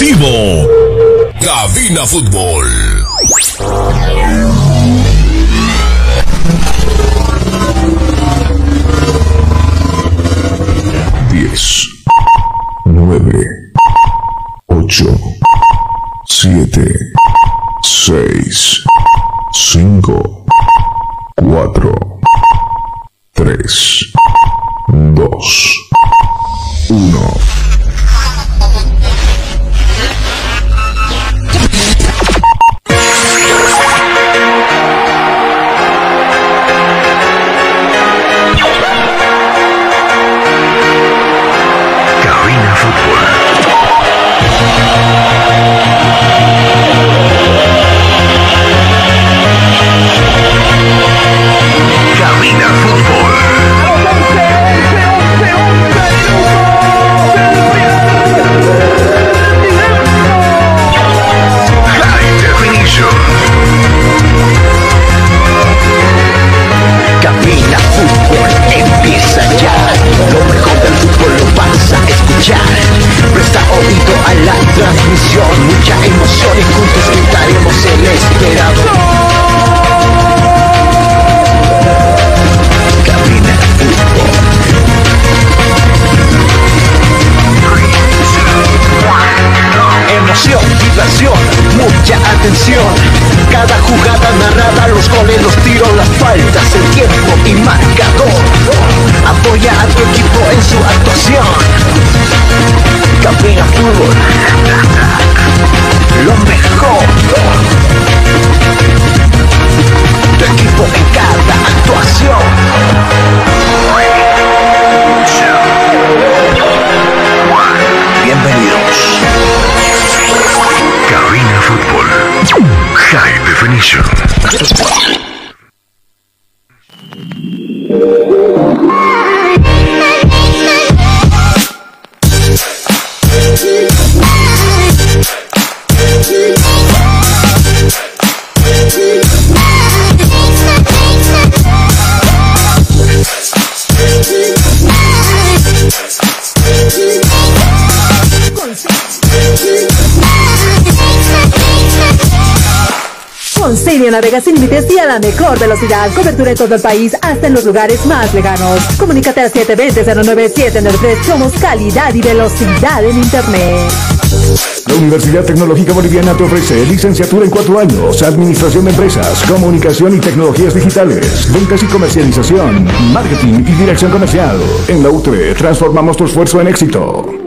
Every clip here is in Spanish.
Deportivo. Cabina Fútbol. Diez, nueve, ocho, siete, seis, cinco, cuatro, tres, dos, velocidad. Cobertura en todo el país, hasta en los lugares más lejanos. Comunícate al 720-09793. Somos calidad y velocidad en Internet. La Universidad Tecnológica Boliviana te ofrece licenciatura en cuatro años, Administración de Empresas, Comunicación y Tecnologías Digitales, Ventas y Comercialización, Marketing y Dirección Comercial. En la UTE transformamos tu esfuerzo en éxito.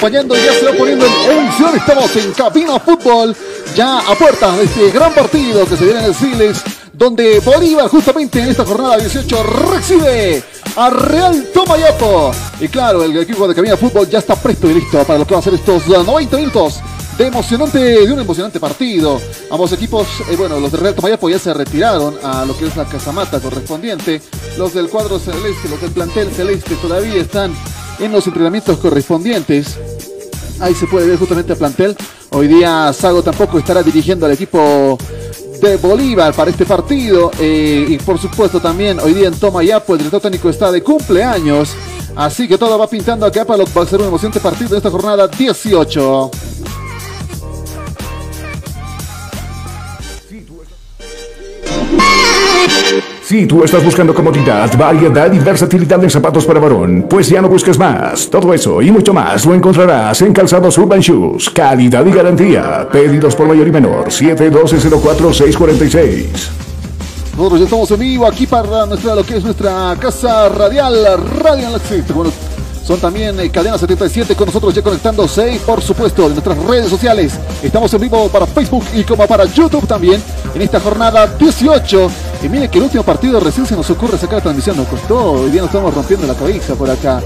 Acompañando y ya se va poniendo en emisión. Estamos en Cabina Fútbol, ya a puertas de este gran partido que se viene en el Siles, donde Bolívar justamente en esta jornada 18 recibe a Real Tomayapo. Y claro, el equipo de Cabina Fútbol ya está presto y listo para lo que va a ser estos 90 minutos de emocionante, de un emocionante partido. Ambos equipos, eh, bueno, los de Real Tomayapo ya se retiraron a lo que es la casamata correspondiente. Los del cuadro celeste, los del plantel celeste todavía están en los entrenamientos correspondientes. Ahí se puede ver justamente el plantel. Hoy día Sago tampoco estará dirigiendo al equipo de Bolívar para este partido. eh, y por supuesto también hoy día en Tomayapo el director técnico está de cumpleaños. Así que todo va pintando acá para lo que va a ser un emocionante partido de esta jornada 18. Si tú estás buscando comodidad, variedad y versatilidad en zapatos para varón, pues ya no busques más. Todo eso y mucho más lo encontrarás en Calzados Urban Shoes. Calidad y garantía. Pedidos por mayor y menor. 712-04-646. Nosotros ya estamos en vivo aquí para nuestra, lo que es nuestra casa radial, Radio Galaxy. Bueno, son también eh, Cadena 77 con nosotros ya conectándose y por supuesto en nuestras redes sociales. Estamos en vivo para Facebook y como para YouTube también en esta jornada 18. Y mire que el último partido recién se nos ocurre sacar la transmisión, nos costó, hoy día nos estamos rompiendo la cabeza por acá.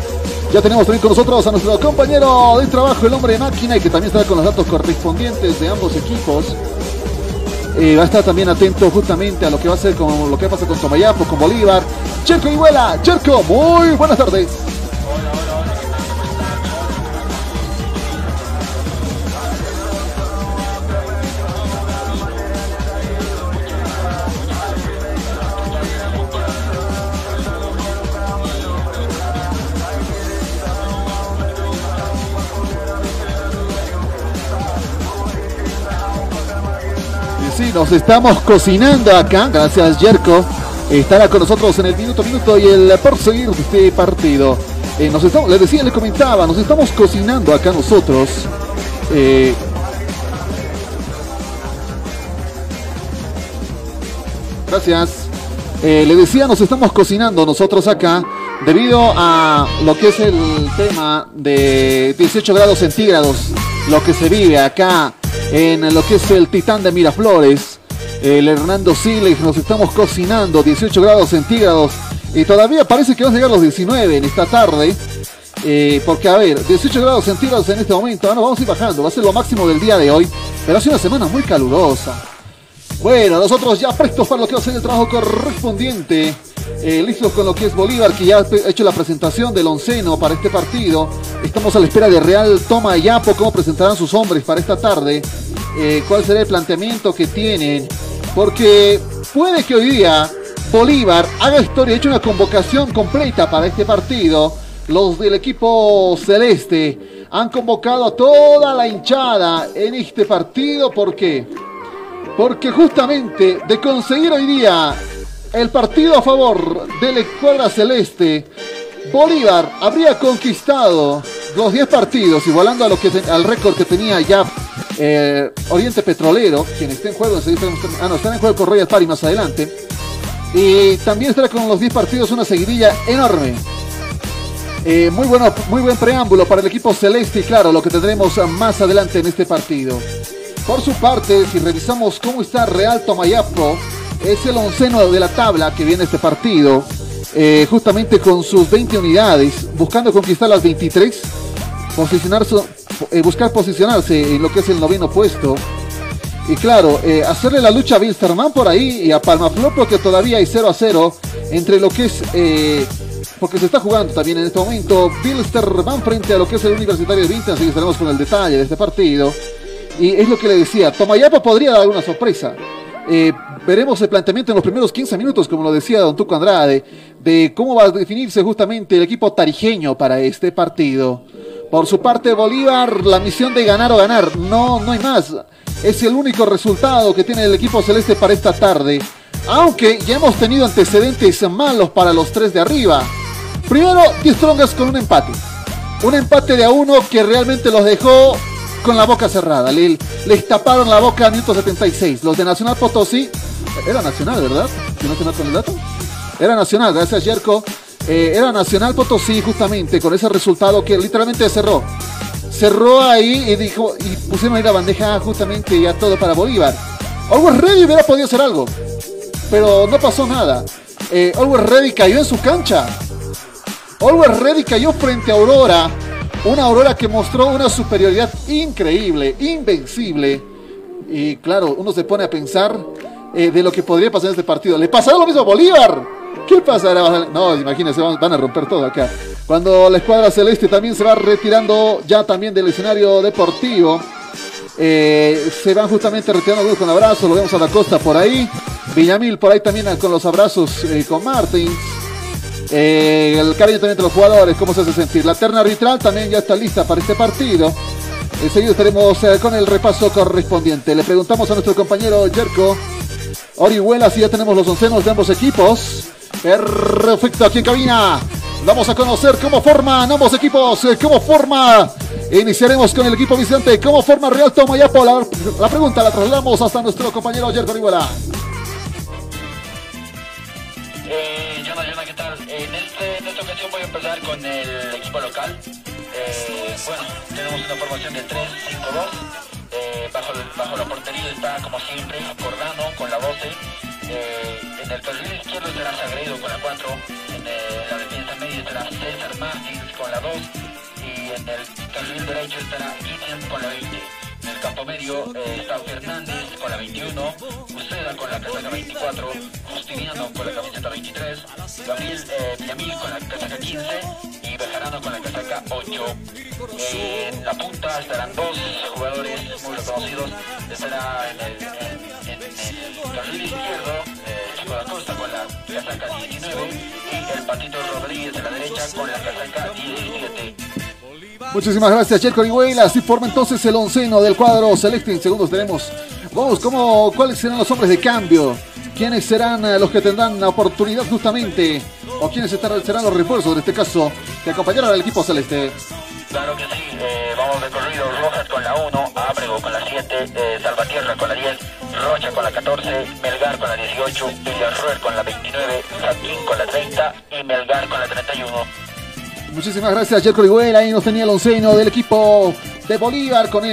Ya tenemos también con nosotros a nuestro compañero de trabajo, el hombre de máquina, y que también estará con los datos correspondientes de ambos equipos. Eh, va a estar también atento justamente a lo que va a ser con lo que pasa con Tomayapo, con Bolívar. Cherco Iguela, Cherco, muy buenas tardes. Nos estamos cocinando acá. Gracias, Jerko. Estará con nosotros en el minuto minuto y el perseguir este partido. Eh, nos estamos, les decía, le comentaba, nos estamos cocinando acá nosotros. Eh, gracias. Eh, le decía, nos estamos cocinando nosotros acá debido a lo que es el tema de 18 grados centígrados, lo que se vive acá en lo que es el Titán de Miraflores. El Hernando Siles, nos estamos cocinando 18 grados centígrados y todavía parece que van a llegar los 19 en esta tarde. Eh, porque, a ver, 18 grados centígrados en este momento. Bueno, vamos a ir bajando. Va a ser lo máximo del día de hoy. Pero ha sido una semana muy calurosa. Bueno, nosotros ya prestos para lo que va a ser el trabajo correspondiente. Eh, listos con lo que es Bolívar, que ya ha hecho la presentación del onceno para este partido. Estamos a la espera de Real Toma y Apo, cómo presentarán sus hombres para esta tarde. Eh, cuál será el planteamiento que tienen. Porque puede que hoy día Bolívar haga historia, hecho una convocación completa para este partido. Los del equipo celeste han convocado a toda la hinchada en este partido. ¿Por qué? Porque justamente de conseguir hoy día el partido a favor de la escuadra celeste, Bolívar habría conquistado los 10 partidos, igualando a lo que al récord que tenía ya eh, Oriente Petrolero, quien está en juego, ah, no, están en juego con Royal Party más adelante. Y también estará con los 10 partidos una seguidilla enorme. Eh, muy, bueno, muy buen preámbulo para el equipo celeste y claro, lo que tendremos más adelante en este partido. Por su parte, si revisamos cómo está Real Tomayapo, es el onceno de la tabla que viene este partido, eh, justamente con sus 20 unidades, buscando conquistar las 23, posicionarse, eh, buscar posicionarse en lo que es el noveno puesto. Y claro, eh, hacerle la lucha a Wilstermann por ahí y a Palmaflor porque todavía hay 0 a 0 entre lo que es, porque se está jugando también en este momento, Wilstermann frente a lo que es el Universitario de Vintage, así que estaremos con el detalle de este partido. Y es lo que le decía, Tomayapo podría dar una sorpresa. Eh, veremos el planteamiento en los primeros 15 minutos, como lo decía Don Tuco Andrade, de cómo va a definirse justamente el equipo tarijeño para este partido. Por su parte, Bolívar, la misión de ganar o ganar, no, no hay más. Es el único resultado que tiene el equipo celeste para esta tarde. Aunque ya hemos tenido antecedentes malos para los tres de arriba. Primero, 10 Strongas con un empate. Un empate de a uno que realmente los dejó con la boca cerrada. Le, les taparon la boca a minuto 76. Los de Nacional Potosí. Era Nacional, ¿verdad? Si no con el dato. Era Nacional, gracias Yerko. Eh, era Nacional Potosí justamente con ese resultado que literalmente cerró. Cerró ahí y dijo y pusieron ahí la bandeja justamente ya todo para Bolívar. Always Ready hubiera podido hacer algo, pero no pasó nada. Eh, Always Ready cayó en su cancha. Always Ready cayó frente a Aurora una Aurora que mostró una superioridad increíble, invencible. Y claro, uno se pone a pensar eh, de lo que podría pasar en este partido. ¿Le pasará lo mismo a Bolívar? ¿Qué pasará? No, imagínense, van a romper todo acá. Cuando la escuadra celeste también se va retirando ya también del escenario deportivo. Eh, se van justamente retirando con abrazos, lo vemos a la costa por ahí. Villamil por ahí también con los abrazos eh, con Martins. Eh, el cariño también de los jugadores, cómo se hace sentir. La terna arbitral también ya está lista para este partido. Enseguida estaremos con el repaso correspondiente. Le preguntamos a nuestro compañero Jerko Orihuela si ya tenemos los oncenos de ambos equipos. Perfecto, aquí en cabina. Vamos a conocer cómo forman ambos equipos, eh, cómo forma. Iniciaremos con el equipo visitante, cómo forma Real Tomayapo. La, la pregunta la trasladamos hasta nuestro compañero Jerko Orihuela. empezar con el equipo local. Eh, bueno, tenemos una formación de 3-5-2. Eh, bajo, la portería está, como siempre, Cordano con la 12. Eh, en el perfil izquierdo estará Sagredo con la 4. En la defensa media estará César Martins con la 2. Y en el perfil derecho estará Itian con la 20. En el campo medio eh, está Fernández con la 21, Uceda con la casaca 24, Justiniano con la camiseta 23, Gabriel eh, Villamil con la casaca 15 y Bejarano con la casaca 8. en la punta estarán dos jugadores muy reconocidos. Estará en el, carril izquierdo eh, Chico da Costa con la casaca 19 y el Patito Rodríguez de la derecha con la casaca 17. Muchísimas gracias, Cherco Orihuela. Así forma entonces el onceno del cuadro celeste. En segundos tenemos Vamos, ¿cómo, ¿cuáles serán los hombres de cambio? ¿Quiénes serán eh, los que tendrán la oportunidad justamente? ¿O quiénes estarán- serán los refuerzos, en este caso, que acompañaron al equipo celeste? Claro que sí, eh, vamos de corrido, Rojas con la 1, Ábrego con la 7, eh, Salvatierra con la 10, Rocha con la 14, Melgar con la 18, Villarroel con la 29, Saquín con la 30 y Melgar con la 31. Muchísimas gracias, Jerko Orihuela. Ahí nos tenía el onceno del equipo de Bolívar con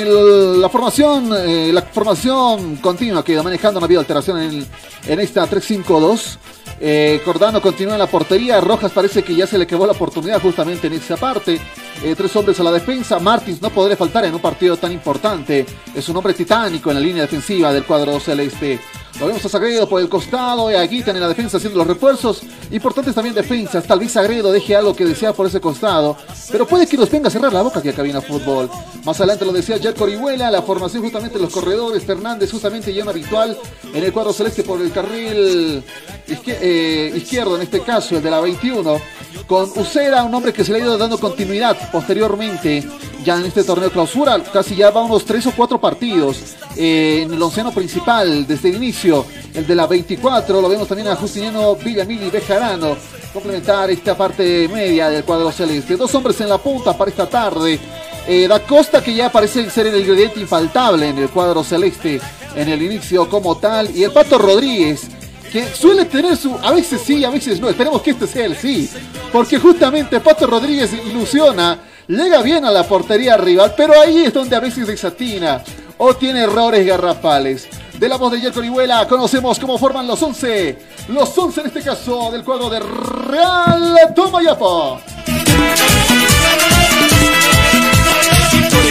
la formación eh, la formación continua que manejando. No ha habido alteración en, en esta 3-5-2. Eh, Cordano continúa en la portería. Rojas parece que ya se le quedó la oportunidad justamente en esa parte. Eh, tres hombres a la defensa. Martins no podría faltar en un partido tan importante. Es un hombre titánico en la línea defensiva del cuadro celeste. Lo vemos a Sagredo por el costado y a Guitan en la defensa haciendo los refuerzos. Importantes también defensas. Tal vez Sagredo deje algo que desea por ese costado. Pero puede que nos venga a cerrar la boca aquí a Cabina Fútbol. Más adelante lo decía Jack Orihuela. La formación justamente de los corredores. Fernández justamente un habitual en el cuadro celeste por el carril eh, izquierdo, en este caso el de la 21. Con Ucera, un hombre que se le ha ido dando continuidad posteriormente ya en este torneo clausura. Casi ya va unos tres o cuatro partidos eh, en el onceno principal desde el inicio. El de la 24, lo vemos también a Justiniano Villamil y Bejarano complementar esta parte media del cuadro celeste. Dos hombres en la punta para esta tarde. Eh, da Costa que ya parece ser el ingrediente infaltable en el cuadro celeste en el inicio como tal. Y el Pato Rodríguez que suele tener su, a veces sí, a veces no, esperemos que este sea el sí, porque justamente Pato Rodríguez ilusiona, llega bien a la portería rival, pero ahí es donde a veces desatina o tiene errores garrafales. De la voz de Jerko Orihuela conocemos cómo forman los 11, los 11 en este caso del cuadro de Real Tomayapo.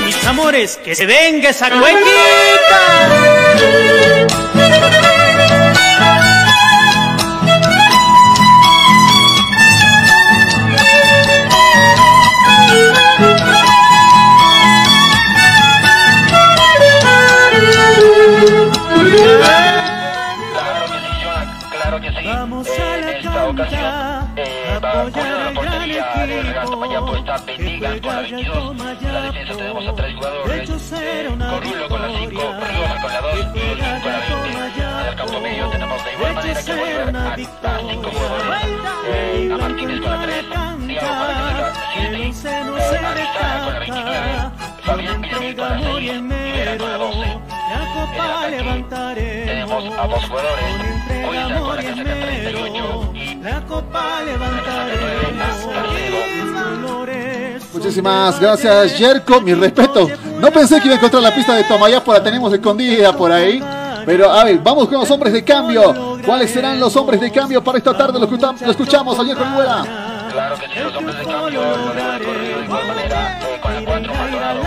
mis amores, que se venga esa. Con la 22. En la defensa tenemos a tres jugadores. Eh, con la 5, Rioja con la 2 y Olin con la 20. En el campo medio tenemos de igual manera que volver a, a cinco jugadores. Eh, a Martínez con la 3, Diego con la 7, eh, Arizara con la 29, Fabián Villamil con la 6 y Vera con la 12. En el ataque tenemos a dos jugadores, Cuiza con la caseta 38 y La copa Muchísimas gracias, Jerko. Mi respeto. No pensé que iba a encontrar la pista de Tomayapo, la tenemos escondida por ahí. Pero a ver, vamos con los hombres de cambio. ¿Cuáles serán los hombres de cambio para esta tarde? Lo, lo escuchamos a Jerko Orihuela. Claro que sí, los hombres de cambio corrido de igual manera, eh, con la 4 Maldonado,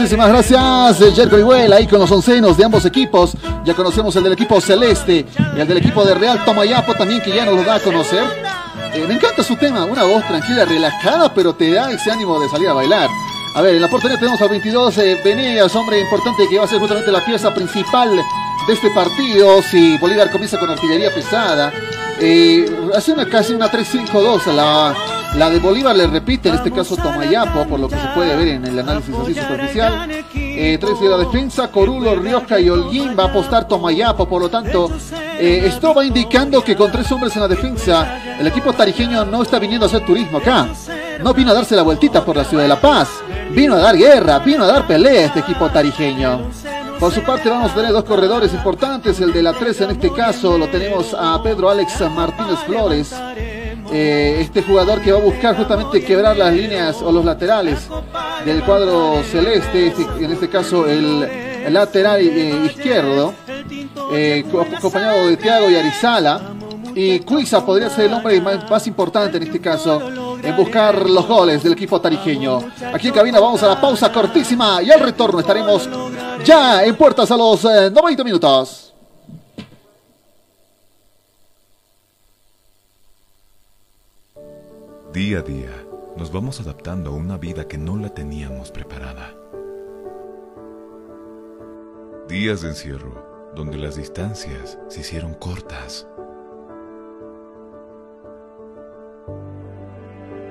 Muchísimas gracias, eh, Jerko Orihuela, ahí con los oncenos de ambos equipos. Ya conocemos el del equipo celeste y el del equipo de Real Tomayapo también, que ya nos lo da a conocer. Eh, me encanta su tema, una voz tranquila, relajada, pero te da ese ánimo de salir a bailar. A ver, en la portería tenemos al 22 eh, hombre importante que va a ser justamente la pieza principal de este partido. Si Bolívar comienza con artillería pesada, eh, hace una casi una 3-5-2. La, la de Bolívar le repite, en este caso Tomayapo, por lo que se puede ver en el análisis así superficial. Eh, tres de la defensa, Corulo, Rioja y Holguín va a apostar Tomayapo, por lo tanto, eh, esto va indicando que con tres hombres en la defensa, el equipo tarijeño no está viniendo a hacer turismo acá. No vino a darse la vueltita por la ciudad de La Paz. Vino a dar guerra, vino a dar pelea este equipo tarijeño. Por su parte vamos a tener dos corredores importantes, el de la 13 en este caso lo tenemos a Pedro Alex Martínez Flores, eh, este jugador que va a buscar justamente quebrar las líneas o los laterales del cuadro celeste, este- en este caso el, lateral eh, izquierdo, eh, co- acompañado de Thiago y Arizala. Y Cuiza podría ser el hombre más importante en este caso en buscar los goles del equipo tarijeño. Aquí en cabina vamos a la pausa cortísima y al retorno estaremos ya en puertas a los eh, 90 minutos. Día a día nos vamos adaptando a una vida que no la teníamos preparada. Días de encierro donde las distancias se hicieron cortas.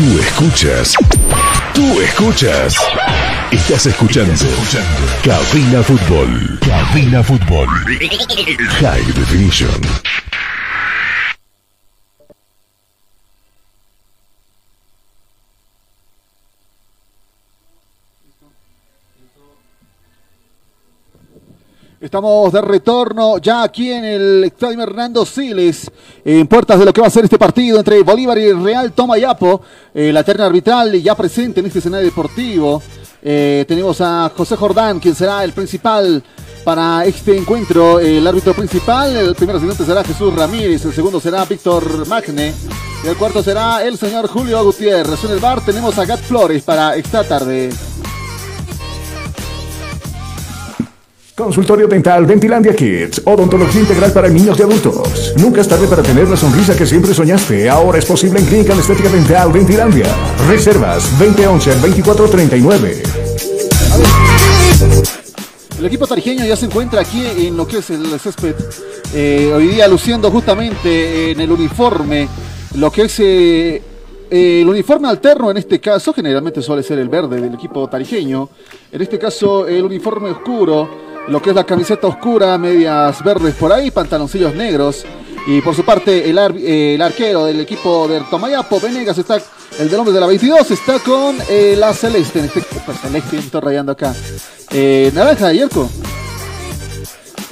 Tú escuchas. Tú escuchas. Estás escuchando. Cabina Fútbol. Cabina Fútbol. High Definition. Estamos de retorno ya aquí en el Estadio Hernando Siles, en puertas de lo que va a ser este partido entre Bolívar y Real Tomayapo. Eh, la terna arbitral ya presente en este escenario deportivo. Eh, tenemos a José Jordán, quien será el principal para este encuentro. El árbitro principal, el primer asistente será Jesús Ramírez, el segundo será Víctor Magne. Y el cuarto será el señor Julio Gutiérrez. En el bar tenemos a Gat Flores para esta tarde. Consultorio Dental Dentilandia Kids. Odontología integral para niños y adultos. Nunca es tarde para tener la sonrisa que siempre soñaste. Ahora es posible en Clínica Estética Dental Dentilandia. Reservas 2011-2439. El equipo tarijeño ya se encuentra aquí en lo que es el césped. eh, hoy día luciendo justamente en el uniforme. Lo que es eh, el uniforme alterno en este caso, generalmente suele ser el verde del equipo tarijeño. En este caso, el uniforme oscuro, lo que es la camiseta oscura, medias verdes por ahí, pantaloncillos negros. Y por su parte, el, ar- el arquero del equipo de Tomayapo, Venegas, está, el del hombre de la 22, está con eh, la celeste. Este, pues, celeste, estoy rayando acá. Eh, naranja, Yerko.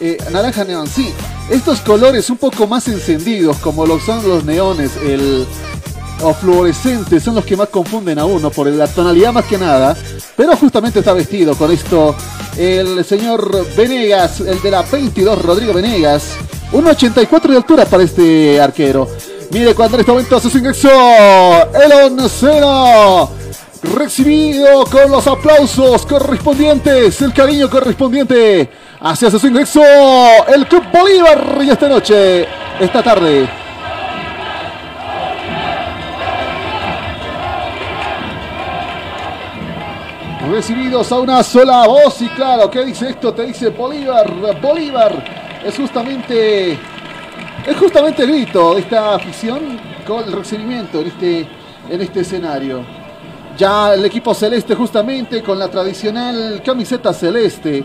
Eh, naranja neón, sí. Estos colores un poco más encendidos, como lo son los neones, el, o fluorescentes, son los que más confunden a uno por la tonalidad más que nada. Pero justamente está vestido con esto el señor Venegas, el de la 22, Rodrigo Venegas. 1,84 de altura para este arquero. Mire cuando en este momento hace su ingreso el onceno. Recibido con los aplausos correspondientes, el cariño correspondiente. Hacia su ingreso el Club Bolívar y esta noche, esta tarde. Recibidos a una sola voz y claro, ¿qué dice esto? Te dice Bolívar, Bolívar. Es justamente, es justamente el grito de esta afición con el recibimiento en este, en este escenario. Ya el equipo celeste justamente con la tradicional camiseta celeste,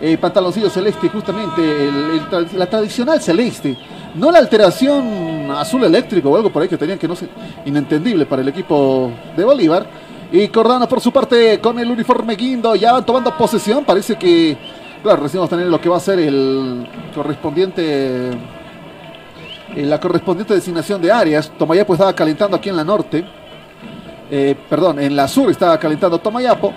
eh, pantaloncillo celeste justamente, el- el la tradicional celeste. No la alteración azul eléctrico o algo por ahí que tenían que no sé, inentendible para el equipo de Bolívar. Y Cordano por su parte con el uniforme guindo, ya van tomando posesión, parece que, claro, recién vamos tener lo que va a ser el correspondiente, eh, la correspondiente designación de áreas. Tomayapo estaba calentando aquí en la norte, eh, perdón, en la sur estaba calentando Tomayapo.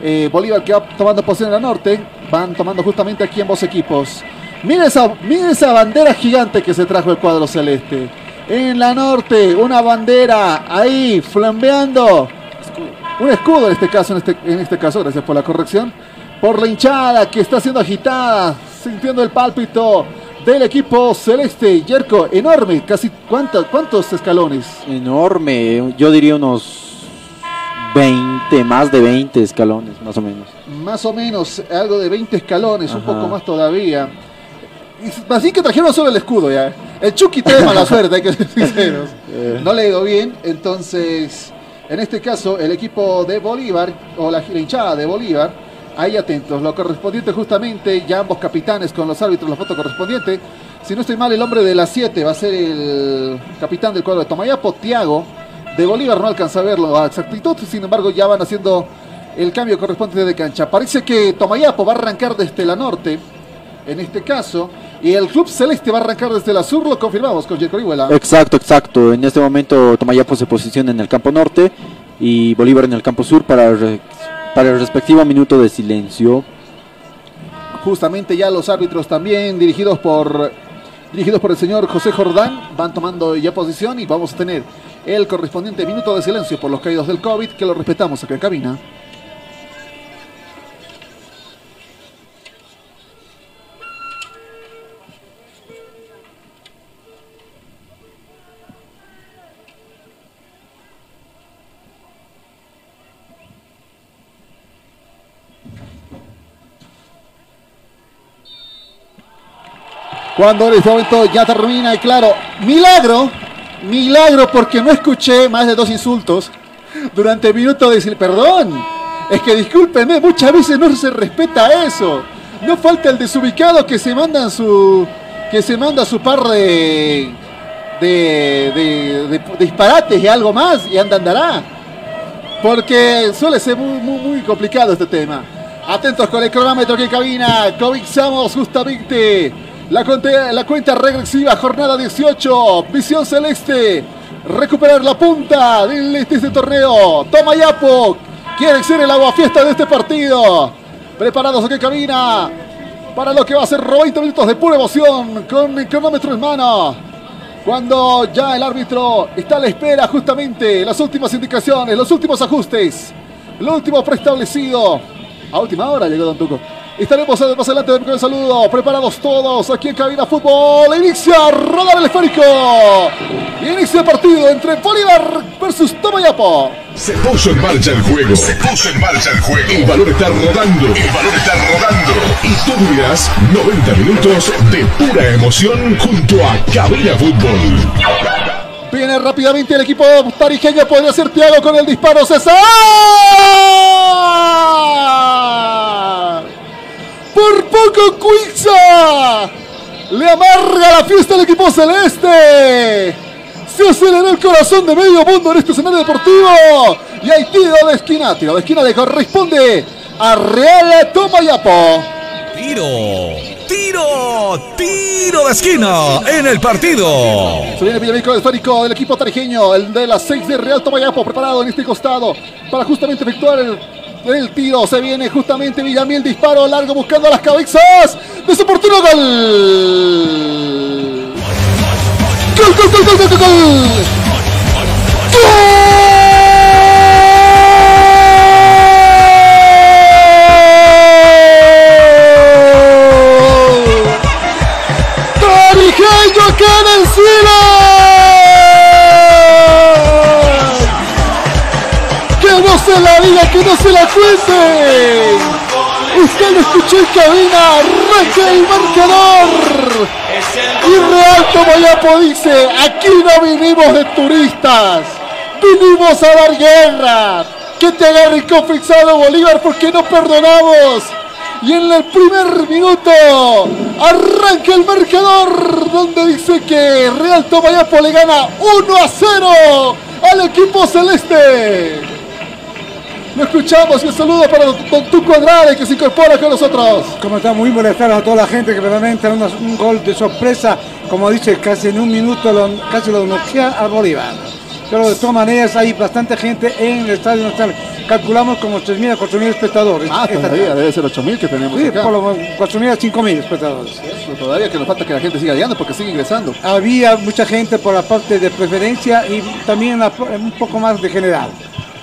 Eh, Bolívar que va tomando posición en la norte, van tomando justamente aquí ambos equipos. Miren esa, miren esa bandera gigante que se trajo el cuadro celeste. En la norte, una bandera ahí flambeando. Un escudo en este caso, en este, en este caso, gracias por la corrección. Por la hinchada que está siendo agitada, sintiendo el pálpito del equipo celeste. Yerko, enorme, casi ¿cuántos, cuántos escalones? Enorme, yo diría unos 20, más de 20 escalones, más o menos. Más o menos, algo de 20 escalones, un poco más todavía. Así que trajeron solo el escudo ya. El Chucky tiene mala suerte, hay que ser sinceros. Eh. No le ha ido bien, entonces, en este caso, el equipo de Bolívar, o la, hinchada de Bolívar, ahí atentos. Lo correspondiente justamente, ya ambos capitanes con los árbitros, la foto correspondiente. Si no estoy mal, el hombre de las 7 va a ser el capitán del cuadro de Tomayapo, Tiago. De Bolívar no alcanza a verlo a exactitud, sin embargo ya van haciendo el cambio correspondiente de cancha. Parece que Tomayapo va a arrancar desde la norte, en este caso, y el Club Celeste va a arrancar desde la sur, lo confirmamos con Jacob Orihuela. Exacto, exacto. En este momento Tomayapo se posiciona en el campo norte y Bolívar en el campo sur para, para el respectivo minuto de silencio. Justamente ya los árbitros también dirigidos por dirigidos por el señor José Jordán van tomando ya posición y vamos a tener el correspondiente minuto de silencio por los caídos del COVID que lo respetamos acá en cabina. Cuando en este momento ya termina y claro, milagro, milagro porque no escuché más de dos insultos durante el minuto de decir, perdón, es que discúlpenme, muchas veces no se respeta eso. No falta el desubicado que se manda su que se manda su par de disparates y algo más y anda andará. Porque suele ser muy, muy, muy complicado este tema. Atentos con el cronómetro que cabina. Comenzamos justamente la, cuenta regresiva, jornada 18. Visión Celeste. Recuperar la punta del- de este torneo. Toma Yapo. Quiere ser el aguafiesta de este partido. Preparados aquí cabina. Para lo que va a ser 90 minutos de pura emoción. Con el cronómetro en mano. Cuando ya el árbitro está a la espera justamente las últimas indicaciones, los últimos ajustes, lo último preestablecido. A última hora llegó Don Tuco. Estaremos más adelante con el saludo. Preparados todos aquí en Cabina Fútbol. Inicia rodar el esférico. Inicia el partido entre Bolívar versus Tomayapo. Se puso en marcha el juego. Se puso en marcha el juego. El balón está rodando. El balón está rodando. Y tú vivirás 90 minutos de pura emoción junto a Cabina Fútbol. Viene rápidamente el equipo tarijeño. Podría ser Thiago con el disparo. César. Por poco Cuixa. Le amarga la fiesta al equipo celeste. Se aceleró el corazón de medio mundo en este escenario deportivo. Y hay tiro de esquina. Tiro de esquina le corresponde a Real Tomayapo. Tiro, tiro, tiro de esquina en el partido. Se viene Villamil esférico del equipo tarijeño, el de las 6 de Real Tomayapo, preparado en este costado para justamente efectuar el, el tiro. Se viene justamente Villamil, disparo largo buscando las cabezas de su oportuno gol. ¡Gol, gol, gol, gol, gol, gol! gol! Diga, que no se la cuente. Usted lo escuchó en cabina, arranca el marcador. Y Real Tomayapo dice, aquí no vinimos de turistas, vinimos a dar guerra. Que te agarre confixado Bolívar porque no perdonamos. Y en el primer minuto arranca el marcador donde dice que Real Tomayapo le gana 1 a 0 al equipo celeste. Lo escuchamos y un saludo para don Tuco Andrade que se incorpora con nosotros. Como está muy molestar a toda la gente que verdaderamente era un gol de sorpresa, como dice, casi en un minuto lo- casi lo noquea a Bolívar. Pero de todas maneras hay bastante gente en el estadio nacional. Calculamos como 3.000 a 4.000 espectadores. Ah, Esta todavía debe ser 8.000 que tenemos Sí, acá. por lo menos 4.000 a 5.000 espectadores. Eso, Todavía que nos falta que la gente siga llegando porque sigue ingresando. Había mucha gente por la parte de preferencia y también la- un poco más de general.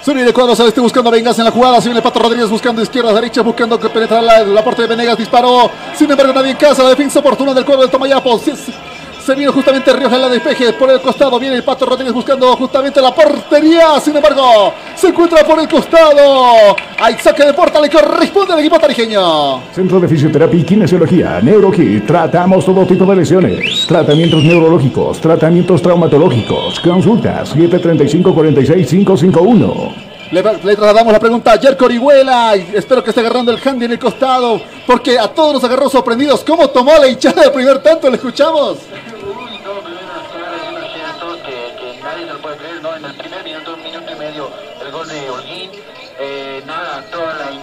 Se viene cuadro celeste buscando venganza en la jugada. Se viene Pato Rodríguez buscando izquierda, derecha, buscando que penetrar la, la parte de Venegas. Disparó. Sin embargo, nadie en casa. La defensa oportuna del cuadro del Tomayapo. Se, vino justamente Rioja en la despeje. Por el costado viene el Pato Rodríguez buscando justamente la portería. Sin embargo, se encuentra por el costado. Hay saque de puerta. Le corresponde al equipo tarijeño. Centro de Fisioterapia y Kinesiología, NeuroKit. Tratamos todo tipo de lesiones. Tratamientos neurológicos, tratamientos traumatológicos. Consultas 735-46551. Le, le trasladamos la pregunta a Jerko Orihuela. Espero que esté agarrando el handy en el costado. Porque a todos nos agarró sorprendidos. ¿Cómo tomó la hinchada del primer tanto? ¿Le escuchamos?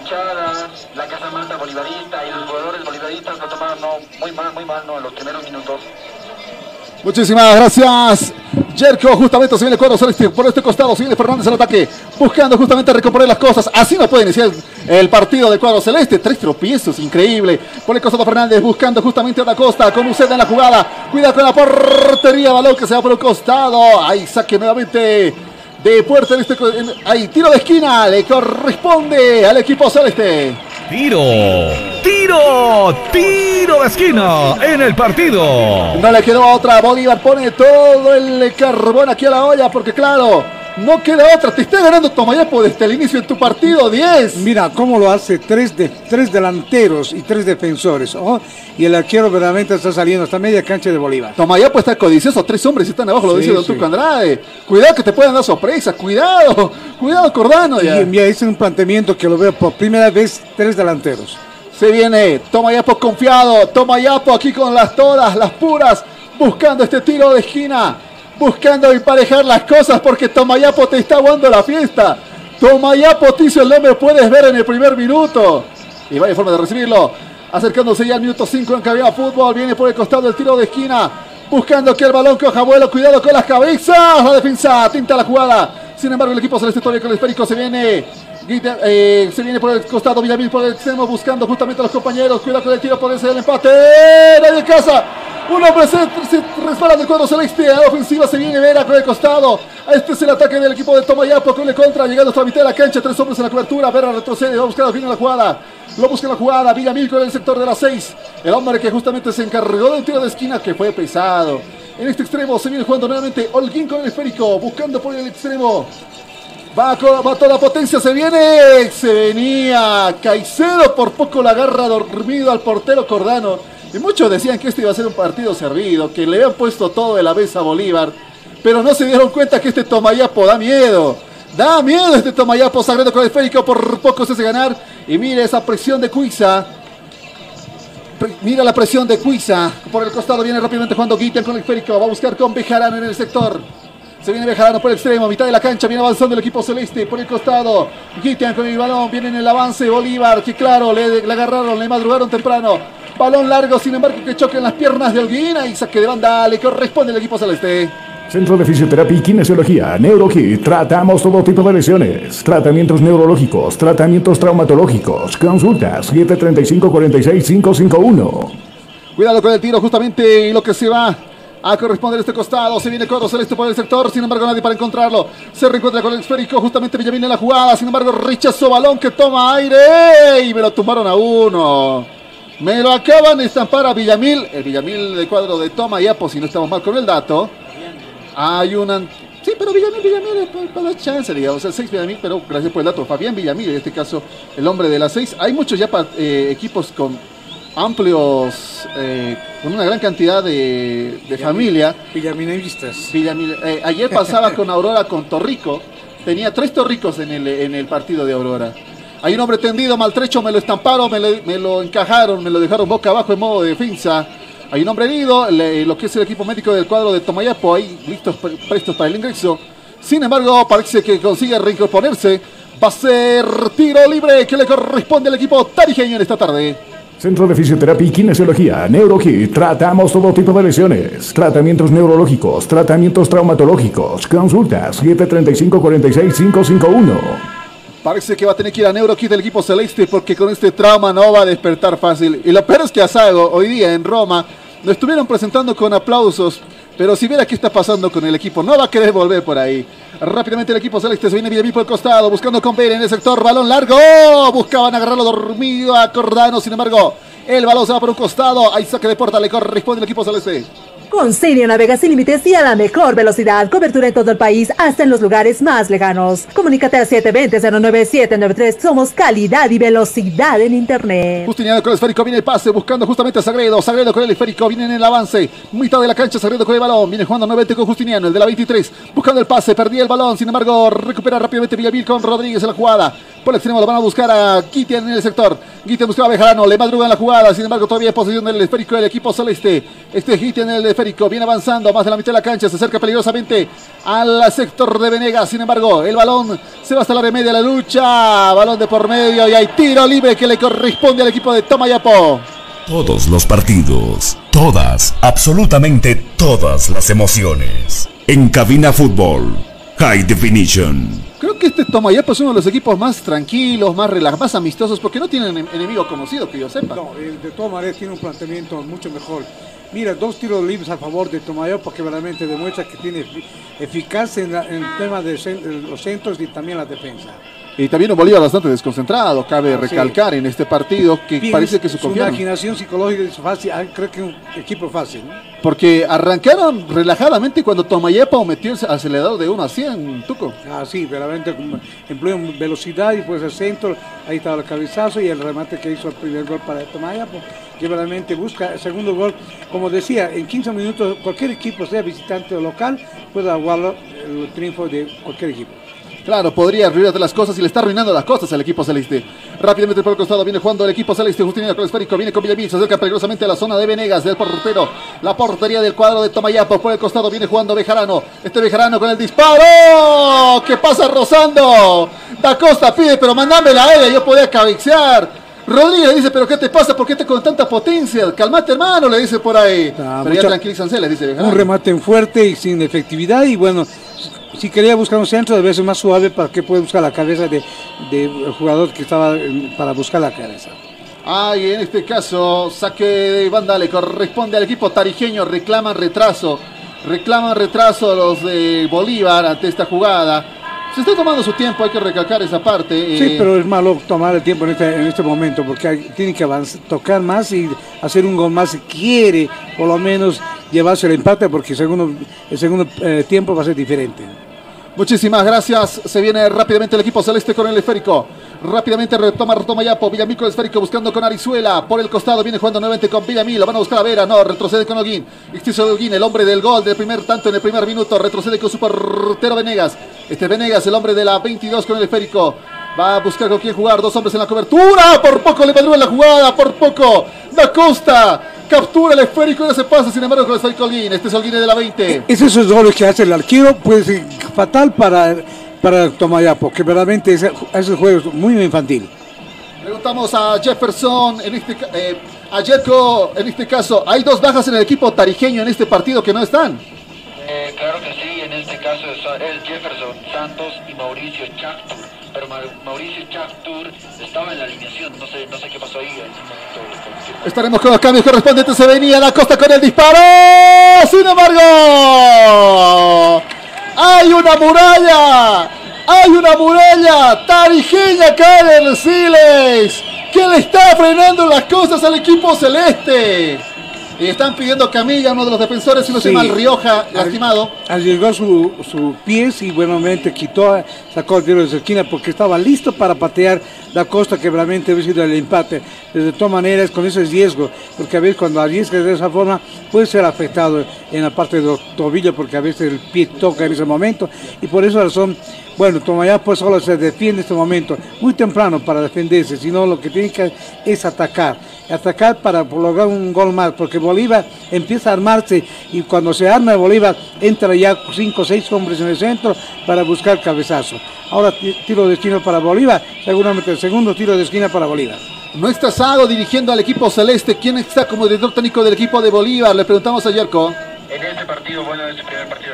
Hinchada, la bolivarista y los jugadores bolivaristas lo tomaron no, muy mal, muy mal, ¿no? En los primeros minutos. Muchísimas gracias. Jerko, justamente se viene cuadro por este costado. Se viene Fernández al ataque, buscando justamente recuperar las cosas. Así no puede iniciar el partido del cuadro celeste. Tres tropiezos, increíble. Por el costado Fernández, buscando justamente a Da Costa con Uceda en la jugada. Cuida con la portería, balón que se va por el costado. Ahí saque nuevamente de puerta en este. en- Ahí tiro de esquina, le corresponde al equipo celeste. Tiro, tiro, tiro de esquina en el partido. No le quedó otra. Bolívar pone todo el carbón aquí a la olla porque claro, no queda otra. Te está ganando Tomayapo desde el inicio de tu partido 10. Mira cómo lo hace tres, de, tres delanteros y tres defensores. ¿oh? Y el arquero verdaderamente está saliendo hasta media cancha de Bolívar. Tomayapo está codicioso. Tres hombres están abajo, lo Sí, dice Don sí. Tuco Andrade. Cuidado que te puedan dar sorpresa. Cuidado, cuidado Cordano. Ya. Y mira, es un planteamiento que lo veo por primera vez tres delanteros. Se viene Tomayapo confiado. Tomayapo aquí con las todas, las puras, buscando este tiro de esquina. Buscando emparejar las cosas porque Tomayapo te está aguando la fiesta. Tomayapo te hizo el nombre, puedes ver en el primer minuto. Y vaya forma de recibirlo. Acercándose ya al minuto 5 en cabina fútbol. Viene por el costado el tiro de esquina. Buscando que el balón coja vuelo. Cuidado con las cabezas. La defensa tinta la jugada. Sin embargo, el equipo celeste todavía con el esférico se viene. Eh, se viene por el costado Villamil por el extremo buscando justamente a los compañeros. Cuidado con el tiro por ese el empate. Nadie casa. Un hombre se, se del cuadro celeste. A la ofensiva se viene Vera con el costado. Este es el ataque del equipo de Tomayapo con el contra. Llegando hasta la de la cancha. Tres hombres en la cobertura. Vera retrocede. Va a buscar al la jugada. Lo busca en la jugada. Villamil con el sector de las seis. El hombre que justamente se encargó de un tiro de esquina que fue pesado. En este extremo se viene jugando nuevamente Holguín con el esférico. Buscando por el extremo. Va, va toda potencia, se viene, se venía. Caicedo por poco la agarra dormido al portero Cordano. Y muchos decían que este iba a ser un partido servido, que le habían puesto todo de la vez a Bolívar. Pero no se dieron cuenta que este Tomayapo da miedo. Da miedo este Tomayapo Sagredo con el esférico, por poco se hace ganar. Y mire esa presión de Cuiza. Mira la presión de Cuiza. Por el costado viene rápidamente jugando Guitian con el esférico. Va a buscar con Bejarano en el sector. Se viene Bejarano por el extremo, mitad de la cancha, viene avanzando el equipo celeste por el costado. Guitian con el balón, viene en el avance Bolívar, que claro, le, agarraron, le madrugaron temprano. Balón largo, sin embargo, que choque en las piernas de Holguín y saque de banda, le corresponde al equipo celeste. Centro de Fisioterapia y Kinesiología, NeuroKit. Tratamos todo tipo de lesiones. Tratamientos neurológicos, tratamientos traumatológicos. Consultas 735-46-551. Cuidado con el tiro, justamente y lo que se va a corresponder a este costado. Se viene Coro Celeste por el sector, sin embargo, nadie para encontrarlo. Se reencuentra con el esférico, justamente Villamil en la jugada. Sin embargo, rechazó balón que toma aire y me lo tumbaron a uno. Me lo acaban de estampar a Villamil. El Villamil de cuadro de toma y Apo, si no estamos mal con el dato. Hay una. Sí, pero Villamil, Villamil, eh, para, para dar chance, digamos. El 6 Villamil, pero gracias por el dato. Fabián Villamil, en este caso, el hombre de las 6. Hay muchos ya eh, equipos con amplios, eh, con una gran cantidad de, de familia. Villaminevistas. Villamil, eh, ayer pasaba con Aurora con Torrico. Tenía tres Torricos en el, en el partido de Aurora. Hay un hombre tendido, maltrecho, me lo estamparon, me lo, me lo encajaron, me lo dejaron boca abajo en modo de defensa. Hay un hombre herido, le- lo que es el equipo médico del cuadro de Tomayapo, ahí listos, pre- prestos para el ingreso. Sin embargo, parece que consigue reincorporarse. Va a ser tiro libre que le corresponde al equipo tarijeño en esta tarde. Centro de Fisioterapia y Kinesiología, NeuroKit. Tratamos todo tipo de lesiones. Tratamientos neurológicos, tratamientos traumatológicos. Consultas 735-46-551. Parece que va a tener que ir a Neurokit del equipo celeste porque con este trauma no va a despertar fácil. Y lo peor es que a Sago hoy día en Roma lo estuvieron presentando con aplausos. Pero si viera qué está pasando con el equipo, no va a querer volver por ahí. Rápidamente el equipo celeste se viene Villamil por el costado, buscando con Pérez en el sector, balón largo. Buscaban agarrarlo dormido a Cordano, sin embargo, el balón se va por un costado. Hay saque de puerta, le corresponde al equipo celeste. Con Sirio navega sin límites y a la mejor velocidad. Cobertura en todo el país, hasta en los lugares más lejanos. Comunícate al 720-09793. Somos calidad y velocidad en Internet. Justiniano con el esférico, viene el pase, buscando justamente a Sagredo. Sagredo con el esférico, viene en el avance. Mitad de la cancha, Sagredo con el balón. Viene jugando nuevamente con Justiniano, el de la 23. Buscando el pase, perdía el balón. Sin embargo, recupera rápidamente Villavil con Rodríguez en la jugada. Por el extremo lo van a buscar a Guitian en el sector. Guitian buscaba a Bejarano, le madruga en la jugada. Sin embargo, todavía en posesión del esférico del equipo celeste. Este Guitian en el esférico, viene avanzando más de la mitad de la cancha. Se acerca peligrosamente al sector de Venegas. Sin embargo, el balón se va hasta la remedia de la lucha. Balón de por medio y hay tiro libre que le corresponde al equipo de Tomayapo. Todos los partidos, todas, absolutamente todas las emociones. En Cabina Fútbol, High Definition. Que este Tomayapo es uno de los equipos más tranquilos, más relajados, más amistosos, porque no tienen enem- enemigo conocido, que yo sepa. No, eh, de todas tiene un planteamiento mucho mejor. Mira, dos tiros libres a favor de Tomayapo que realmente demuestra que tiene efi- eficacia en, el tema de los centros y también la defensa. Y también un Bolívar bastante desconcentrado, cabe Ah, sí. recalcar en este partido que parece que su imaginación psicológica es fácil, ah, creo que un equipo fácil. ¿no? Porque arrancaron relajadamente cuando Tomayapo metió el acelerador de 1 a 100, Tuco. Ah, sí, realmente como empleó velocidad y pues el centro, ahí estaba el cabezazo y el remate que hizo el primer gol para Tomayapo, que realmente busca el segundo gol. Como decía, en 15 minutos cualquier equipo, sea visitante o local, puede aguardar el triunfo de cualquier equipo. Claro, podría arruinarte las cosas y le está arruinando las cosas al equipo celeste. Rápidamente por el costado viene jugando el equipo celeste. Justiniano con el esférico, viene con Villamil, se acerca peligrosamente a la zona de Venegas, del portero. La portería del cuadro de Tomayapo. Por el costado viene jugando Bejarano. Este Bejarano con el disparo. ¿Qué pasa rozando? Da Costa pide, pero mandame la aérea, yo podía cabecear. Rodríguez dice, pero ¿qué te pasa? ¿Por qué te con tanta potencia? Calmate, hermano, le dice por ahí. Ah, pero ya mucha- tranquilízanse, le dice. Un remate fuerte y sin efectividad y bueno, si quería buscar un centro debe ser más suave para que pueda buscar la cabeza de, de jugador que estaba eh, para buscar la cabeza. Ah, en este caso, saque de banda le corresponde al equipo tarijeño. Reclaman retraso. Reclaman retraso los de Bolívar ante esta jugada. Se está tomando su tiempo, hay que recalcar esa parte. Sí, eh, pero es malo tomar el tiempo en este, en este momento porque hay- tiene que avanzar, tocar más y hacer un gol más si quiere por lo menos llevarse el empate porque el segundo, el segundo eh, tiempo va a ser diferente. Muchísimas gracias. Se viene rápidamente el equipo celeste con el esférico. Rápidamente retoma, retoma Yapo. Villamil con el esférico buscando con Arizuela. Por el costado viene jugando nuevamente con Villamil. Lo van a buscar a Vera. No, retrocede con Holguín. Ixtizo Holguín, el hombre del gol del primer tanto en el primer minuto. Retrocede con su portero Venegas. Este es Venegas, el hombre de la 22 con el esférico. Va a buscar con quién jugar. Dos hombres en la cobertura. Por poco le madruga la jugada. Por poco. Da Costa. Captura el esférico y ya se pasa. Sin embargo, con el esférico. Este es Holguín de la 20. Es esos goles que hace el arquero puede ser fatal para, para Tomayapo, que verdaderamente ese, ese juego es muy infantil. Preguntamos a Jefferson, en este, eh, a Jetco, en este caso, hay dos bajas en el equipo tarijeño en este partido que no están. Eh, claro que sí, en este caso es, es Jefferson Santos y Mauricio Chactur. Pero Ma- Mauricio Chactur estaba en la alineación, no sé, no sé qué pasó ahí en ese momento. Estaremos con los cambios correspondientes. Se venía la costa con el disparo. Sin embargo, hay una muralla. Hay una muralla tarijeña acá en Siles que le está frenando las cosas al equipo celeste. Y están pidiendo camilla, uno de los defensores, si no se mal Rioja, lastimado. Arriesgó su, su pies y buenamente quitó, sacó el tiro de su esquina porque estaba listo para patear la costa que realmente había sido el empate. De todas maneras, con ese riesgo, porque a veces cuando arriesgas de esa forma puede ser afectado en la parte de los tobillos porque a veces el pie toca en ese momento y por esa razón, bueno, Tomayá pues solo se defiende en este momento, muy temprano para defenderse, sino lo que tiene que es atacar, atacar para lograr un gol más, porque Bolívar empieza a armarse y cuando se arma Bolívar entra ya cinco o seis hombres en el centro para buscar cabezazo. Ahora ti- tiro de esquina para Bolívar, seguramente el segundo tiro de esquina para Bolívar. No está Sago dirigiendo al equipo celeste. ¿Quién está como director técnico del equipo de Bolívar? Le preguntamos a Yerko. En este partido, bueno, este primer partido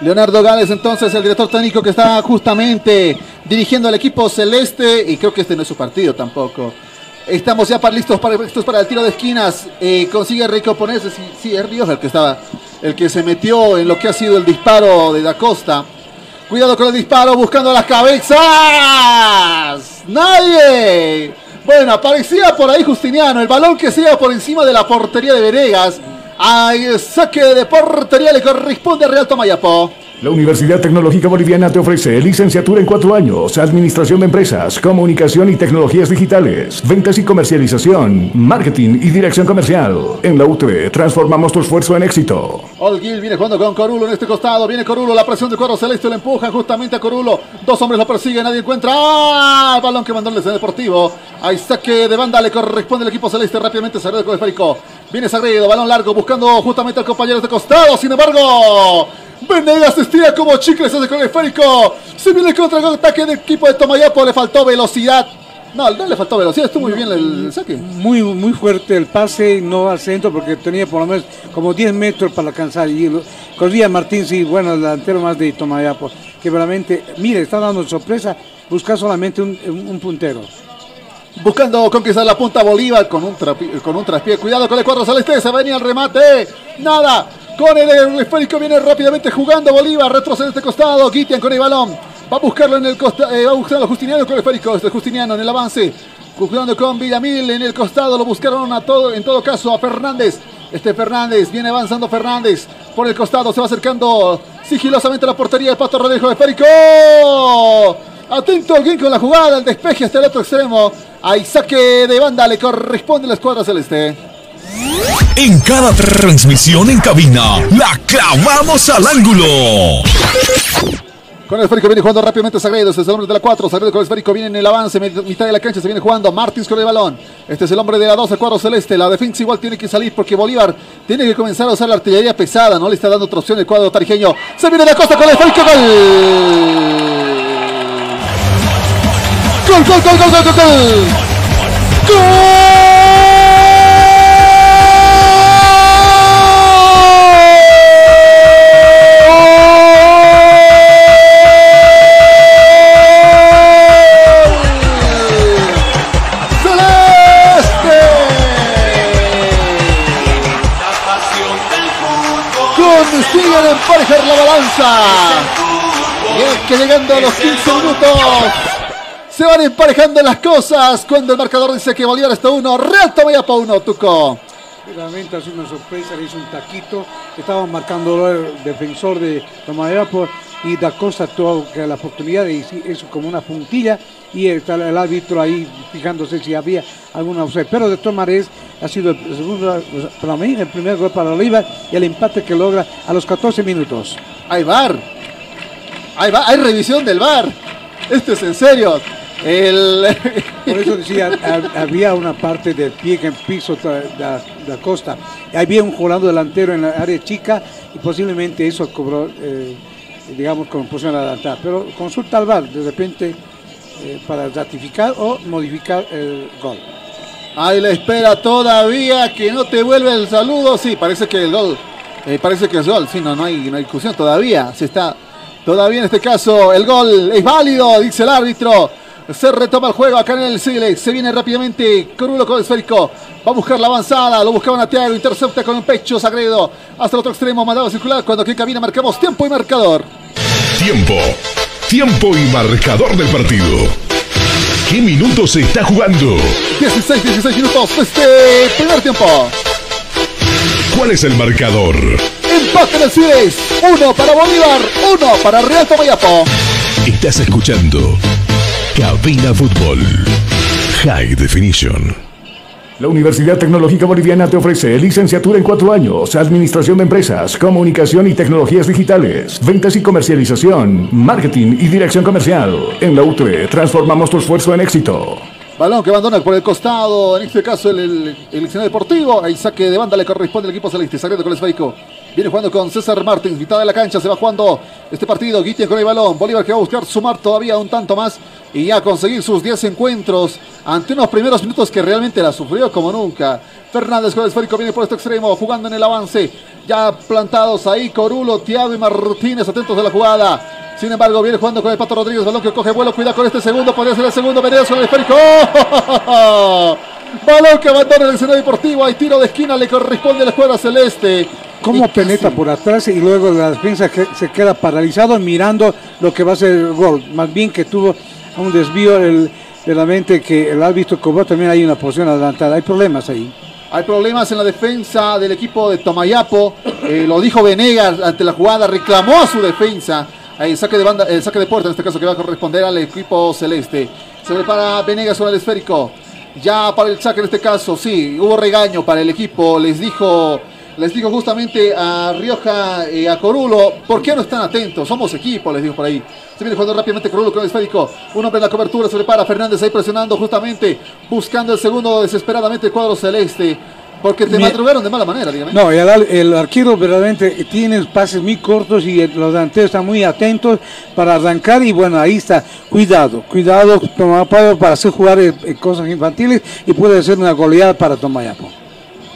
Leonardo Gales, entonces, el director técnico que está justamente dirigiendo al equipo celeste. Y creo que este no es su partido tampoco. Estamos ya para, listos, para, listos para el tiro de esquinas. Eh, consigue recomponerse. Sí, sí, es Ríos el que estaba, el que se metió en lo que ha sido el disparo de Da Costa. Cuidado con el disparo, buscando las cabezas. Nadie. Bueno, aparecía por ahí Justiniano. El balón que se por encima de la portería de Venegas. Ay, saque de portería le corresponde a Real Tomayapo. La Universidad Tecnológica Boliviana te ofrece licenciatura en cuatro años, administración de empresas, comunicación y tecnologías digitales, ventas y comercialización, marketing y dirección comercial. En la UTV transformamos tu esfuerzo en éxito. Olguil viene jugando con Corulo en este costado. Viene Corulo, la presión del cuadro celeste lo empujan justamente a Corulo. Dos hombres lo persiguen, nadie encuentra. ¡Ah! Balón que mandó el Deportivo. Hay saque de banda, le corresponde al equipo celeste rápidamente. Con el esférico. Viene Sagredo, balón largo, buscando justamente al compañero de costado. Sin embargo, Venegas estira como chicle, se hace con el esférico. Se viene el contraataque del equipo de Tomayapo, le faltó velocidad. No, no le faltó velocidad, estuvo muy bien el saque. Muy, muy fuerte el pase, no al centro, porque tenía por lo menos como 10 metros para alcanzar. Y corría Martín, sí, bueno, el delantero más de Tomayapo, que realmente, mire, está dando sorpresa, buscar solamente un, un- un puntero. Buscando conquistar la punta Bolívar con un, con un traspié. Cuidado con el cuadro celeste. Se venía el remate. Nada. Con el, el esférico viene rápidamente jugando Bolívar. Retrocede este costado. Guitian con el balón. Va a buscarlo en el costado. va a buscarlo Justiniano con el esférico. Este es Justiniano en el avance. Jugando con Villamil en el costado. Lo buscaron a todo, en todo caso a Fernández. Este Fernández. Viene avanzando Fernández. Por el costado se va acercando sigilosamente a la portería de Pato Rodríguez. Esférico. Atento alguien con la jugada, el despeje hasta el otro extremo. Hay saque de banda, le corresponde a la escuadra celeste. En cada transmisión en cabina, la clavamos al ángulo. Con el esférico viene jugando rápidamente Sagredo, este es el hombre de la 4, Sagredo con el esférico viene en el avance, mit- mitad de la cancha se viene jugando, Martins con el balón, este es el hombre de la 12, cuadro celeste, la defensa igual tiene que salir porque Bolívar tiene que comenzar a usar la artillería pesada, no le está dando otra opción el cuadro tarijeño, se viene de Acosta con el esférico, gol. Gol, gol, gol, gol, gol, gol. Consiguen emparejar la balanza. Y es que llegando a los 15 minutos se van emparejando las cosas cuando el marcador dice que Bolívar está uno, Real Tomayapo uno, Tuco. Realmente ha sido una sorpresa, le hizo un taquito, estaba marcando el defensor de Tomayapo y Da Costa tuvo la oportunidad de hizo eso como una puntilla y está el árbitro ahí fijándose si había alguna opción. Pero de todas maneras ha sido el segundo, para mí, el primer gol para Bolívar y el empate que logra a los 14 minutos. Hay bar. Hay, bar, hay revisión del bar. Esto es en serio. El... Por eso decía, había una parte del pie que en piso de la costa. Había un jugando delantero en la área chica y posiblemente eso cobró, eh, digamos, con posición adelantada. Pero consulta al VAR de repente eh, para ratificar o modificar el gol. Ahí la espera todavía que no te vuelve el saludo. Sí, parece que el gol, eh, parece que es gol. Sí, no, no hay, no hay discusión todavía. Se está, todavía en este caso el gol es válido, dice el árbitro. Se retoma el juego acá en el Silex. Se viene rápidamente Corulo con el esférico. Va a buscar la avanzada. Lo buscaban a Thiago. Intercepta con un pecho sagredo. Hasta el otro extremo. Mandado a circular. Cuando aquí en cabina marcamos tiempo y marcador. Tiempo. Tiempo y marcador del partido. ¿Qué minutos se está jugando? 16, 16 minutos de este primer tiempo. ¿Cuál es el marcador? Empate en el Silex. Uno para Bolívar. Uno para Real Tomayapo. Estás escuchando Cabina Fútbol. High Definition. La Universidad Tecnológica Boliviana te ofrece licenciatura en cuatro años, Administración de Empresas, Comunicación y Tecnologías Digitales, Ventas y Comercialización, Marketing y Dirección Comercial. En la UTE transformamos tu esfuerzo en éxito. Balón que abandona por el costado, en este caso el, el, el deportivo. Ahí saque de banda le corresponde al equipo celeste. Sagredo con el. Viene jugando con César Martins, mitad de la cancha. Se va jugando este partido. Guitian con el balón. Bolívar que va a buscar sumar todavía un tanto más y ya conseguir sus 10 encuentros ante unos primeros minutos que realmente la sufrió como nunca. Fernández con el esférico viene por este extremo, jugando en el avance. Ya plantados ahí Corulo, Tiago y Martínez atentos a la jugada. Sin embargo, viene jugando con el Pato Rodríguez, balón que coge vuelo, cuida con este segundo, podría ser el segundo, con el esférico. ¡Oh! Balón que abandona el escenario deportivo, hay tiro de esquina, le corresponde a la escuadra celeste. Cómo penetra por atrás y luego la defensa que se queda paralizado mirando lo que va a ser el gol. Más bien que tuvo un desvío el, de la mente que el árbitro cobró, también hay una posición adelantada. Hay problemas ahí. Hay problemas en la defensa del equipo de Tomayapo. Eh, lo dijo Venegas ante la jugada, reclamó a su defensa. El saque de banda, el saque de puerta en este caso que va a corresponder al equipo celeste. Se prepara Venegas con el esférico. Ya para el saque en este caso, sí, hubo regaño para el equipo. Les dijo, les dijo justamente a Rioja y a Corulo, ¿por qué no están atentos? Somos equipo, les dijo por ahí. Se viene jugando rápidamente Corulo con el esférico. Un hombre en la cobertura, se prepara Fernández ahí presionando justamente, buscando el segundo desesperadamente el cuadro celeste. Porque te madrugaron de mala manera, dígame. No, el, el, arquero verdaderamente tiene pases muy cortos y el, los delanteros están muy atentos para arrancar y bueno, ahí está. Cuidado, cuidado Tomayapo para hacer jugar eh, cosas infantiles y puede ser una goleada para Tomayapo.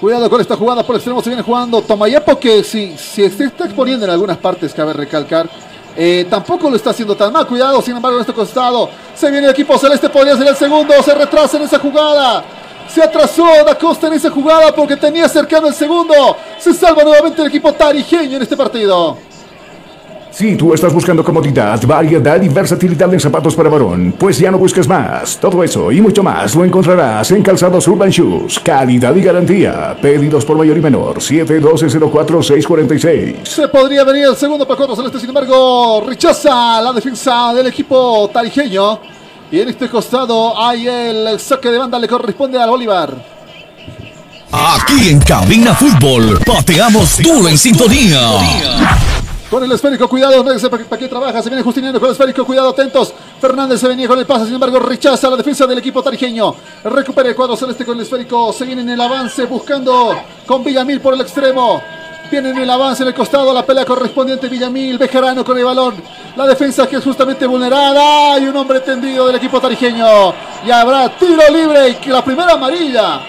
Cuidado con esta jugada por el extremo, se viene jugando Tomayapo que si, si se está exponiendo en algunas partes, cabe recalcar. Eh, tampoco lo está haciendo tan mal, cuidado, sin embargo, en este costado se viene el equipo celeste, podría ser el segundo, se retrasa en esa jugada. Se atrasó Da Costa en esa jugada porque tenía cercano el segundo. Se salva nuevamente el equipo tarijeño en este partido. Si tú estás buscando comodidad, variedad y versatilidad en zapatos para varón, pues ya no busques más. Todo eso y mucho más lo encontrarás en Calzados Urban Shoes. Calidad y garantía. Pedidos por mayor y menor. 712-04-646. Se podría venir el segundo para cuatro celeste, sin embargo, rechaza la defensa del equipo tarijeño. Y en este costado hay el saque de banda, le corresponde al Bolívar. Aquí en Cabina Fútbol, pateamos duro en sintonía. Con el esférico, cuidado, para qué trabaja, se viene Justiniano con el esférico, cuidado, atentos. Fernández se venía con el pase, sin embargo, rechaza la defensa del equipo tarijeño. Recupera el cuadro celeste con el esférico, se viene en el avance buscando con Villamil por el extremo. Viene en el avance en el costado, la pelea correspondiente Villamil, Bejarano con el balón. La defensa que es justamente vulnerada. Y un hombre tendido del equipo tarijeño. Y habrá tiro libre. Y la primera amarilla.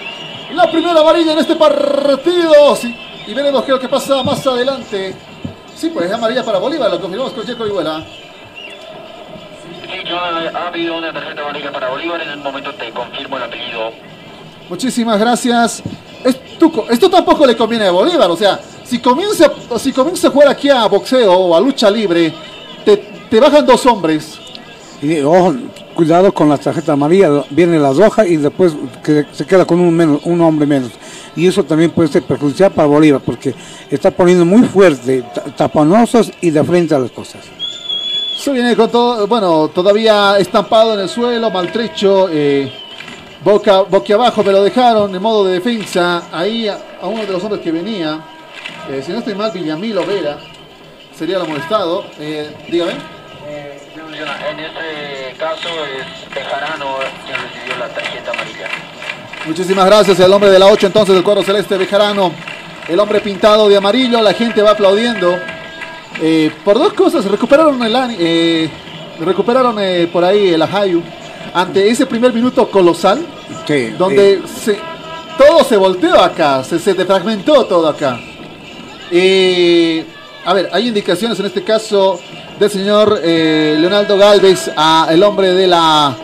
La primera amarilla en este partido. Sí, y veremos qué es lo que pasa más adelante. Sí, pues es amarilla para Bolívar. Lo confirmamos con Checo Orihuela. Sí, yo, ha habido una tarjeta amarilla para Bolívar. En el momento te confirmo el apellido. Muchísimas gracias. Esto, esto tampoco le conviene a Bolívar. O sea, si comienza, si comienza a jugar aquí a boxeo o a lucha libre, te, te bajan dos hombres. Y ojo, cuidado con la tarjeta amarilla, viene la roja y después que se queda con un, menos, un hombre menos. Y eso también puede ser perjudicial para Bolívar porque está poniendo muy fuerte, ta- taponosos y de frente a las cosas. Se viene con todo, bueno, todavía estampado en el suelo, maltrecho, eh, boca, boca abajo, pero lo dejaron en modo de defensa. Ahí a, a uno de los hombres que venía, eh, si no estoy mal, Villamil Vera, sería el molestado. Eh, dígame. En este caso es Bejarano quien recibió la tarjeta amarilla. Muchísimas gracias al hombre de la 8 entonces del cuadro celeste Bejarano. El hombre pintado de amarillo, la gente va aplaudiendo. Eh, por dos cosas, recuperaron el eh, recuperaron eh, por ahí el Ajayu ante ese primer minuto colosal donde eh. se- todo se volteó acá, se, se defragmentó todo acá. Eh, a ver, hay indicaciones en este caso del señor eh, Leonardo Galvez a el hombre de la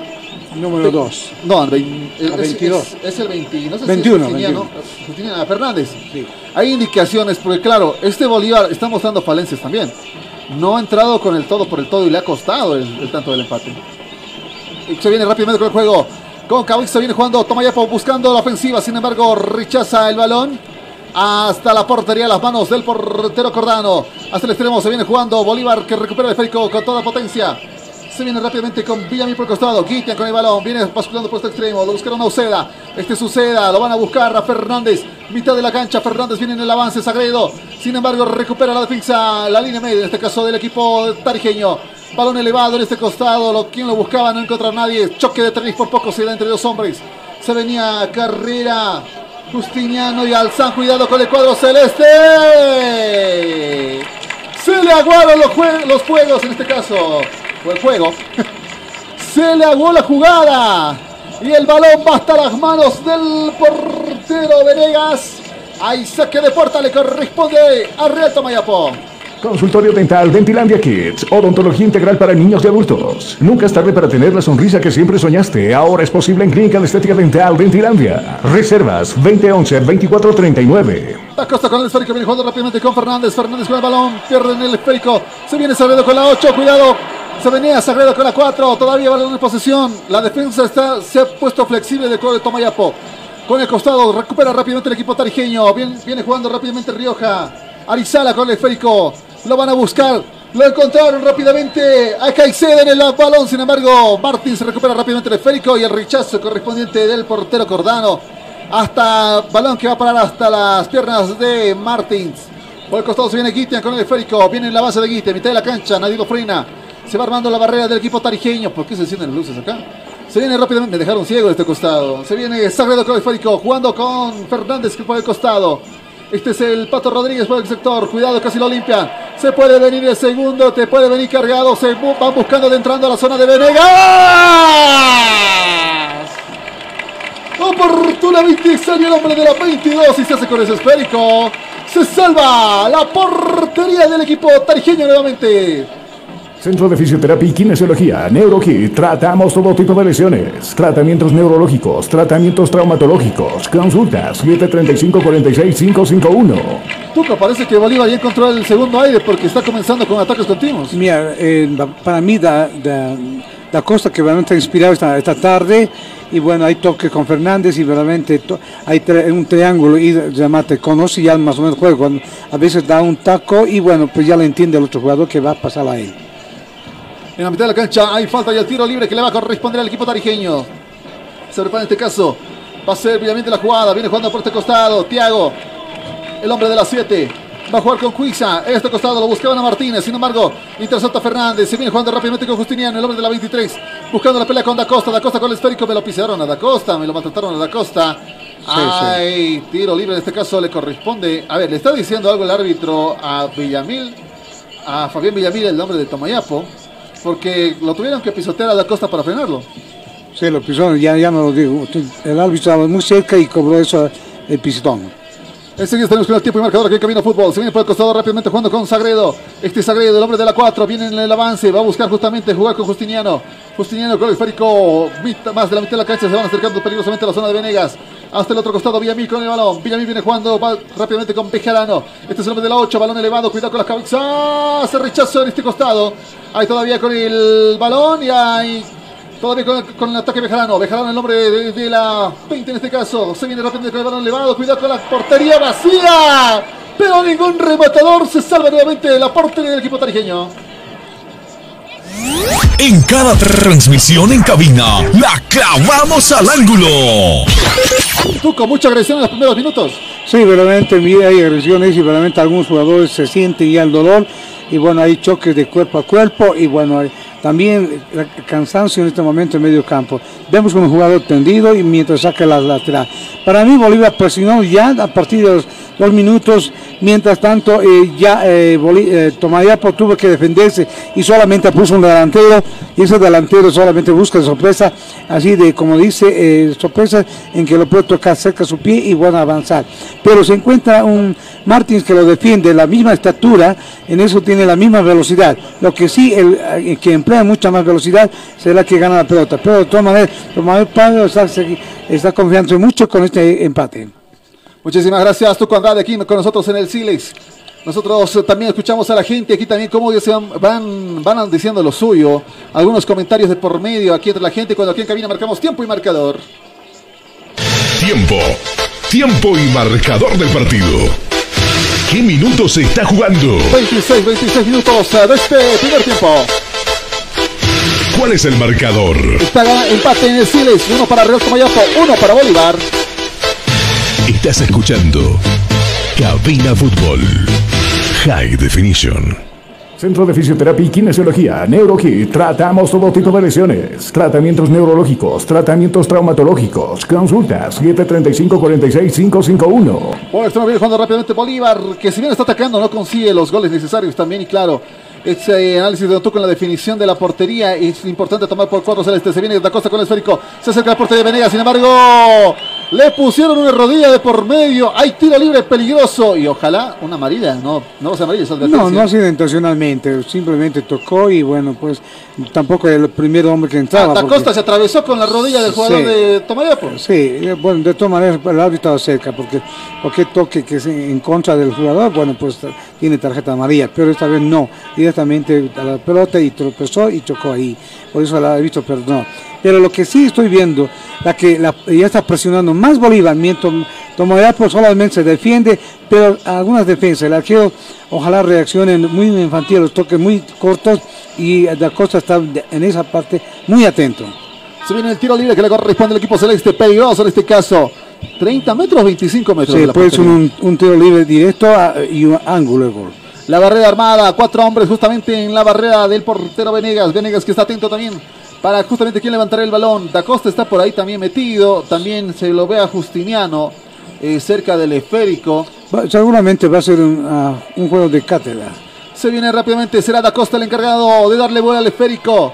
Número 2. no, el vein- el- A es, 22. es- es el 20, no sé si es 21, Justiniano, 21. Justiniano Fernández. Hay indicaciones, porque claro, este Bolívar está mostrando falencias también. No ha entrado con el todo por el todo y le ha costado el, el tanto del empate. Se viene rápidamente con el juego. Con Cabeza viene jugando Tomayapo buscando la ofensiva, sin embargo rechaza el balón. Hasta la portería, las manos del portero Cordano. Hasta el extremo se viene jugando Bolívar que recupera el esférico con toda potencia. Se viene rápidamente con Villamil por el costado. Guitian con el balón. Viene basculando por este extremo. Lo buscaron a Uceda. Este suceda. Lo van a buscar a Fernández. Mitad de la cancha. Fernández viene en el avance. Sagredo. Sin embargo, recupera la defensa. La línea media. En este caso del equipo tarijeño. Balón elevado en este costado. Lo, quien lo buscaba no encontró a nadie. Choque de tenis por poco se da entre dos hombres. Se venía carrera. Justiniano y Alzán. Cuidado con el cuadro celeste. Se le aguaron los, los juegos en este caso. O el juego. Se le aguó la jugada. Y el balón va hasta las manos del portero Venegas. Hay saque de puerta, le corresponde a Real Tomayapo. Consultorio Dental Dentilandia Kids. Odontología integral para niños y adultos. Nunca es tarde para tener la sonrisa que siempre soñaste. Ahora es posible en Clínica de Estética Dental Dentilandia. Reservas 2011-2439. Da Costa con el esférico, viene jugando rápidamente con Fernández. Fernández con el balón, pierde en el esférico. Se viene Sagredo con la 8, cuidado. Se venía Sagredo con la 4, todavía balón en posesión. La defensa está, se ha puesto flexible de de Tomayapo. Con el costado, recupera rápidamente el equipo tarijeño. Viene, viene jugando rápidamente Rioja. Arizala con el esférico. Lo van a buscar. Lo encontraron rápidamente a Caicedo en el balón. Sin embargo, Martín se recupera rápidamente el esférico y el rechazo correspondiente del portero Cordano. Hasta balón que va a parar hasta las piernas de Martins. Por el costado se viene Guitian con el esférico. Viene en la base de Guitian, mitad de la cancha. Nadie lo frena. Se va armando la barrera del equipo tarijeño. ¿Por qué se encienden las luces acá? Se viene rápidamente. Me dejaron ciego de este costado. Se viene Sagredo con. Jugando con Fernández que por el costado. Este es el Pato Rodríguez por el sector. Cuidado, casi lo limpian. Se puede venir el segundo. Te puede venir cargado. Se van buscando de entrando a la zona de Venegas. Oportunamente sale el hombre de la 22 y se hace con ese esférico. Se salva la portería del equipo tarijeño nuevamente. Centro de Fisioterapia y Kinesiología, NeuroKit. Tratamos todo tipo de lesiones. Tratamientos neurológicos, tratamientos traumatológicos. Consultas 735-46551. Tuca, parece que Bolívar ya encontró el segundo aire porque está comenzando con ataques continuos. Mira, eh, para mí da, da, da Costa que realmente ha inspirado esta, esta tarde y bueno, hay toque con Fernández y realmente hay un triángulo y además te conoce ya más o menos el juego, cuando a veces da un taco y bueno, pues ya le entiende el otro jugador que va a pasar a él. En la mitad de la cancha hay falta y el tiro libre que le va a corresponder al equipo tarijeño. Se prepara en este caso. Va a ser obviamente la jugada. Viene jugando por este costado. Tiago, el hombre de las 7. Va a jugar con Cuiza. En este costado lo buscaban a Martínez. Sin embargo, intercepta Fernández. Se viene jugando rápidamente con Justiniano, el hombre de la 23. Buscando la pelea con Da Costa. Da Costa con el esférico. Me lo pisaron a Da Costa. Me lo maltrataron a Da Costa. Ay, tiro libre en este caso le corresponde. A ver, le está diciendo algo el árbitro a Villamil. a Fabián Villamil el nombre de Tomayapo, porque lo tuvieron que pisotear a la costa para frenarlo. Sí, lo pisó, ya, ya no lo digo. El árbitro estaba muy cerca y cobró eso el pisotón. Enseguida tenemos con el tiempo y marcador aquí Camino Fútbol. Se viene por el costado rápidamente jugando con Sagredo. Este Sagredo, el hombre de la 4, viene en el avance. Va a buscar justamente jugar con Justiniano. Justiniano con el esférico más de la mitad de la cancha. Se van acercando peligrosamente a la zona de Venegas. Hasta el otro costado, Villamil con el balón. Villamil viene jugando va rápidamente con Bejarano. Este es el hombre de la 8, balón elevado. Cuidado con las cabezas. Se rechazó en este costado. Ahí todavía con el balón y hay Todavía con, el ataque Bejarano. Bejarano el nombre de, la 20 en este caso. Se viene rápidamente con el balón elevado. Cuidado con la portería vacía. Pero ningún rematador se salva nuevamente de la portería del equipo tarijeño. En cada transmisión en cabina, la clavamos al ángulo. Tú con mucha agresión en los primeros minutos. Sí, mira, hay agresiones y realmente algunos jugadores se sienten ya el dolor y bueno, hay choques de cuerpo a cuerpo y bueno, hay también eh, cansancio en este momento en medio campo. Vemos un jugador tendido y mientras saca la lateral. Para mí Bolívar presionó ya a partir de los dos minutos, mientras tanto eh, ya eh, eh, Tomayapo tuvo que defenderse y solamente puso un delantero y ese delantero solamente busca sorpresa, así de como dice, sorpresa en que lo puede tocar cerca de su pie y bueno avanzar. Pero se encuentra un Martins que lo defiende, la misma estatura, en eso tiene la misma velocidad. Lo que sí, el que emplea mucha más velocidad será el que gana la pelota. Pero de todas maneras, Tomayapo está, está confiando mucho con este empate. Muchísimas gracias, Tuco Andrade, aquí con nosotros en el Silex. Nosotros eh, también escuchamos a la gente aquí también cómo se van, van, van diciendo lo suyo. Algunos comentarios de por medio aquí entre la gente cuando aquí en cabina marcamos tiempo y marcador. Tiempo. Tiempo y marcador del partido. ¿Qué minutos se está jugando? 26, 26 minutos eh, de este primer tiempo. ¿Cuál es el marcador? Está empate en el Silex, uno para Real Tomayapo, uno para Bolívar. Estás escuchando Cabina Fútbol. High Definition. Centro de Fisioterapia y Kinesiología, NeuroKit. Tratamos todo tipo de lesiones. Tratamientos neurológicos, tratamientos traumatológicos. Consultas 735-46-551. Por esto viene jugando rápidamente Bolívar, que si bien está atacando, no consigue los goles necesarios también. Y claro, ese análisis de en la definición de la portería es importante tomar por cuatro celeste. Se viene Da Costa con el esférico, se acerca la portería de Venegas. Sin embargo, le pusieron una rodilla de por medio. Hay tiro libre peligroso y ojalá una amarilla. No, no ser amarilla, esa No, no ha sido intencionalmente, simplemente tocó y bueno, pues tampoco el primer hombre que entraba. Porque- Costa se atravesó con la rodilla del jugador Sí. de Tomayapo. Sí, eh, bueno, de todas maneras el árbitro cerca, porque porque toque que es en contra del jugador, bueno, pues tiene tarjeta amarilla, pero esta vez no, directamente a la pelota y tropezó y chocó ahí, por eso el árbitro perdonó. Pero lo que sí estoy viendo, la que la- ya está presionando más Bolívar, mientras Tomayapo solamente se defiende, pero algunas defensas, el arquero ojalá reaccionen muy infantil, los toques muy cortos y Da Costa está en esa parte muy atento. Se viene el tiro libre que le corresponde al equipo celeste. Peligroso en este caso. 30 metros, 25 metros. Sí, de la puede ser portería. un, un tiro libre directo a- y un ángulo de gol. La barrera armada, cuatro hombres justamente en la barrera del portero Venegas. Venegas que está atento también para justamente quién levantará el balón. Da Costa está por ahí también metido. También se lo ve a Justiniano eh, cerca del esférico. Va- Seguramente va a ser un, ah, un juego de cátedra. Se viene rápidamente, será Da Costa el encargado de darle vuelo al esférico.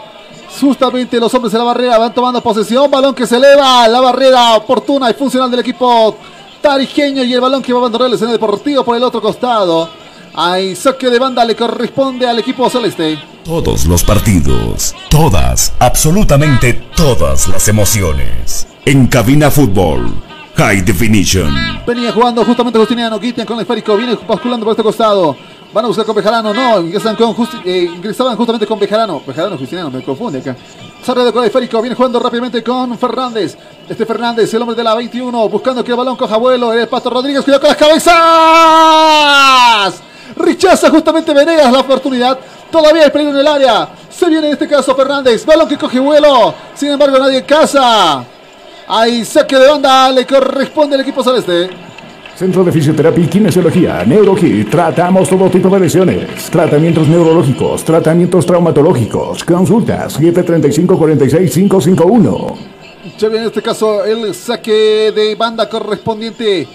Justamente los hombres de la barrera van tomando posesión. Balón que se eleva, la barrera oportuna y funcional del equipo tarijeño. Y el balón que va a abandonar el escenario deportivo por el otro costado. Hay saque de banda, le corresponde al equipo celeste. Todos los partidos, todas, absolutamente todas las emociones. En Cabina Fútbol, High Definition. Venía jugando justamente Justiniano, Guitian con el esférico, viene basculando por este costado. Van a buscar con Bejarano, no, ingresan con Justi- eh, ingresaban justamente con Bejarano. Bejarano, Justiniano, me confunde acá. Sale con el esférico, viene jugando rápidamente con Fernández. Este Fernández, el hombre de la 21, buscando que el balón coja vuelo. El Pato Rodríguez, cuidado con las cabezas. Rechaza justamente Venegas la oportunidad. Todavía hay peligro en el área. Se viene en este caso Fernández. Balón que coge vuelo. Sin embargo, nadie en casa. Hay saque de banda. Le corresponde al equipo celeste. Centro de Fisioterapia y Kinesiología, NeuroKit. Tratamos todo tipo de lesiones. Tratamientos neurológicos, tratamientos traumatológicos. Consultas 735-46-551. Se viene en este caso el saque de banda correspondiente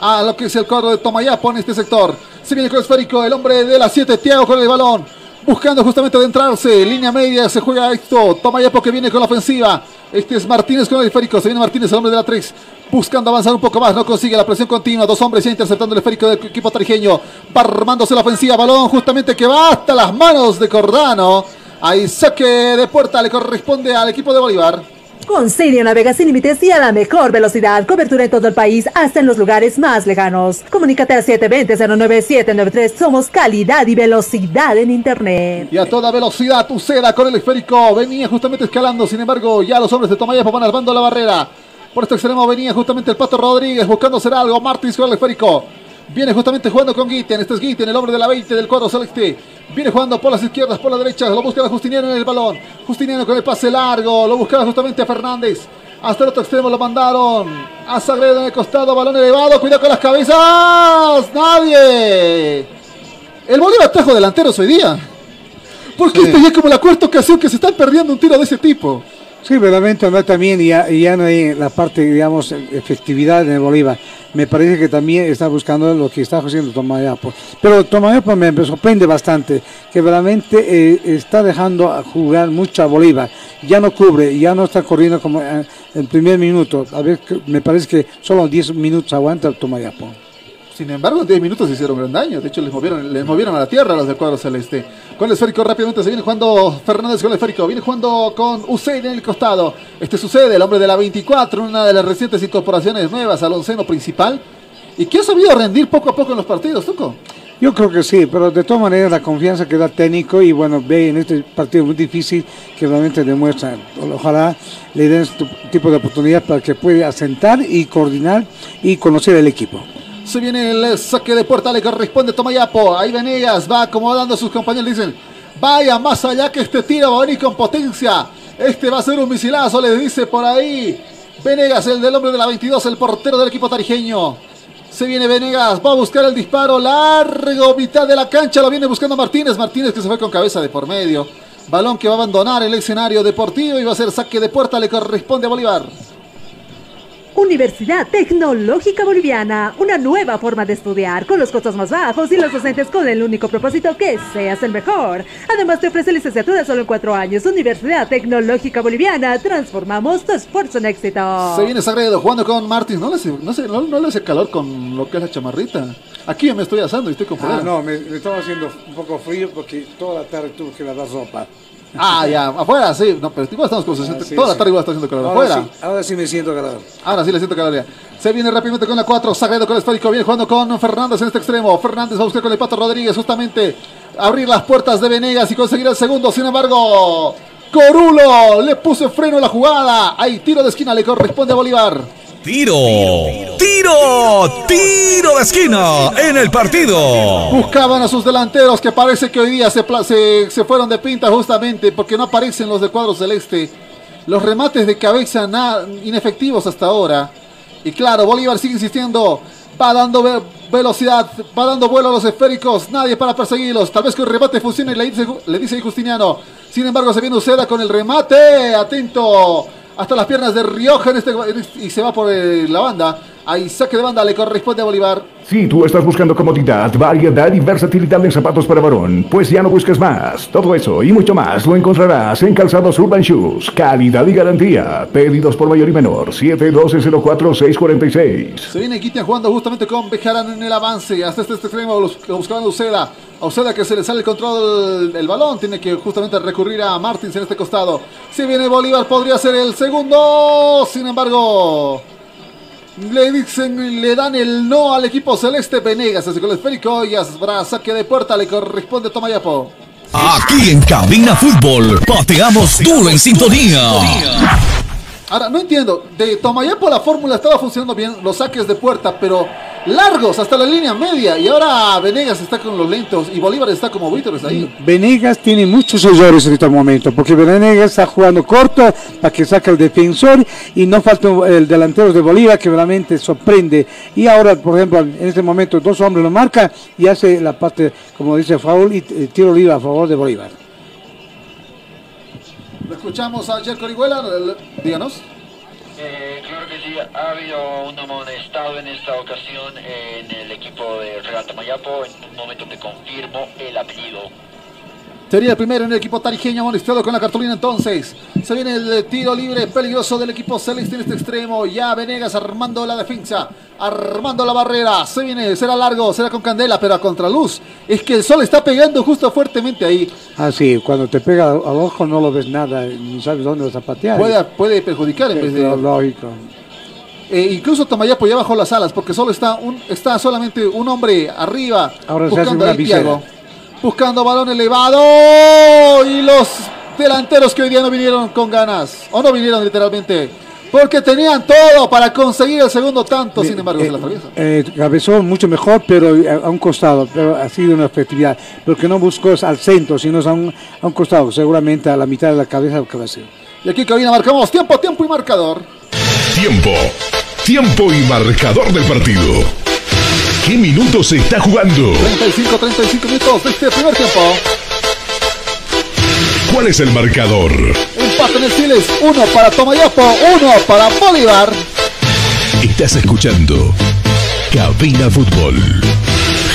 a lo que es el cuadro de Tomayapo en este sector. Se viene con el esférico el hombre de la 7, Tiago con el balón. Buscando justamente adentrarse. Línea media, se juega esto. Toma ya porque viene con la ofensiva. Este es Martínez con el esférico. Se viene Martínez, el hombre de la 3. Buscando avanzar un poco más. No consigue la presión continua. Dos hombres ya interceptando el esférico del equipo tarijeño. Va la ofensiva. Balón justamente que va hasta las manos de Cordano. Ahí saque de puerta le corresponde al equipo de Bolívar. Con Sirio navegas sin límites y a la mejor velocidad. Cobertura en todo el país, hasta en los lugares más lejanos. Comunícate al 720-09793. Somos calidad y velocidad en Internet. Y a toda velocidad, Tucera con el esférico. Venía justamente escalando. Sin embargo, ya los hombres de Tomayapo van armando la barrera. Por este extremo venía justamente el Pato Rodríguez buscando hacer algo. Martins con el esférico. Viene justamente jugando con Guiten. Este es Guiten, el hombre de la 20 del cuadro celeste. Viene jugando por las izquierdas, por la derecha. Lo busca Justiniano en el balón. Justiniano con el pase largo. Lo buscaba justamente a Fernández. Hasta el otro extremo lo mandaron. A Sagredo en el costado. Balón elevado. Cuidado con las cabezas. Nadie. El Bolívar trajo delanteros hoy día. Porque esta ya es como la cuarta ocasión que se están perdiendo un tiro de ese tipo. Sí, verdaderamente no también ya, ya no hay la parte, digamos, efectividad el Bolívar. Me parece que también está buscando lo que está haciendo Tomayapo. Pero Tomayapo me sorprende bastante, que verdaderamente eh, está dejando jugar mucho a Bolívar. Ya no cubre, ya no está corriendo como en el primer minuto. A ver, me parece que solo 10 minutos aguanta Tomayapo. Sin embargo, en 10 minutos hicieron gran daño. De hecho, les movieron, les movieron a la tierra a los del cuadro celeste. Con el esférico rápidamente se viene jugando Fernández con el esférico. Viene jugando con Usain en el costado. Este sucede, el hombre de la 24, una de las recientes incorporaciones nuevas al onceno principal. Y que ha sabido rendir poco a poco en los partidos, Tuco. Yo creo que sí, pero de todas maneras la confianza que da técnico y bueno, ve en este partido muy difícil que realmente demuestra. Ojalá le den este tipo de oportunidad para que pueda asentar y coordinar y conocer el equipo. Se viene el saque de puerta, le corresponde Tomayapo. Ahí Venegas va acomodando a sus compañeros. Dicen, vaya más allá que este tiro va a venir con potencia. Este va a ser un misilazo, le dice por ahí. Venegas, el del hombre de la 22, el portero del equipo tarijeño. Se viene Venegas, va a buscar el disparo largo, mitad de la cancha, lo viene buscando Martínez. Martínez que se fue con cabeza de por medio. Balón que va a abandonar el escenario deportivo y va a ser saque de puerta, le corresponde a Bolívar. Universidad Tecnológica Boliviana, una nueva forma de estudiar con los costos más bajos y los docentes con el único propósito que seas el mejor. Además te ofrece licenciatura solo en cuatro años. Universidad Tecnológica Boliviana, transformamos tu esfuerzo en éxito. Se viene Sagredo jugando con Martins. No le, hace, no, sé, no, no le hace calor con lo que es la chamarrita. Aquí yo me estoy asando y estoy con Ah, no, me, me estaba haciendo un poco frío porque toda la tarde tuve que lavar ropa. Ah, ya, afuera, sí. No, pero igual estamos con 60. Ah, sí, Toda la tarde igual está haciendo calor. Ahora Afuera. sí, ahora sí me siento calor. Ahora sí le siento calor ya. Se viene rápidamente con la 4. Sagredo con el esférico. Viene jugando con Fernández en este extremo. Fernández va a buscar con el Pato Rodríguez justamente abrir las puertas de Venegas y conseguir el segundo. Sin embargo, Corulo le puso freno a la jugada. Hay tiro de esquina, le corresponde a Bolívar. Tiro, tiro, tiro de esquina en el partido. Buscaban a sus delanteros que parece que hoy día se, se, fueron de pinta justamente porque no aparecen los del cuadro celeste. Los remates de cabeza inefectivos hasta ahora. Y claro, Bolívar sigue insistiendo. Va dando ve- velocidad, va dando vuelo a los esféricos. Nadie para perseguirlos. Tal vez que el remate funcione le dice, le dice Justiniano. Sin embargo, se viene Uceda con el remate. Atento. Hasta las piernas de Rioja en este, y se va por eh, la banda. Ahí saque de banda le corresponde a Bolívar. Si tú estás buscando comodidad, variedad y versatilidad en zapatos para varón, pues ya no busques más. Todo eso y mucho más lo encontrarás en Calzados Urban Shoes. Calidad y garantía. Pedidos por mayor y menor. 712-04-646. Se viene Guitian jugando justamente con Bejarán en el avance. Hasta este, este extremo lo buscaban a Uceda. A Uceda que se le sale el control del balón. Tiene que justamente recurrir a Martins en este costado. Si viene Bolívar, podría ser el segundo. Sin embargo, le dicen, le dan el no al equipo celeste. Venegas hace con el esférico y habrá saque de puerta. Le corresponde a Tomayapo. Aquí en Cabina Fútbol, pateamos duro en sintonía. Ahora, no entiendo. De Tomayapo la fórmula estaba funcionando bien, los saques de puerta, pero largos hasta la línea media. Y ahora Venegas está con los lentos y Bolívar está como buitres ahí. Venegas tiene muchos errores en este momento, porque Venegas está jugando corto para que saque el defensor y no falta el delantero de Bolívar que realmente sorprende. Y ahora, por ejemplo, en este momento dos hombres lo marcan y hace la parte, como dice Faul, y eh, tiro libre a favor de Bolívar. Lo escuchamos a Jerko Orihuela, el- díganos. Eh, claro que sí, ha habido un amonestado en esta ocasión en el equipo de Real Tamayapo. En un momento te confirmo el apellido. Sería el primero en el equipo tarijeño amonestado con la cartulina entonces. Se viene el tiro libre peligroso del equipo celeste en este extremo. Ya Venegas armando la defensa, armando la barrera. Se viene, será largo, será con candela, pero a contraluz. Es que el sol está pegando justo fuertemente ahí. Ah, sí, cuando te pega al ojo no lo ves nada, ni sabes dónde vas a patear. Puede, puede perjudicar en vez de... Lógico. Eh, incluso Tomayapo ya bajó las alas porque solo está un, está solamente un hombre arriba Ahora se hace buscando una visera. Thiago. Buscando balón elevado y los delanteros que hoy día no vinieron con ganas o no vinieron literalmente porque tenían todo para conseguir el segundo tanto sin embargo se la atraviesa Eh, cabezó mucho mejor, pero eh, a un costado, pero ha sido una efectividad, porque no buscó al centro, sino a un, a un costado, seguramente a la mitad de la cabeza que va a ser. y aquí cabina marcamos tiempo tiempo y marcador Tiempo. Tiempo y marcador del partido. ¿Qué minutos se está jugando? 35 35 minutos de este primer tiempo ¿Cuál es el marcador? empate en el Siles uno para Tomayapo uno para Bolívar Estás escuchando Cabina Fútbol.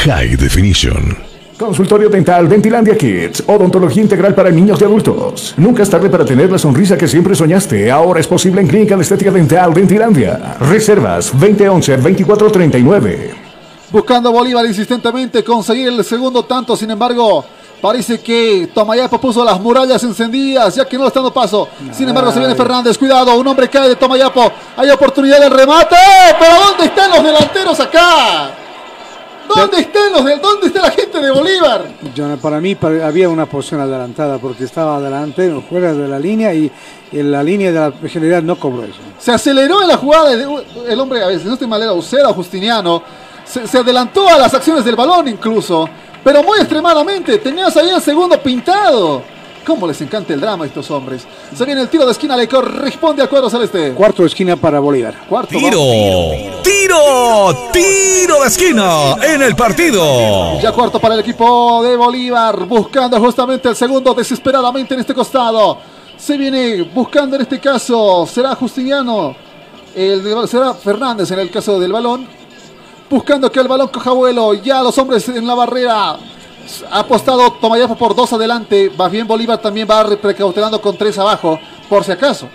High Definition. Consultorio Dental Dentilandia Kids. Odontología integral para niños y adultos. Nunca es tarde para tener la sonrisa que siempre soñaste. Ahora es posible en Clínica de Estética Dental Dentilandia. Reservas 2011-2439. Buscando Bolívar insistentemente conseguir el segundo tanto, sin embargo, parece que Tomayapo puso las murallas encendidas, ya que no le está dando paso. Sin embargo, se viene Fernández, cuidado, un hombre cae de Tomayapo, hay oportunidad del remate, pero ¿dónde están los delanteros acá? ¿Dónde están los de, dónde está la gente de Bolívar? Yo, para mí había una posición adelantada, porque estaba adelante, fuera de la línea, y en la línea de la general no cobró eso. Se aceleró en la jugada de- el hombre, a veces no estoy mal, era Uceda o Justiniano. Se, se adelantó a las acciones del balón incluso, pero muy extremadamente. Tenías ahí el segundo pintado. ¿Cómo les encanta el drama a estos hombres? Se viene el tiro de esquina, le corresponde a cuadro celeste. Cuarto de esquina para Bolívar. Cuarto. Tiro, tiro, tiro de esquina en el partido. Ya cuarto para el equipo de Bolívar, buscando justamente el segundo desesperadamente en este costado. Se viene buscando en este caso, será Justiniano, el de- será Fernández en el caso del balón. Buscando que el balón coja vuelo, ya los hombres en la barrera. Ha apostado Tomayapo por dos adelante, más bien Bolívar también va precautelando con tres abajo, por si acaso.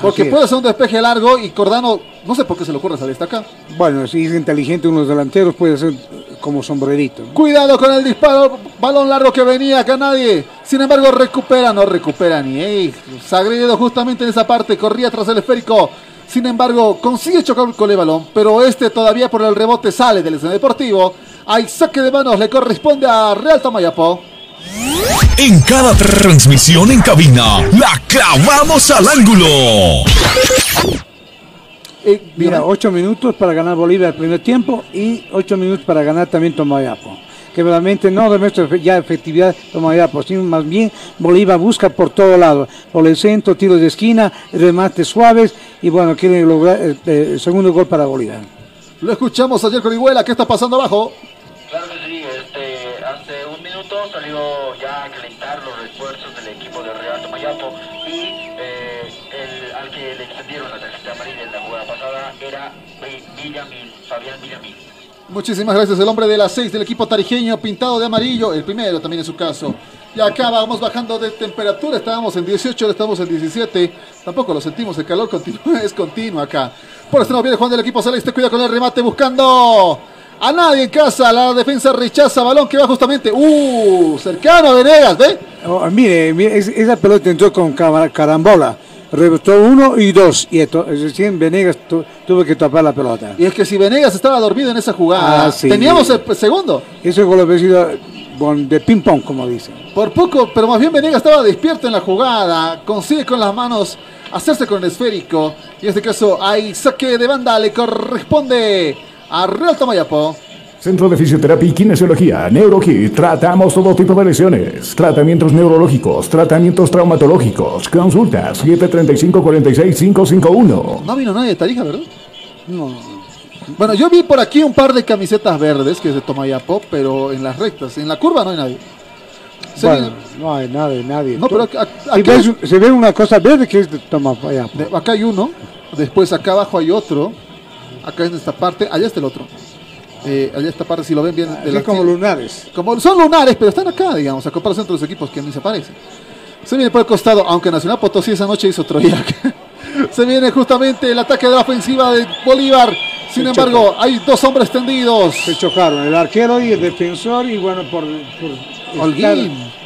Porque puede ser un despeje largo y Cordano, no sé por qué se le ocurre salir hasta acá. Bueno, si es inteligente unos delanteros, puede ser como sombrerito. Cuidado con el disparo, balón largo que venía acá nadie. Sin embargo, recupera, no recupera ni. Ey, Sagredo justamente en esa parte, corría tras el esférico. Sin embargo, consigue chocar con el balón, pero este todavía por el rebote sale del escenario deportivo. Hay saque de manos, le corresponde a Real Tamayapo. En cada transmisión en cabina, la clavamos al ángulo. Mira, ocho minutos para ganar Bolívar el primer tiempo y ocho minutos para ganar también Tomayapo. Que realmente no demuestra ya efectividad Tomayapo, sino más bien Bolívar busca por todo lado. Por el centro, tiros de esquina, remates suaves y bueno, quiere lograr el, el segundo gol para Bolívar. Lo escuchamos ayer con Iguela, ¿qué está pasando abajo? Muchísimas gracias, el hombre de las 6 del equipo tarijeño, pintado de amarillo, el primero también en su caso. Y acá vamos bajando de temperatura, estábamos en 18, ahora estamos en 17. Tampoco lo sentimos, el calor es continuo acá. Por este lado viene Juan del equipo celeste, cuida con el remate, buscando a nadie en casa. La defensa rechaza, balón que va justamente, uh, cercano a Venegas, ¿ve? Oh, mire, mire, es- esa pelota entró con carambola. Rebotó uno y dos. Y esto, es decir, Venegas tu- tuvo que tapar la pelota. Y es que si Venegas estaba dormido en esa jugada, Ah, sí. teníamos el segundo. Gol había sido bon, de ping-pong, como dicen. Por poco, pero más bien Venegas estaba despierto en la jugada. Consigue con las manos hacerse con el esférico. Y en este caso hay saque de banda. Le corresponde a Real Tomayapo. Centro de Fisioterapia y Kinesiología, NeuroKit. Tratamos todo tipo de lesiones. Tratamientos neurológicos, tratamientos traumatológicos. Consultas 735-46551. No vino nadie de Tarija, ¿verdad? No. Bueno, yo vi por aquí un par de camisetas verdes que es de Tomayapo, pero en las rectas. En la curva no hay nadie. Se Bueno, viene- no hay nadie, nadie. No, pero Si se ve una cosa verde que es de toma allá. de- acá hay uno. Después acá abajo hay otro. Acá en esta parte. Allá está el otro. Eh, allá esta parte, si lo ven bien. Como lunares. Como, son lunares, pero están acá, digamos, a comparación de otros equipos que a mí se parecen. Se viene por el costado, aunque Nacional Potosí esa noche hizo Troyac. se viene justamente el ataque de la ofensiva de Bolívar. Sin Se embargo, hay dos hombres tendidos. Se chocaron el arquero y el defensor y bueno, por, por estar,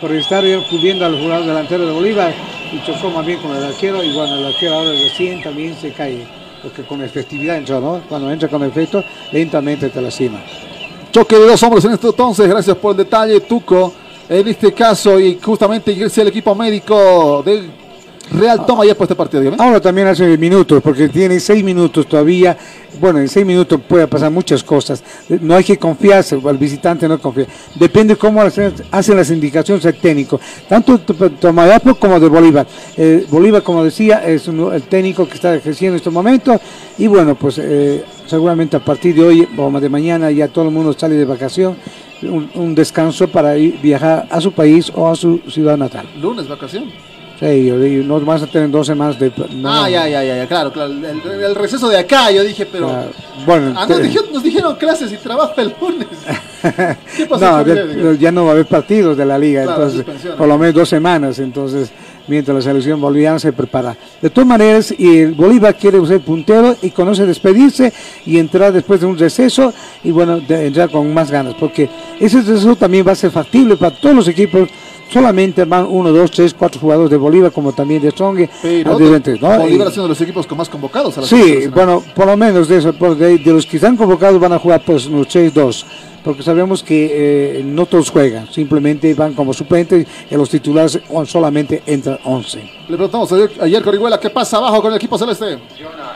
por estar cubriendo al jugador delantero de Bolívar y chocó más bien con el arquero y bueno, el arquero ahora recién también se cae, porque con efectividad entró, ¿no? Cuando entra con efecto, lentamente te lastima. Choque de dos hombres en este entonces. Gracias por el detalle, Tuco. En este caso, y justamente ingresa el equipo médico del Real Toma ya por este partido. dígame. Ahora también hace minutos, porque tiene seis minutos todavía. Bueno, en seis minutos puede pasar muchas cosas. No hay que confiarse, el visitante no confía. Depende cómo hacen las indicaciones del técnico, tanto de Tomayapo como de Bolívar. Eh, Bolívar, como decía, es el técnico que está ejerciendo en estos momentos. Y bueno, pues eh, seguramente a partir de hoy o de mañana ya todo el mundo sale de vacación. Un, un descanso para ir, viajar a su país o a su ciudad natal. Lunes, vacación. Sí, yo digo, no vas a tener dos semanas de... no, Ah, ya, ya, ya, ya, claro, claro. El, el receso de acá, yo dije, pero. Bueno, Ah, nos, te- dijeron, nos dijeron clases y trabajo el lunes. ¿Qué pasó? No, ya no va a haber partidos de la liga, Claro, entonces por lo menos dos semanas, entonces mientras la selección boliviana se prepara. De todas maneras, y el Bolívar quiere ser puntero y conoce despedirse y entrar después de un receso y bueno, de- entrar con más ganas, porque ese receso también va a ser factible para todos los equipos. Solamente van uno, dos, tres, cuatro jugadores de Bolívar, como también de Strong. Pero adherentes, ¿no? Bolívar Y- ha sido de los equipos con más convocados a la Sí, bueno, por lo menos de eso, de, de los que están convocados van a jugar pues los 6-2, porque sabemos que eh, no todos juegan, simplemente van como suplentes y los titulares solamente entran 11. Le preguntamos ayer, ayer Corihuela, ¿qué pasa abajo con el equipo celeste?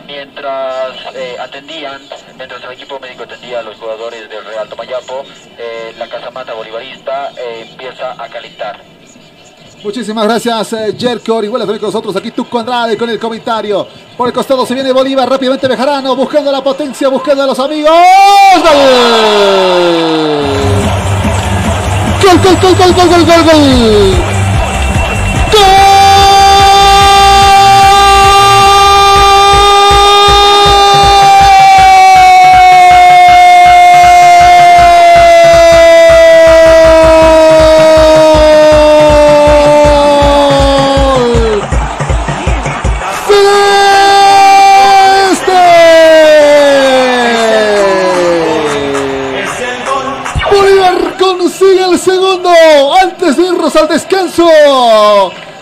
Mientras eh, atendían, mientras el equipo médico atendía a los jugadores del Real Tomayapo, la casamata bolivarista eh, empieza a calentar. Muchísimas gracias, eh, Jerko Orihuela, también con nosotros. Aquí Tuco Andrade con el comentario. Por el costado se viene Bolívar, rápidamente Bejarano, buscando la potencia, buscando a los amigos. ¡Gol! ¡Gol, gol, gol, gol, gol, gol, gol! ¡Gol!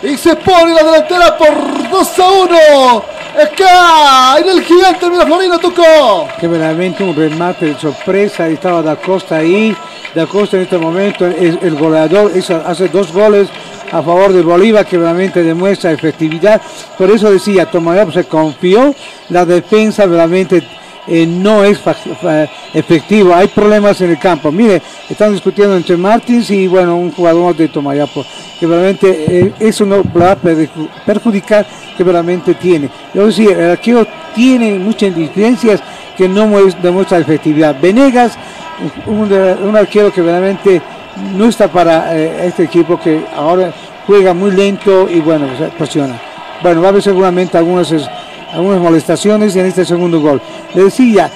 Y se pone la delantera por 2 a 1 acá en el gigante Miraflorino Tuco. Que verdaderamente un remate de sorpresa, estaba Da Costa ahí, Da Costa en este momento es el goleador, hizo- hace dos goles a favor de Bolívar que realmente demuestra efectividad, por eso decía, Tomayapo se confió, la defensa realmente eh, no es efectivo, hay problemas en el campo. Mire, están discutiendo entre Martins y bueno, un jugador de Tomayapo, que realmente eh, eso no va a perju- perjudicar que realmente tiene. Yo decía, el arquero tiene muchas diferencias que no mues- demuestra efectividad. Venegas, un, arquero que realmente no está para eh, este equipo que ahora juega muy lento y bueno, presiona. Bueno, va a haber seguramente algunas, algunas molestaciones en este segundo gol. Decía,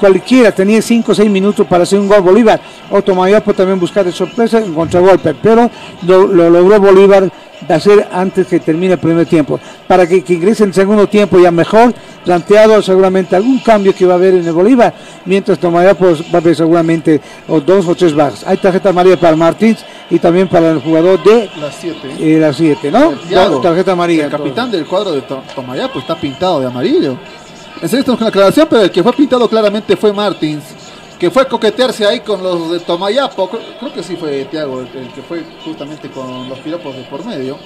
cualquiera tenía 5 o 6 minutos para hacer un gol Bolívar, o Tomayapo también buscar de sorpresa en contragolpe, pero lo, lo logró Bolívar de hacer antes que termine el primer tiempo, para que, que ingrese en el segundo tiempo ya mejor, planteado seguramente algún cambio que va a haber en el Bolívar, mientras Tomayapo va a haber seguramente o dos o tres bajas. Hay tarjeta amarilla para Martins y también para el jugador de Las 7. eh, las 7, ¿no? Thiago, tarjeta amarilla. El capitán del cuadro de To- Tomayapo está pintado de amarillo. Enseguida estamos con la aclaración, pero el que fue pintado claramente fue Martins, que fue a coquetearse ahí con los de Tomayapo. Creo, creo que sí fue Tiago el, el que fue justamente con los piropos de por medio.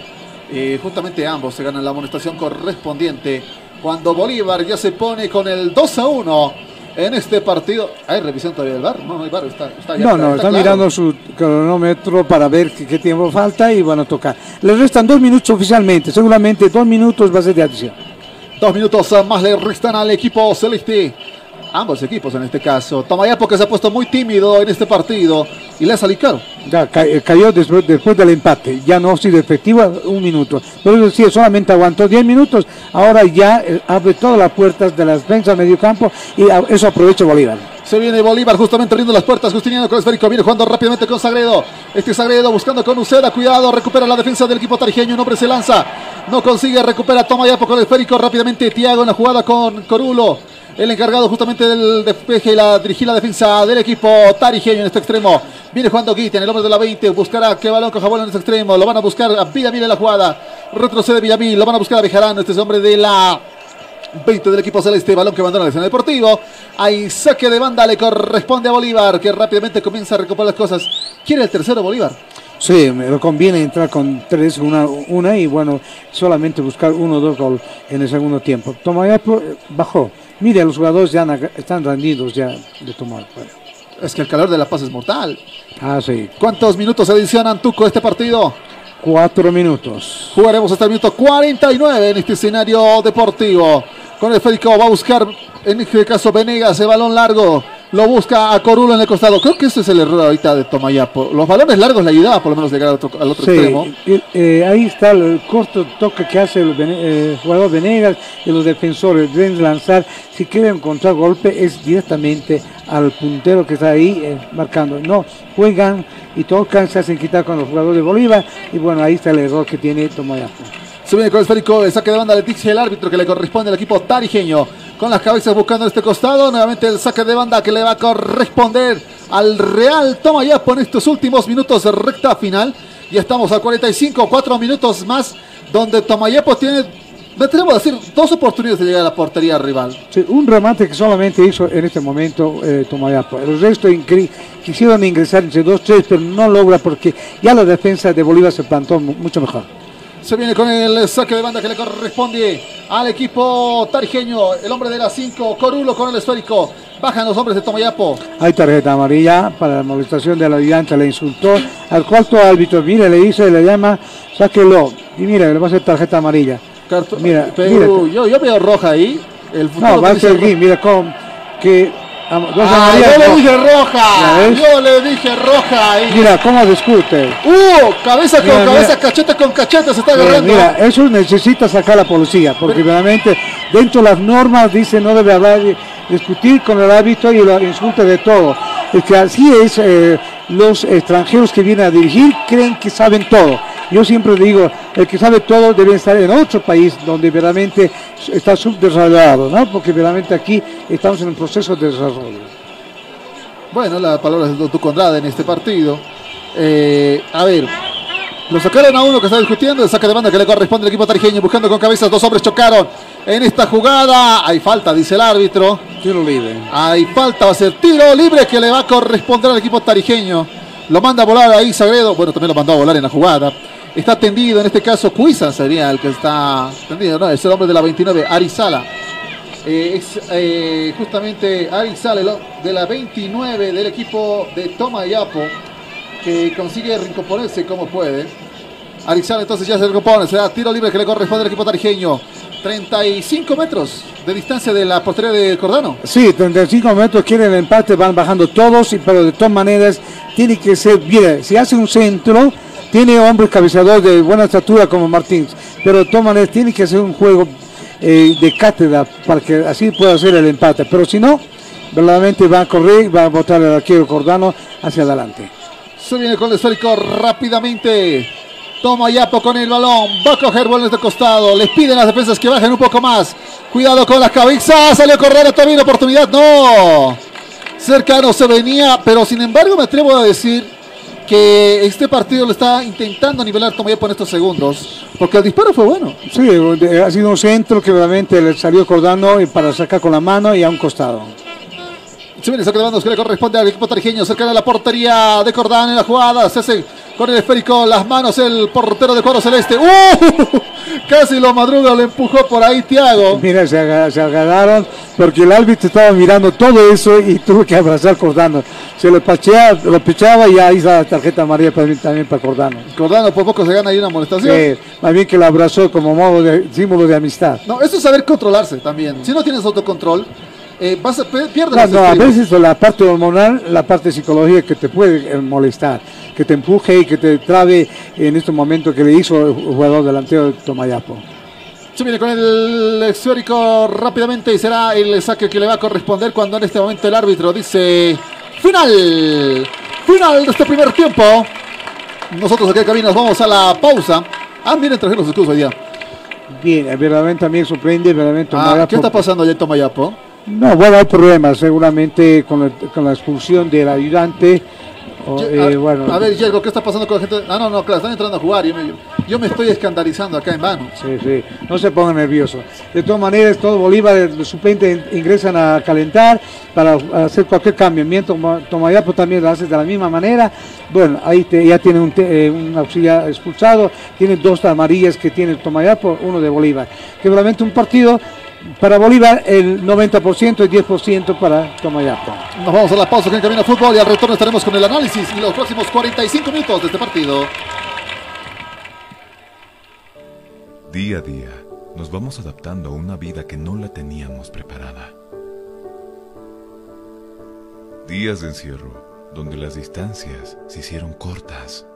Eh, justamente ambos se ganan la amonestación correspondiente cuando Bolívar ya se pone con el 2 a 1 en este partido. ¿Hay revisión todavía del bar? No, no hay bar, está, está ya No, no, está está claro. mirando su cronómetro para ver qué, qué tiempo falta y van a tocar. Le restan dos minutos oficialmente, seguramente dos minutos va a ser de adición. Dos minutos más le restan al equipo celeste. Ambos equipos en este caso. Tomayapo que se ha puesto muy tímido en este partido y le ha salido caro. Ya ca- eh, cayó después, después del empate, ya no ha sido efectiva un minuto. Pero sí, solamente aguantó 10 minutos, ahora ya eh, abre todas las puertas de la defensa medio campo y eso aprovecha Bolívar. Se viene Bolívar justamente abriendo las puertas. Justiniano con esférico. Viene jugando rápidamente con Sagredo. Este Sagredo buscando con Uceda. Cuidado. Recupera la defensa del equipo tarijeño. Un hombre se lanza. No consigue. Recupera. Toma Yapo con el esférico. Rápidamente Tiago en la jugada con Corulo. El encargado justamente del despeje y la dirigir la defensa del equipo tarijeño en este extremo. Viene jugando Guiten, el hombre de la 20. Buscará que balón coja bola en este extremo. Lo van a buscar a Villamil en la jugada. Retrocede Villamil. Lo van a buscar a Bejarano. Este es hombre de la 20 del equipo celeste, balón que abandona el escenario deportivo. Hay saque de banda, le corresponde a Bolívar, que rápidamente comienza a recuperar las cosas. ¿Quiere el tercero Bolívar? Sí, me conviene entrar con tres, una, una y bueno, solamente buscar uno o dos gol en el segundo tiempo. Tomayapo eh, bajó. Mire, los jugadores ya están rendidos ya de tomar. Es que el calor de la paz es mortal. Ah, sí. ¿Cuántos minutos adicionan Tuco este partido? Cuatro minutos. Jugaremos hasta el minuto 49 en este escenario deportivo. Con el Férico va a buscar, en este caso Venegas, el balón largo. Lo busca a Corulo en el costado. Creo que ese es el error ahorita de Tomayapo. Los balones largos le ayudaba por lo menos llegar al otro, al otro Sí, extremo. eh, ahí está el corto toque que hace el eh, jugador Venegas y los defensores. Deben lanzar, si quieren encontrar golpe, es directamente al puntero que está ahí eh, marcando. No, juegan y tocan, se hacen quitar con los jugadores de Bolívar. Y bueno, ahí está el error que tiene Tomayapo. Se viene con el esférico, el saque de banda le dice el árbitro que le corresponde al equipo tarijeño. Con las cabezas buscando este costado. Nuevamente el saque de banda que le va a corresponder al Real Tomayapo en estos últimos minutos de recta final. Ya estamos a 45, 4 minutos más, donde Tomayapo tiene, me atrevo a decir, dos oportunidades de llegar a la portería rival. Sí, un remate que solamente hizo en este momento eh, Tomayapo. El resto quisieron ingresar entre dos, tres, pero no logra porque ya la defensa de Bolívar se plantó mu- mucho mejor. Se viene con el saque de banda que le corresponde al equipo tarijeño. El hombre de la 5, Corulo con el esférico. Bajan los hombres de Tomayapo. Hay tarjeta amarilla para la molestación de la ayudante, le insultó al cuarto árbitro, mira, le dice, le llama, sáquelo, y mira, le va a hacer tarjeta amarilla. Mira, yo, yo veo roja ahí. El no, va a ser mira cómo, que Ah, yo le dije ¿Ya roja. Yo le dije roja ahí. Mira cómo discute. Uh, cabeza con Mira, cabeza, mira. cachete con cachete se está Eh, agarrando. mira, eso necesita sacar la policía, porque realmente dentro de las normas dice no debe hablar, discutir con el árbitro y lo insulta de todo. Es que así es, eh, los extranjeros que vienen a dirigir creen que saben todo. Yo siempre digo, el que sabe todo debe estar en otro país donde verdaderamente está subdesarrollado, ¿no? Porque verdaderamente aquí estamos en un proceso de desarrollo. Bueno, la palabra es de tu Conrad en este partido. Eh, a ver, lo sacaron a uno que está discutiendo, el saque de banda que le corresponde al equipo tarijeño, buscando con cabezas, dos hombres chocaron en esta jugada. Hay falta, dice el árbitro. Tiro libre. Hay falta, va a ser tiro libre que le va a corresponder al equipo tarijeño. Lo manda a volar ahí Sagredo, bueno, también lo mandó a volar en la jugada. Está tendido, en este caso Cuiza sería el que está tendido, ¿no? Es el hombre de la 29, Arizala. Eh, es eh, justamente Arizala, de la 29 del equipo de Tomayapo, que consigue recomponerse como puede. Arizala entonces ya se recompone, será tiro libre que le corresponde al equipo tarijeño. 35 metros de distancia de la portería de Cordano. Sí, 35 metros quieren el empate, van bajando todos, pero de todas maneras tiene que ser, mire, si hace un centro, tiene hombres cabeceadores de buena estatura como Martins, pero maneras tiene que hacer un juego eh, de cátedra para que así pueda hacer el empate, pero si no, verdaderamente va a correr, va a botar el arquero Cordano hacia adelante. Se viene con el esférico rápidamente. Toma Yapo con el balón. Va a coger balones de costado. Les piden las defensas que bajen un poco más. Cuidado con las cabezas. Salió todavía una oportunidad. No. Cercano se venía. Pero sin embargo me atrevo a decir que este partido lo está intentando nivelar Toma Yapo en estos segundos. Porque el disparo fue bueno. Sí, de- ha sido un centro que realmente le salió Cordano y para sacar con la mano y a un costado. Se viene saque de bandos que le corresponde al equipo tarijeño cerca de la portería de Cordán en la jugada. Se hace con el esférico las manos el portero de cuadro celeste. ¡Uh! Casi lo madruga, lo empujó por ahí Tiago. Mira, se, aga- se agarraron porque el árbitro estaba mirando todo eso y tuvo que abrazar Cordano. Se lo pachea, lo pichaba y ahí la tarjeta amarilla mí también para Cordano. Cordano por poco se gana ahí una molestación. Sí, más bien que lo abrazó como modo de símbolo de amistad. No, eso es saber controlarse también. Si no tienes autocontrol, eh, vas a, pierdes No, no, a veces la parte hormonal, la parte psicológica que te puede eh, molestar, que te empuje y que te trabe en este momento que le hizo el jugador delantero de Tomayapo. Se viene con el esférico rápidamente y será el saque que le va a corresponder cuando en este momento el árbitro dice final, final de este primer tiempo. Nosotros aquí en cabina nos vamos a la pausa. Ah, miren, trajeron los escudos hoy día. Bien, eh, verdaderamente también sorprende, verdaderamente Ah. ¿Qué está pasando allá en Tomayapo? No, bueno, hay problemas seguramente con, el- con la expulsión del ayudante. o, eh, a, bueno, a ver, Yergo, ¿qué está pasando con la gente? Ah, no, no, claro, están entrando a jugar. Yo me, yo me estoy escandalizando acá en vano. Sí, sí, no se pongan nerviosos. De todas maneras, todo Bolívar, los suplentes ingresan a calentar para hacer cualquier cambio. Mientras Toma- Tomayapo también lo hace de la misma manera. Bueno, ahí te- ya tiene un, eh, un auxiliar expulsado, tiene dos amarillas que tiene Tomayapo, uno de Bolívar. Que realmente un partido para Bolívar el 90% y 10% para Tomayapo. Nos vamos a la pausa aquí en Camino Fútbol y al retorno estaremos con el análisis y los próximos 45 minutos de este partido. Día a día, nos vamos adaptando a una vida que no la teníamos preparada. Días de encierro, donde las distancias se hicieron cortas.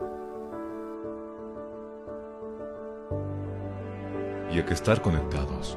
Y a que estar conectados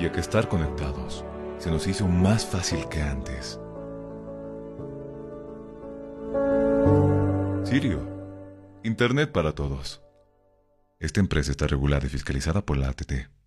Y a que estar conectados se nos hizo más fácil que antes. Sirio, Internet para todos. Esta empresa está regulada y fiscalizada por la ATT.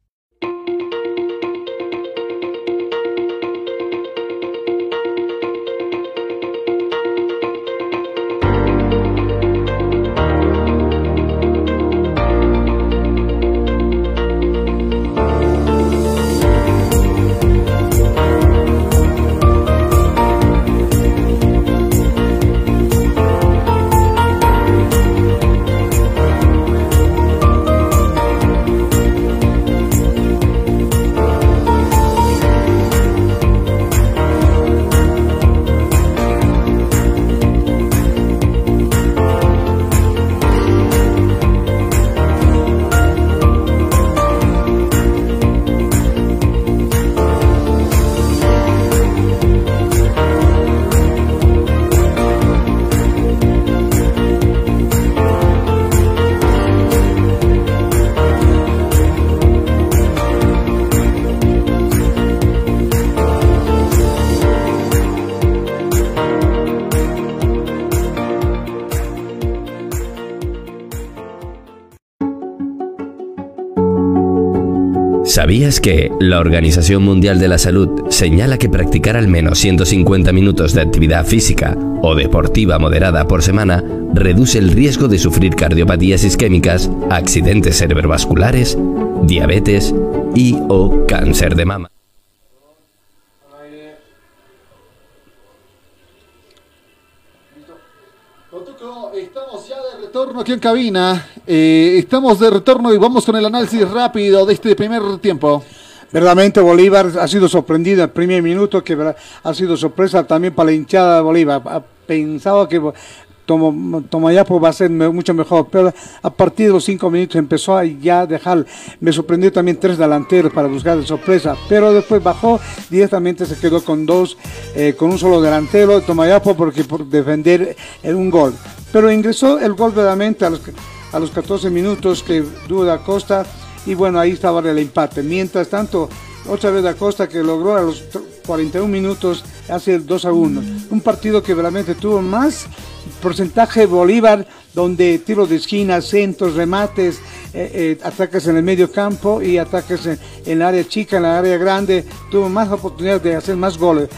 ¿Sabías que la Organización Mundial de la Salud señala que practicar al menos 150 minutos de actividad física o deportiva moderada por semana reduce el riesgo de sufrir cardiopatías isquémicas, accidentes cerebrovasculares, diabetes y o cáncer de mama? Aquí en cabina. Eh, estamos de retorno y vamos con el análisis rápido de este primer tiempo. Verdaderamente Bolívar ha sido sorprendido en el primer minuto, que ha sido sorpresa también para la hinchada de Bolívar. Ha pensado que Tomayapo va a ser mucho mejor, pero a partir de los cinco minutos empezó a ya dejar, me sorprendió también tres delanteros para buscar de sorpresa, pero después bajó, directamente se quedó con dos, eh, con un solo delantero, Tomayapo, porque por defender un gol. Pero ingresó el gol verdaderamente a los, a los 14 minutos que Duda Costa, y bueno, ahí estaba el empate. Mientras tanto, otra vez Da Costa que logró a los 41 minutos hace el 2 a 1. Un partido que realmente tuvo más porcentaje Bolívar, donde tiros de esquina, centros, remates, eh, eh, ataques en el medio campo y ataques en, en el área chica, en la área grande, tuvo más oportunidades de hacer más goles.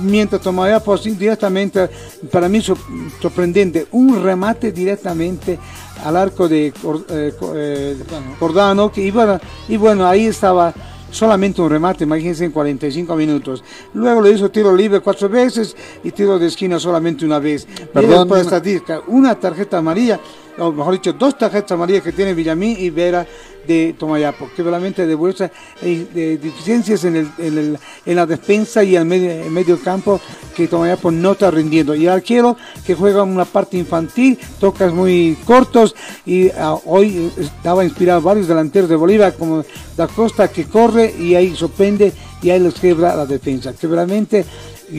Mientras tomaba pues, directamente, para mí sor- sorprendente, un remate directamente al arco de Cor- eh, eh, Cordano, que iba, y bueno, ahí estaba solamente un remate, imagínense en 45 minutos. Luego le hizo tiro libre cuatro veces y tiro de esquina solamente una vez. Perdón. Por estadística, una tarjeta amarilla o mejor dicho, dos tarjetas amarillas que tiene Villamín y Vera de Tomayapo, que realmente demuestra de deficiencias en, el, en, la defensa y en medio, en medio campo que Tomayapo no está rindiendo. Y arquero que juega una parte infantil, tocas muy cortos y ah, hoy estaba inspirado varios delanteros de Bolívar como Da Costa que corre y ahí sorprende y ahí los quiebra la defensa. Que realmente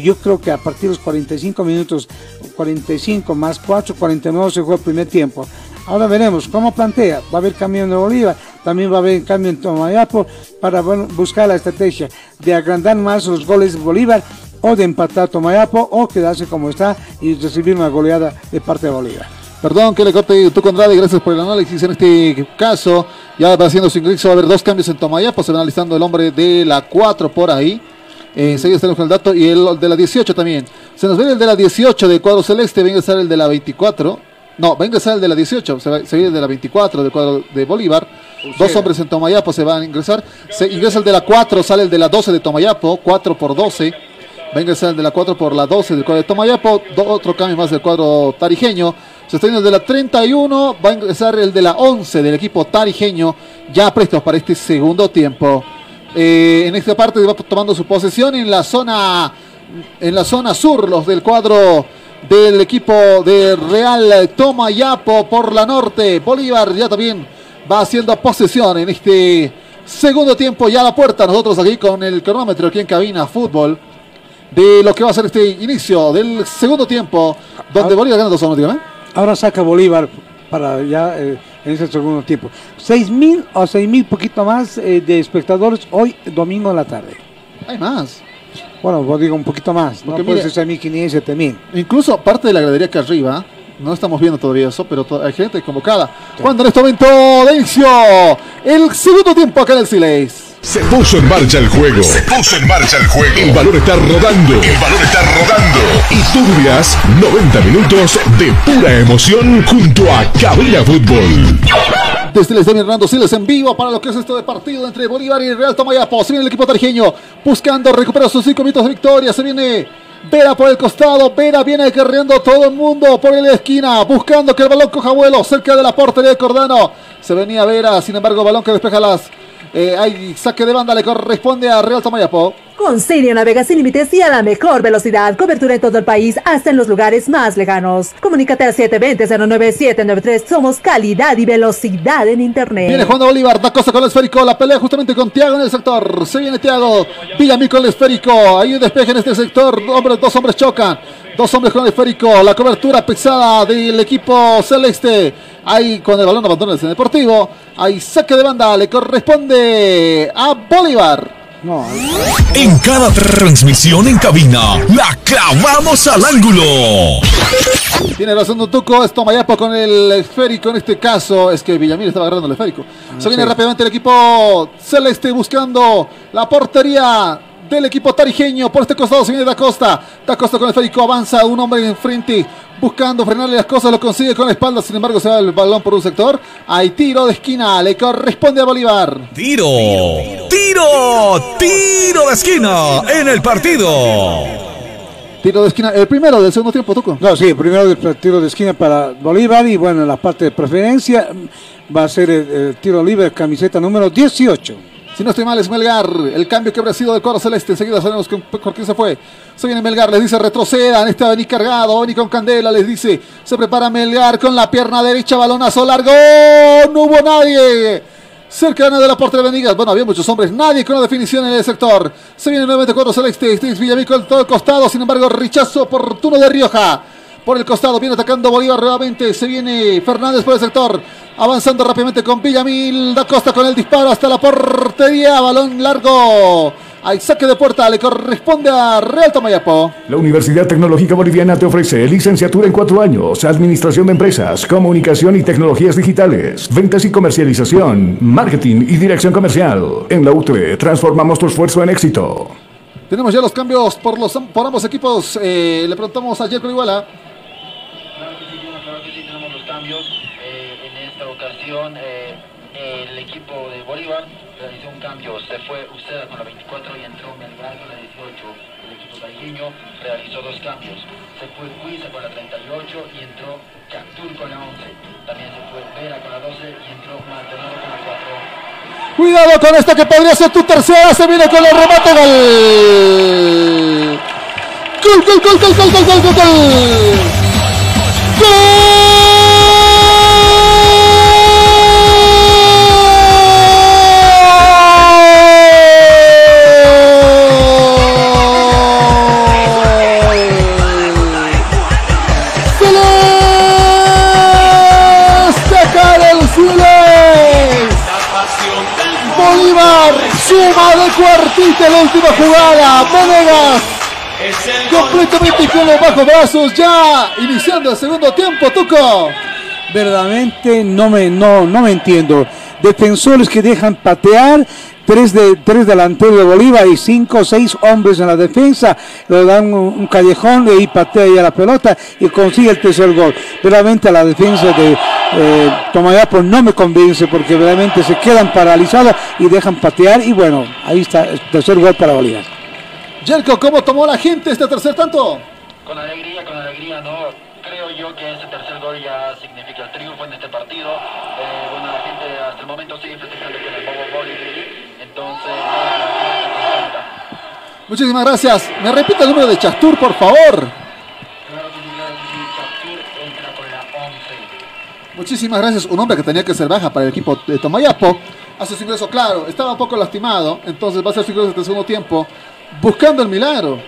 yo creo que a partir de los 45 minutos, 45 más 4, 49 se juega el primer tiempo. Ahora veremos cómo plantea. Va a haber cambio en Bolívar, también va a haber cambio en Tomayapo para buscar la estrategia de agrandar más los goles de Bolívar o de empatar Tomayapo o quedarse como está y recibir una goleada de parte de Bolívar. Perdón que le corte Conrado y gracias por el análisis en este caso. Ya va haciendo su ingreso, va a haber dos cambios en Tomayapo, se va analizando el hombre de la 4 por ahí. Eh, enseguida tenemos con el dato y el de la 18 también. Se nos viene el de la 18 de cuadro celeste, va a ingresar el de la 24. No, va a ingresar el de la 18, se, va, se viene el de la 24 del cuadro de Bolívar. Dos hombres en Tomayapo se van a ingresar. Se ingresa el de la 4, sale el de la 12 de Tomayapo, 4 por 12. Va a ingresar el de la 4 por la 12 del cuadro de Tomayapo. do- otro cambio más del cuadro tarijeño. Se está yendo el de la 31. Va a ingresar el de la 11 del equipo tarijeño. Ya prestos para este segundo tiempo. Eh, en esta parte va tomando su posesión en la zona en la zona sur los del cuadro del equipo de Real Tomayapo por la norte Bolívar ya también va haciendo posesión en este segundo tiempo ya a la puerta nosotros aquí con el cronómetro aquí en cabina fútbol de lo que va a ser este inicio del segundo tiempo donde Bolívar gana 2 a 1 dígame. Ahora saca Bolívar para ya eh, en ese segundo tiempo. 6 mil o 6 mil poquito más eh, de espectadores hoy domingo en la tarde. Hay más. Bueno, vos digo un poquito más. No Porque puede mire- ser 6.500, 7.000. Incluso parte de la gradería que arriba, no estamos viendo todavía eso, pero to- hay gente convocada. Cuando en este momento de inicio, el segundo tiempo acá en el Sileis. Se puso en marcha el juego. Se puso en marcha el juego. El balón está rodando. El balón está rodando. Y tú vivirás 90 minutos de pura emoción junto a Cabina Fútbol. Desde el Estadio Hernando Siles en vivo para lo que es esto de partido entre Bolívar y Real Tomayapo. Se viene el equipo tarijeño buscando recuperar sus cinco minutos de victoria. Se viene Vera por el costado. Vera viene carreando todo el mundo por la esquina. Buscando que el balón coja vuelo cerca de la portería de Cordano. Se venía Vera, sin embargo, balón que despeja las. Eh, hay saque de banda, le corresponde a Real Tomayapo. Con Sirio navega sin límites y a la mejor velocidad. Cobertura en todo el país, hasta en los lugares más lejanos. Comunícate al 720-09793. Somos calidad y velocidad en Internet. Viene Juan Bolívar, da cosa con el esférico, la pelea justamente con Tiago en el sector. Se viene Tiago, Villamil con el esférico. Hay un despeje en este sector. Hombres, dos hombres chocan. Dos hombres con el esférico. La cobertura pesada del equipo celeste. Ahí con el balón abandona el deportivo. Hay saque de banda, le corresponde a Bolívar. No, En cada transmisión en cabina, la clavamos al ángulo. Tiene razón Dutuco, es Tomayapo con el esférico en este caso. Es que Villamil estaba agarrando el esférico. Se viene sí. rápidamente el equipo celeste buscando la portería del equipo tarijeño. Por este costado se viene Da Costa. Da Costa con el esférico avanza un hombre enfrente buscando frenarle las cosas. Lo consigue con la espalda. Sin embargo, se va el balón por un sector. Hay tiro de esquina. Le corresponde a Bolívar. Tiro, tiro, tiro de esquina en el partido. Tiro de esquina. El primero del segundo tiempo, Tuco. No, sí, primero el tiro de esquina para Bolívar y bueno, en la parte de preferencia va a ser el, el tiro libre, camiseta número 18. Si no estoy mal, es Melgar. El cambio que habrá sido del cuadro celeste. Enseguida sabemos con- por quién se fue. Se viene Melgar, les dice retrocedan. Va a venir cargado, venir con candela. Les dice, se prepara Melgar con la pierna derecha, balonazo largo. No hubo nadie. Cercano de la portería de Benigas. Bueno, había muchos hombres. Nadie con la definición en el sector. Se viene nuevamente cuadro celeste. Este es Villamil con todo el costado. Sin embargo, rechazo oportuno de Rioja. Por el costado viene atacando Bolívar nuevamente. Se viene Fernández por el sector. Avanzando rápidamente con Villamil. Da Costa con el disparo hasta la portería. Balón largo. Hay saque de puerta. Le corresponde a Real Tomayapo. La Universidad Tecnológica Boliviana te ofrece licenciatura en cuatro años, administración de empresas, comunicación y tecnologías digitales, ventas y comercialización, marketing y dirección comercial. En la UTE transformamos tu esfuerzo en éxito. Tenemos ya los cambios por, los, por ambos equipos. Eh, le preguntamos a Jerko Iguala. eh, el equipo de Bolívar realizó un cambio, se fue Uceda con la 24 y entró Melgar con la 18. El equipo taijiño realizó dos cambios, se fue Cuiza con la 38 y entró Captur con la 11. También se fue Vera con la 12 y entró Maldonado con la 4. Cuidado con esto que podría ser tu tercera, se viene con el remate, gol. Gol, gol, gol, gol, gol, gol, gol, gol. Gol. Suma de cuartita en la última jugada. Venegas completamente con los bajos brazos ya iniciando el segundo tiempo, Tuco. Verdaderamente no me, no, no me entiendo. Defensores que dejan patear, tres, de, tres delanteros de Bolívar y cinco o seis hombres en la defensa, le dan un, un callejón y ahí patea ya la pelota y consigue el tercer gol. Verdaderamente la defensa de eh, Tomayapo no me convence porque realmente se quedan paralizados y dejan patear y bueno, ahí está el tercer gol para Bolívar. Yerko, ¿cómo tomó la gente este tercer tanto? Con alegría, con alegría, ¿no? Creo yo que ese tercer gol ya significa el triunfo en este partido. Eh, bueno, la gente hasta el momento sigue festejando con el Bobo Bolívar. Entonces, nada, la gente está contenta. Muchísimas gracias. ¿Me repite el número de Chastur, por favor? Claro que sí, claro que sí. Chaptur entra con la 11. Muchísimas gracias. Un hombre que tenía que ser baja para el equipo de Tomayapo. Hace su ingreso, claro. Estaba un poco lastimado. Entonces va a ser su ingreso este segundo tiempo. Buscando el milagro.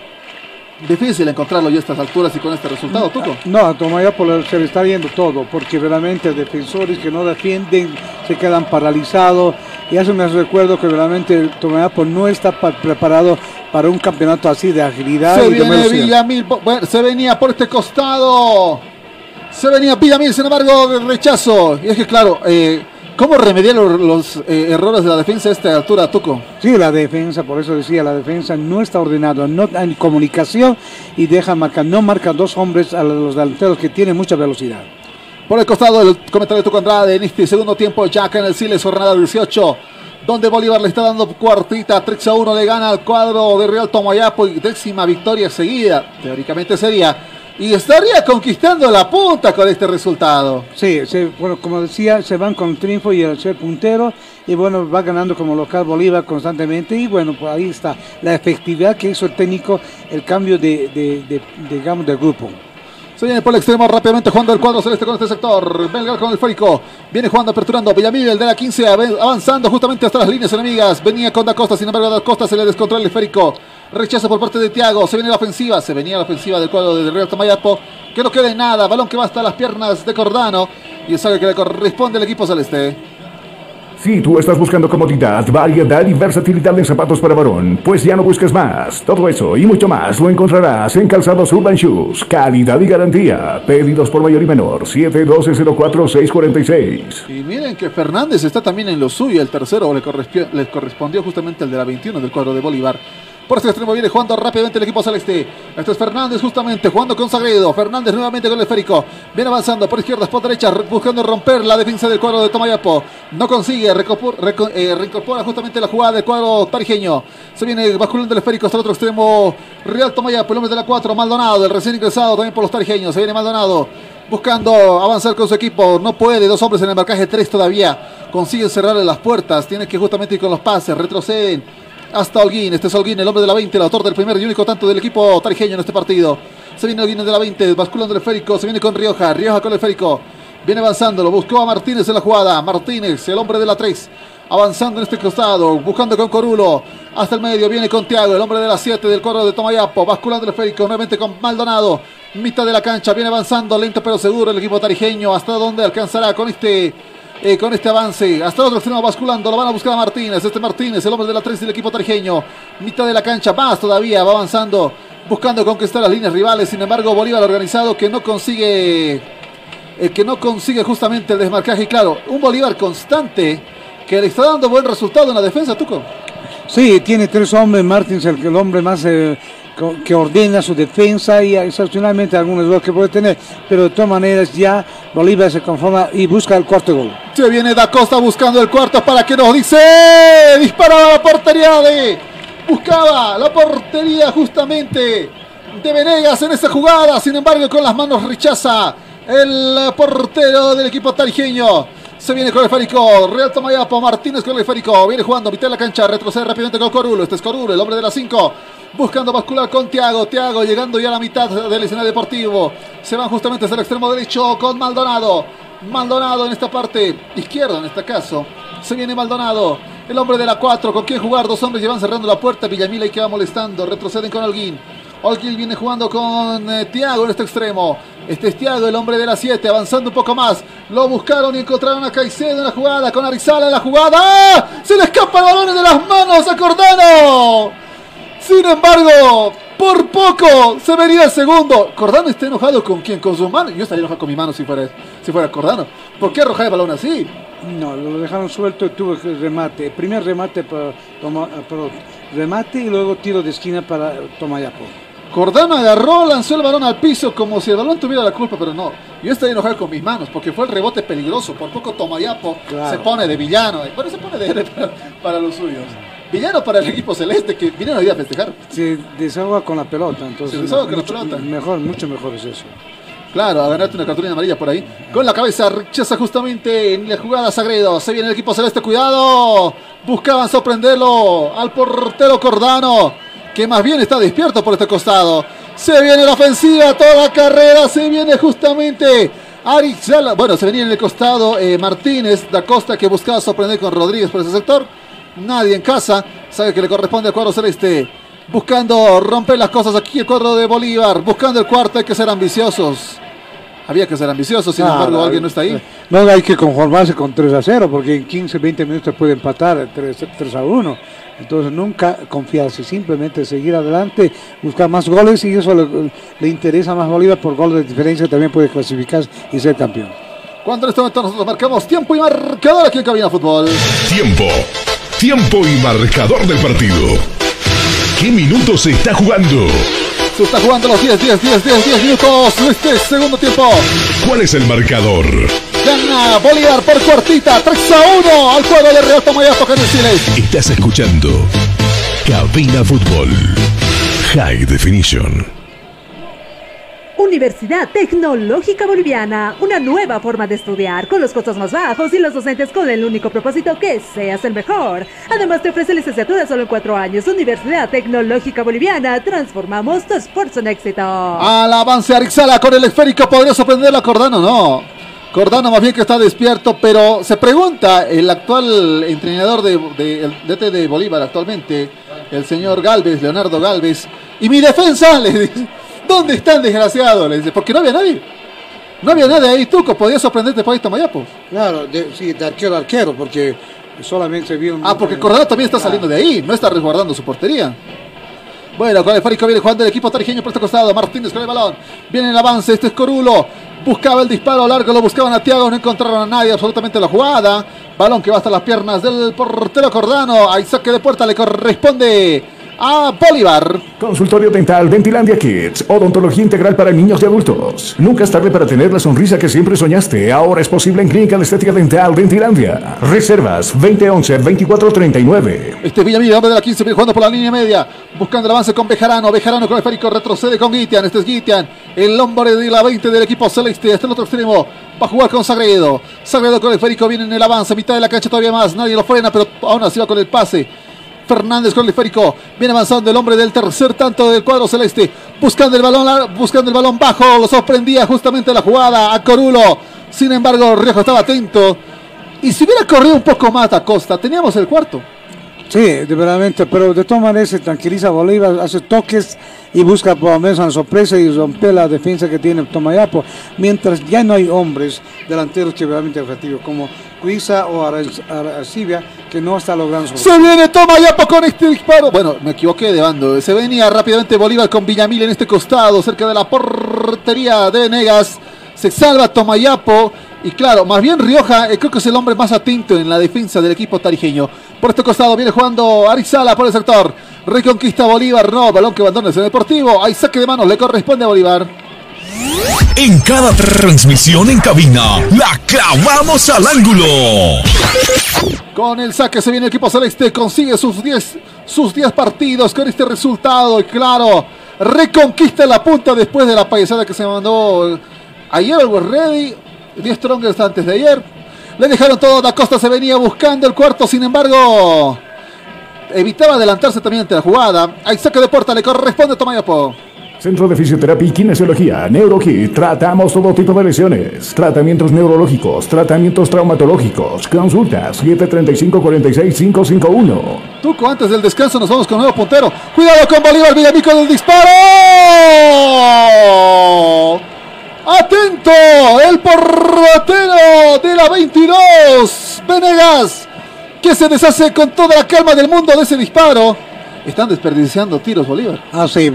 Difícil encontrarlo ya a estas alturas y con este resultado, Tuco. No, a Tomayapo se le está viendo todo, porque realmente defensores que no defienden se quedan paralizados. Y eso me recuerdo que realmente Tomayapo no está pa- preparado para un campeonato así de agilidad Se y viene. Villamil. Bueno, se venía por este costado. Se venía Villamil, sin embargo, el rechazo. Y es que, claro, eh, ¿cómo remediar los, los, eh, errores de la defensa a esta altura, Tuco? Sí, la defensa, por eso decía, la defensa no está ordenada, no hay comunicación y deja marcar, no marca dos hombres a los delanteros que tienen mucha velocidad. Por el costado del comentario de Tuco Andrade en este segundo tiempo, ya acá en el Siles, jornada 18, donde Bolívar le está dando cuartita, 3 a 1 le gana al cuadro de Real Tomayapo y décima victoria seguida, teóricamente sería, y estaría conquistando la punta con este resultado. Sí, se- bueno, como decía, se van con triunfo y el ser puntero y bueno, va ganando como local Bolívar constantemente y bueno, pues ahí está la efectividad que hizo el técnico, el cambio de, de- de- digamos, de grupo. Se viene por el extremo rápidamente jugando el cuadro celeste con este sector. Belgar con el férico. Viene jugando, aperturando. Villamil, el de la 15, av- avanzando justamente hasta las líneas enemigas. Venía con Da Costa, sin embargo, Da Costa se le descontrola el esférico. Rechazo por parte de Tiago. Se viene la ofensiva. Se venía la ofensiva del cuadro de Real Tamayapo. Que no quede nada. Balón que va hasta las piernas de Cordano. Y es algo que le corresponde al equipo celeste. Si tú estás buscando comodidad, variedad y versatilidad en zapatos para varón, pues ya no busques más. Todo eso y mucho más lo encontrarás en Calzados Urban Shoes. Calidad y garantía. Pedidos por mayor y menor. 712-04-646. Y miren que Fernández está también en lo suyo. El tercero le, correspi- le correspondió justamente el de la 21 del cuadro de Bolívar. Por este extremo viene jugando rápidamente el equipo celeste. Este es Fernández justamente jugando con Sagredo. Fernández nuevamente con el esférico. Viene avanzando por izquierdas, por derecha, re- buscando romper la defensa del cuadro de Tomayapo. No consigue, eh, reincorpora justamente la jugada del cuadro tarijeño. Se viene basculando el esférico hasta el otro extremo. Real Tomayapo, el hombre de la 4, Maldonado, el recién ingresado también por los tarijeños. Se viene Maldonado buscando avanzar con su equipo. No puede, dos hombres en el marcaje, tres todavía. Consiguen cerrarle las puertas. Tiene que justamente ir con los pases, retroceden hasta Holguín. Este es Holguín, el hombre de la 20, el autor del primer y único tanto del equipo tarijeño en este partido. Se viene Holguín de la 20, basculando el esférico. Se viene con Rioja, Rioja con el esférico. Viene avanzando, lo buscó a Martínez en la jugada. Martínez, el hombre de la 3. Avanzando en este costado, buscando con Corulo. Hasta el medio, viene con Tiago, el hombre de la 7 del cuadro de Tomayapo. Basculando el esférico, nuevamente con Maldonado. Mitad de la cancha, viene avanzando, lento pero seguro el equipo tarijeño. ¿Hasta dónde alcanzará con este eh, con este avance. Hasta el otro extremo basculando. Lo van a buscar a Martínez. Este Martínez, el hombre de la 3 del equipo tarijeño. Mitad de la cancha. Más todavía. Va avanzando. Buscando conquistar las líneas rivales. Sin embargo, Bolívar organizado que no consigue. eh, que no consigue justamente el desmarcaje. Y claro, un Bolívar constante. Que le está dando buen resultado en la defensa, Tuco. Sí, tiene tres hombres, Martins el, hombre más, eh, que ordena su defensa y excepcionalmente algunos errores que puede tener, pero de todas maneras ya Bolívar se conforma y busca el cuarto gol. Se viene Da Costa buscando el cuarto para que nos dice. Disparaba la portería de. Buscaba la portería justamente de Venegas en esa jugada. Sin embargo, con las manos rechaza el portero del equipo tarijeño. Se viene con el Férico. Real Tomayapo. Martínez con el Férico. Viene jugando mitad de la cancha. Retrocede rápidamente con Corulo. Este es Corulo, el hombre de las 5. Buscando bascular con Tiago. Tiago llegando ya a la mitad del escenario deportivo. Se van justamente hacia el extremo derecho con Maldonado. Maldonado en esta parte izquierda, en este caso. Se viene Maldonado, el hombre de la 4. ¿Con quién jugar? Dos hombres llevan cerrando la puerta. Villamila y que va molestando. Retroceden con Holguín. Holguín viene jugando con eh, Tiago en este extremo. Este es Tiago, el hombre de la 7, avanzando un poco más. Lo buscaron y encontraron a Caicedo en la jugada, con Arizala en la jugada. ¡Ah! Se le escapa el balón de las manos a Cordano. Sin embargo, por poco se vería el segundo. Cordano está enojado con quién, con sus manos. Yo estaría enojado con mi mano si fuera, si fuera Cordano. ¿Por qué arrojar el balón así? No, lo dejaron suelto y tuvo remate. Primer remate para, Toma- para remate y luego tiro de esquina para Tomayapo. Cordano agarró, lanzó el balón al piso como si el balón tuviera la culpa, pero no. Yo estaría enojado con mis manos porque fue el rebote peligroso. Por poco Tomayapo Claro. se pone de villano. Bueno, se pone de para, para los suyos. Villano para el equipo celeste que vinieron hoy a festejar. Se desahoga con la pelota, entonces Se desahoga con la pelota. Mejor, mucho mejor es eso. Claro, a ganarte una cartulina amarilla por ahí. Con la cabeza rechaza justamente en la jugada Sagredo. Se viene el equipo celeste, cuidado. Buscaban sorprenderlo al portero Cordano, que más bien está despierto por este costado. Se viene la ofensiva, toda carrera. Se viene justamente Arixala. Bueno, se venía en el costado eh, Martínez da Costa, que buscaba sorprender con Rodríguez por ese sector. Nadie en casa sabe que le corresponde al cuadro celeste. Buscando romper las cosas aquí el cuadro de Bolívar. Buscando el cuarto, hay que ser ambiciosos. Había que ser ambiciosos, sin Ah, embargo, no, alguien no está ahí. No hay que conformarse con 3 a 0, porque en 15, 20 minutos puede empatar 3, 3 a 1. Entonces nunca confiarse, simplemente seguir adelante, buscar más goles y eso le, le interesa más a Bolívar por gol de diferencia, también puede clasificarse y ser campeón. Cuando en este momento nosotros marcamos tiempo y marcador aquí en Cabina Fútbol. Tiempo. Tiempo y marcador del partido. ¿Qué minutos se está jugando? Se está jugando los 10, 10, 10, 10, 10 minutos este segundo tiempo. ¿Cuál es el marcador? Gana Bolívar por cuartita, 3 a 1 al juego de Real el Chile. Estás escuchando Cabina Fútbol. High Definition. Universidad Tecnológica Boliviana, una nueva forma de estudiar, con los costos más bajos y los docentes con el único propósito que seas el mejor. Además te ofrece licenciatura solo en cuatro años. Universidad Tecnológica Boliviana, transformamos tu esfuerzo en éxito. Al avance Arixala con el esférico, ¿podría sorprender a Cordano? No. Cordano más bien que está despierto, pero se pregunta el actual entrenador de, de- DT de Bolívar actualmente, el señor Galvez, Leonardo Galvez, y mi defensa, le dice, ¿dónde está el desgraciado? Le dice, porque no había nadie. No había nadie ahí, Tuco, podía sorprenderte por ahí Tomayapo. Claro, de, sí, de arquero a arquero, porque solamente vio un... Ah, porque Cordano también está saliendo de ahí, no está resguardando su portería. Bueno, con el Férico viene jugando el equipo tarijeño por este costado. Martínez con el balón. Viene el avance, este es Corulo. Buscaba el disparo largo, lo buscaban a Tiago, no encontraron a nadie absolutamente en la jugada. Balón que va hasta las piernas del portero Cordano. Hay saque de puerta, le corresponde a Bolívar. Consultorio Dental Dentilandia Kids. Odontología integral para niños y adultos. Nunca es tarde para tener la sonrisa que siempre soñaste. Ahora es posible en Clínica de Estética Dental Dentilandia. Reservas 2011-2439. Este Villamil, hombre de la 15, viene jugando por la línea media. Buscando el avance con Bejarano. Bejarano con el Férico retrocede con Guitian. Este es Guitian, el hombre de la 20 del equipo celeste. Este es el otro extremo. Va a jugar con Sagredo. Sagredo con el Férico viene en el avance. Mitad de la cancha todavía más. Nadie lo frena, pero aún así va con el pase. Fernández con el. Viene avanzando el hombre del tercer tanto del cuadro celeste. Buscando el balón, buscando el balón bajo. Lo sorprendía justamente la jugada a Corulo. Sin embargo, Riojo estaba atento. Y si hubiera corrido un poco más a Costa, teníamos el cuarto. Sí, de verdaderamente, pero de todas maneras se tranquiliza Bolívar, hace toques y busca por lo menos una sorpresa y romper la defensa que tiene Tomayapo, mientras ya no hay hombres delanteros que realmente efectivos, como Cuiza o Ara- Ara- Arcibia, que no está logrando su Se viene Tomayapo con este disparo. Bueno, me equivoqué de bando. Se venía rápidamente Bolívar con Villamil en este costado, cerca de la portería de Venegas. Se salva Tomayapo. Y claro, más bien Rioja, eh, creo que es el hombre más atento en la defensa del equipo tarijeño. Por este costado viene jugando Arizala por el sector. Reconquista Bolívar, no, balón que abandona el Deportivo. Hay saque de manos, le corresponde a Bolívar. En cada transmisión en cabina, la clavamos al ángulo. Con el saque se viene el equipo celeste, consigue sus 10 sus 10 partidos con este resultado y claro, reconquista la punta después de la payasada que se mandó ayer el Ready, 10 Strongers antes de ayer. Le dejaron todo, Da Costa se venía buscando el cuarto, sin embargo, evitaba adelantarse también ante la jugada. Hay saque de puerta, le corresponde a Tomayapo. Centro de Fisioterapia y Kinesiología, NeuroKit. Tratamos todo tipo de lesiones. Tratamientos neurológicos, tratamientos traumatológicos. Consultas 735-46551. Tuco, antes del descanso nos vamos con nuevo puntero. Cuidado con Bolívar Villamico del disparo. Atento, el portero de la 22, Venegas, que se deshace con toda la calma del mundo de ese disparo. Están desperdiciando tiros Bolívar. Ah, sí,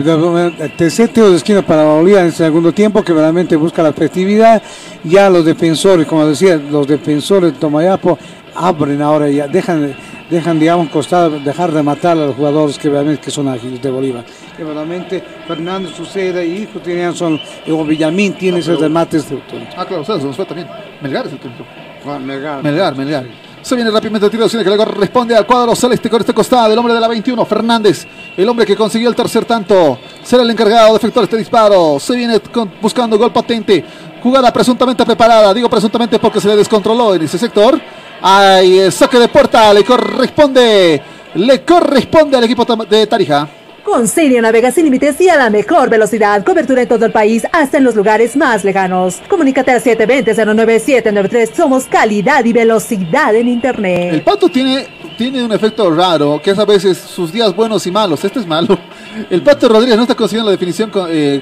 tercer tiro de esquina para Bolívar en el segundo tiempo, que realmente busca la efectividad. Ya los defensores, como decía, los defensores de Tomayapo abren ahora, ya dejan, dejan digamos, costado, dejar de matar a los jugadores que realmente que son ágiles de Bolívar. Que realmente Fernando Suceda y Hijo tenían son, o Villamín tiene esos remates de Ah, claro, se nos fue también. Melgar es el entró. Ah, Melgar. Melgar, Melgar. Se viene rápidamente el tiro de que le corresponde al cuadro celeste con este costado. El hombre de la 21, Fernández. El hombre que consiguió el tercer tanto. Será el encargado de efectuar este disparo. Se viene con- buscando gol patente. Jugada presuntamente preparada. Digo presuntamente porque se le descontroló en ese sector. Hay saque de puerta. Le corresponde. Le corresponde al equipo de Tarija. Con Sirio navega sin límites y a la mejor velocidad. Cobertura en todo el país, hasta en los lugares más lejanos. Comunícate al 720-09793. Somos calidad y velocidad en Internet. El pato tiene, tiene un efecto raro, que es a veces sus días buenos y malos. Este es malo. El pato Rodríguez no está consiguiendo la definición co- eh,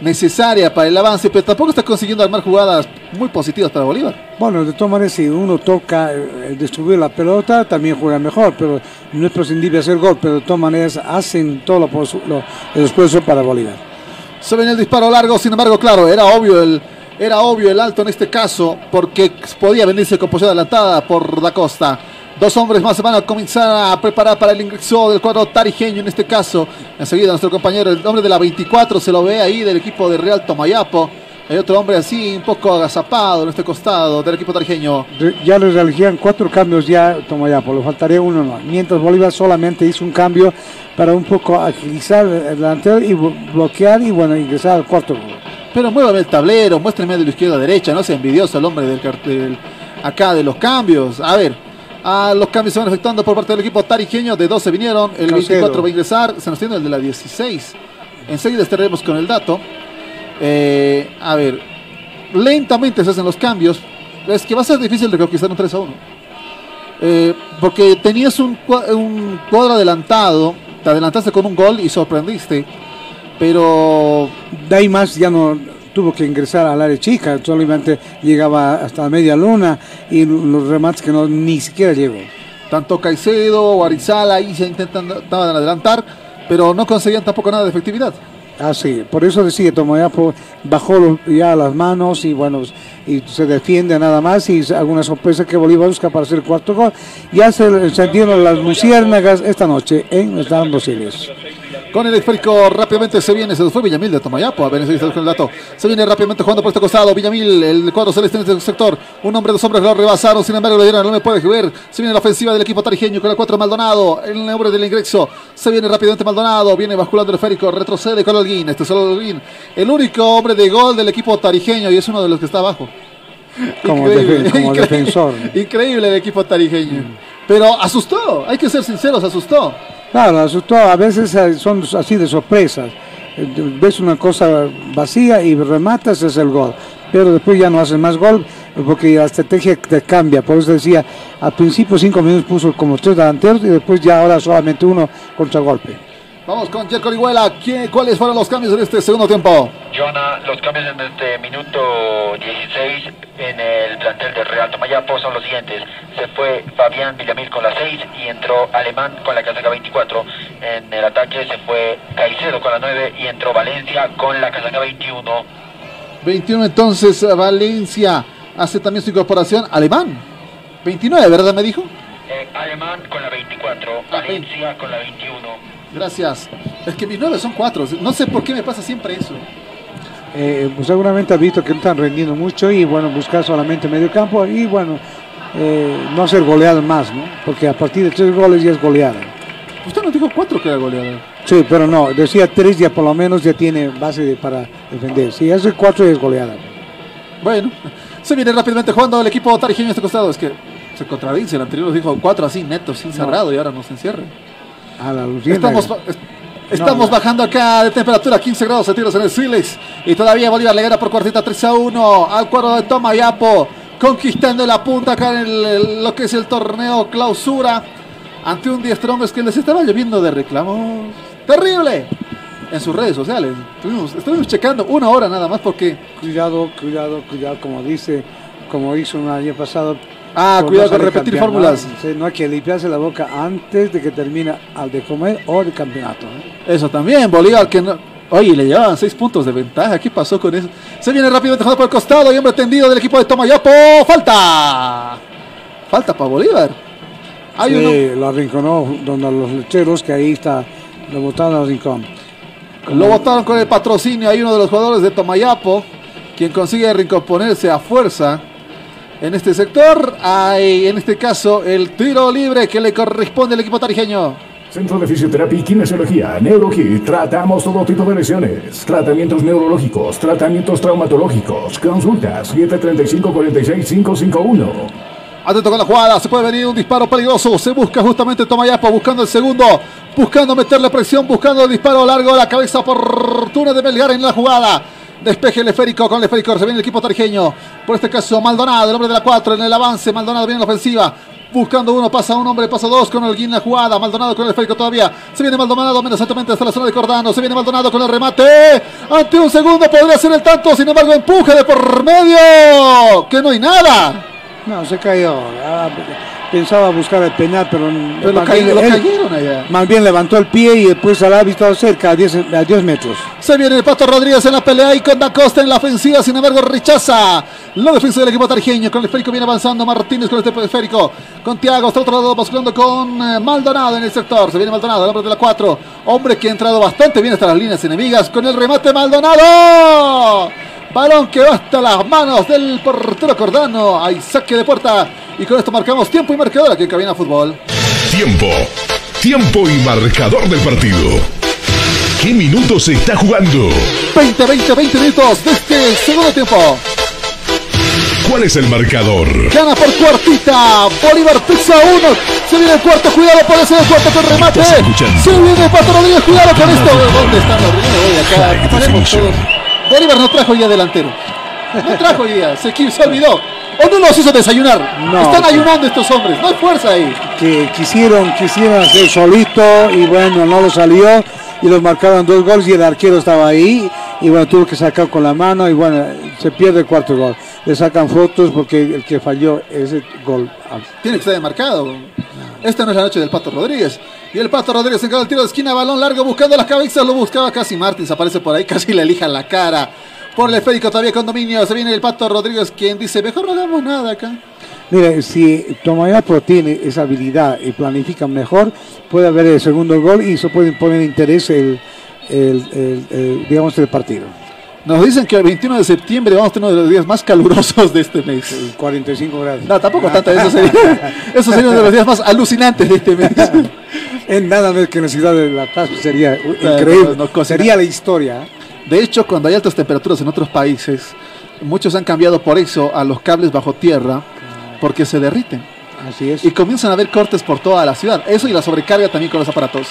necesaria para el avance, pero tampoco está consiguiendo armar jugadas muy positivas para Bolívar. Bueno, de todas maneras, si uno toca eh, distribuir la pelota, también juega mejor, pero no es prescindible hacer gol, pero de todas maneras hacen todo lo, lo- el esfuerzo para Bolívar. Se viene el disparo largo, sin embargo, claro, era obvio el, era obvio el alto en este caso, porque podía venirse con posición adelantada por Da Costa. Dos hombres más se van a comenzar a preparar para el ingreso del cuadro tarijeño en este caso. Enseguida nuestro compañero, el hombre de la 24, se lo ve ahí del equipo de Real Tomayapo. Hay otro hombre así, un poco agazapado en este costado del equipo tarijeño. Ya le realizaron cuatro cambios ya, toma ya, por lo faltaría uno más. Mientras Bolívar solamente hizo un cambio para un poco agilizar el delantero y blo- bloquear y bueno, ingresar al cuarto. Pero muévame el tablero, muéstrame de la izquierda a derecha, no sea envidioso el hombre del cartel acá de los cambios. A ver, ah, los cambios se van efectuando por parte del equipo tarijeño, de 12 vinieron, el Caucedo. 24 va a ingresar, se nos tiene el de la 16. Enseguida estaremos con el dato. Eh, a ver, lentamente se hacen los cambios. Es que va a ser difícil de conquistar un 3 a 1. Eh, porque tenías un, un cuadro adelantado, te adelantaste con un gol y sorprendiste. Pero De ahí más ya no tuvo que ingresar al área chica, solamente llegaba hasta media luna y los remates que no ni siquiera llegó. tanto Caicedo o Arizala ahí se de adelantar, pero no conseguían tampoco nada de efectividad. Así, por eso decía Tomayapo bajó ya las manos y bueno, y se defiende nada más y alguna sorpresa que Bolívar busca para hacer el cuarto gol. Ya se encendieron las luciérnagas esta noche en Estados Dosiles. Con el esférico rápidamente se viene, se fue Villamil de Tomayapo, a ver con el dato. Se viene rápidamente jugando por este costado, Villamil, el cuadro celeste en este sector. Un hombre, dos hombres lo rebasaron, sin embargo le dieron, no me puede ver. Se viene la ofensiva del equipo tarijeño con el 4 Maldonado, el hombre del ingreso. Se viene rápidamente Maldonado, viene basculando el esférico, retrocede con Holguín, este es Holguín, el único hombre de gol del equipo tarijeño y es uno de los que está abajo. Como, Increíble, defen- como increíble. defensor. Increíble el equipo tarijeño. Pero asustó, hay que ser sinceros, asustó. Claro, asustó, a veces son así de sorpresas. Eh, Ves una cosa vacía y rematas, es el gol. Pero después ya no haces más gol porque la estrategia te cambia. Por eso decía, al principio cinco minutos puso como tres delanteros y después ya ahora solamente uno contragolpe. Vamos con Jerko Orihuela. ¿Quién- ¿Cuáles fueron los cambios en este segundo tiempo? Joana, los cambios en este minuto 16 en el plantel de Real Tomayapo son los siguientes. Se fue Fabián Villamil con la 6 y entró Alemán con la casaca 24. En el ataque se fue Caicedo con la 9 y entró Valencia con la casaca 21. 21 entonces Valencia hace también su incorporación. Alemán. 29, ¿verdad me dijo? Eh, Alemán con la 24, Valencia con la 21. Gracias. Es que mis nueve son cuatro. No sé por qué me pasa siempre eso. Eh, pues seguramente ha visto que no están rendiendo mucho y bueno, buscar solamente medio campo y bueno, eh, no ser goleado más, ¿no? Porque a partir de tres goles ya es goleada. Usted nos dijo cuatro que era goleada. Sí, pero no, decía tres ya por lo menos ya tiene base de- para defender. Si hace cuatro ya es goleada. Bueno, se viene rápidamente jugando el equipo tarijeño a este costado. Es que se contradice. El anterior nos dijo cuatro así netos, sin cerrado y ahora nos encierra. A la lucienda. Estamos, estamos No, bajando acá de temperatura 15 grados centígrados en el Siles. Y todavía Bolívar le gana por cuartita 3 a 1 al cuadro de Tomayapo. Conquistando la punta acá en el- el- lo que es el torneo clausura. Ante un Diestrombes que les estaba lloviendo de reclamos. ¡Terrible! En sus redes sociales. Estuvimos, estuvimos checando una hora nada más porque. Cuidado, cuidado, cuidado, como dice, como hizo un año pasado. Ah, cuidado con repetir fórmulas. ¿no? Sí, no hay que limpiarse la boca antes de que termine al de comer o de campeonato. ¿no? Eso también, Bolívar que no. Oye, le llevaban seis puntos de ventaja. ¿Qué pasó con eso? Se viene rápidamente por el costado y hombre tendido del equipo de Tomayapo. ¡Falta! Falta para Bolívar. Hay sí, lo arrinconó donde los lecheros que ahí está, lo botaron al rincón. Lo votaron con el patrocinio. Hay uno de los jugadores de Tomayapo quien consigue recomponerse a fuerza en este sector. Hay en este caso el tiro libre que le corresponde al equipo tarijeño. Centro de Fisioterapia y Kinesiología, NeuroKit. Tratamos todo tipo de lesiones. Tratamientos neurológicos, tratamientos traumatológicos. Consultas 735-46-551. Atento con la jugada, se puede venir un disparo peligroso. Se busca justamente Tomayapo buscando el segundo, buscando meterle presión, buscando el disparo largo. La cabeza oportuna de Melgar en la jugada. Despeje el esférico con el esférico. Se viene el equipo tarijeño. Por este caso, Maldonado, el hombre de la 4 en el avance. Maldonado viene en la ofensiva. Buscando uno, pasa un hombre, pasa dos con en la jugada. Maldonado con el esférico todavía. Se viene Maldonado menos exactamente hasta la zona de Cordano. Se viene Maldonado con el remate. Ante un segundo podría ser el tanto. Sin embargo, empuje de por medio. Que no hay nada. No, se cayó. Ah, pensaba buscar el penal, pero, Pero lo más cay- bien lo él- cayeron allá. Más bien levantó el pie y después al estado cerca, a 10, a 10 metros. Se viene el Pato Rodríguez en la pelea y con Da Costa en la ofensiva, sin embargo rechaza la defensa del equipo tarjeño. Con el esférico viene avanzando Martínez con este esférico. Con Tiago, hasta otro lado, basculando con eh, Maldonado en el sector. Se viene Maldonado, el hombre de la 4. Hombre que ha entrado bastante bien hasta las líneas enemigas. Con el remate Maldonado. Balón que va hasta las manos del portero Cordano. Hay saque de puerta. Y con esto marcamos tiempo y marcador aquí en Cabina Fútbol. Tiempo. Tiempo y marcador del partido. ¿Qué minutos se está jugando? 20, 20, 20 minutos de este segundo tiempo. ¿Cuál es el marcador? Gana por cuartita. Bolívar pisa uno. Se viene el cuarto. Cuidado por ese cuarto con remate. Se viene el Pato Rodríguez. Cuidado con esto. ¿Dónde están los riñones? Acá. Paremos todos. Bolívar no trajo ya delantero. No trajo día. Se, se olvidó. ¿O no los hizo desayunar? No. Están ayunando estos hombres. No hay fuerza ahí. Que quisieron, quisieron hacer solito y bueno, no lo salió y los marcaron dos goles y el arquero estaba ahí y bueno, tuvo que sacar con la mano y bueno, se pierde el cuarto gol. Le sacan fotos porque el que falló ese gol. Tiene que estar demarcado. Esta no es la noche del Pato Rodríguez. Y el Pato Rodríguez encara el tiro de esquina, balón largo buscando las cabezas. Lo buscaba casi Martins. Aparece por ahí, casi le elija la cara. Por el esférico todavía con dominio. Se viene el Pato Rodríguez quien dice, mejor no hagamos nada acá. Mire, si Tomayapo tiene esa habilidad y planifica mejor, puede haber el segundo gol y se puede poner interés el, digamos, el partido. Nos dicen que el 21 de septiembre vamos a tener uno de los días más calurosos de este mes. 45 grados. No, tampoco tanto. Eso sería, eso sería uno de los días más alucinantes de este mes. En nada menos que en la ciudad de La Paz sería uh, no, increíble. no, sería la historia. De hecho, cuando hay altas temperaturas en otros países, muchos han cambiado por eso a los cables bajo tierra porque se derriten. Así es. Y comienzan a haber cortes por toda la ciudad. Eso y la sobrecarga también con los aparatos.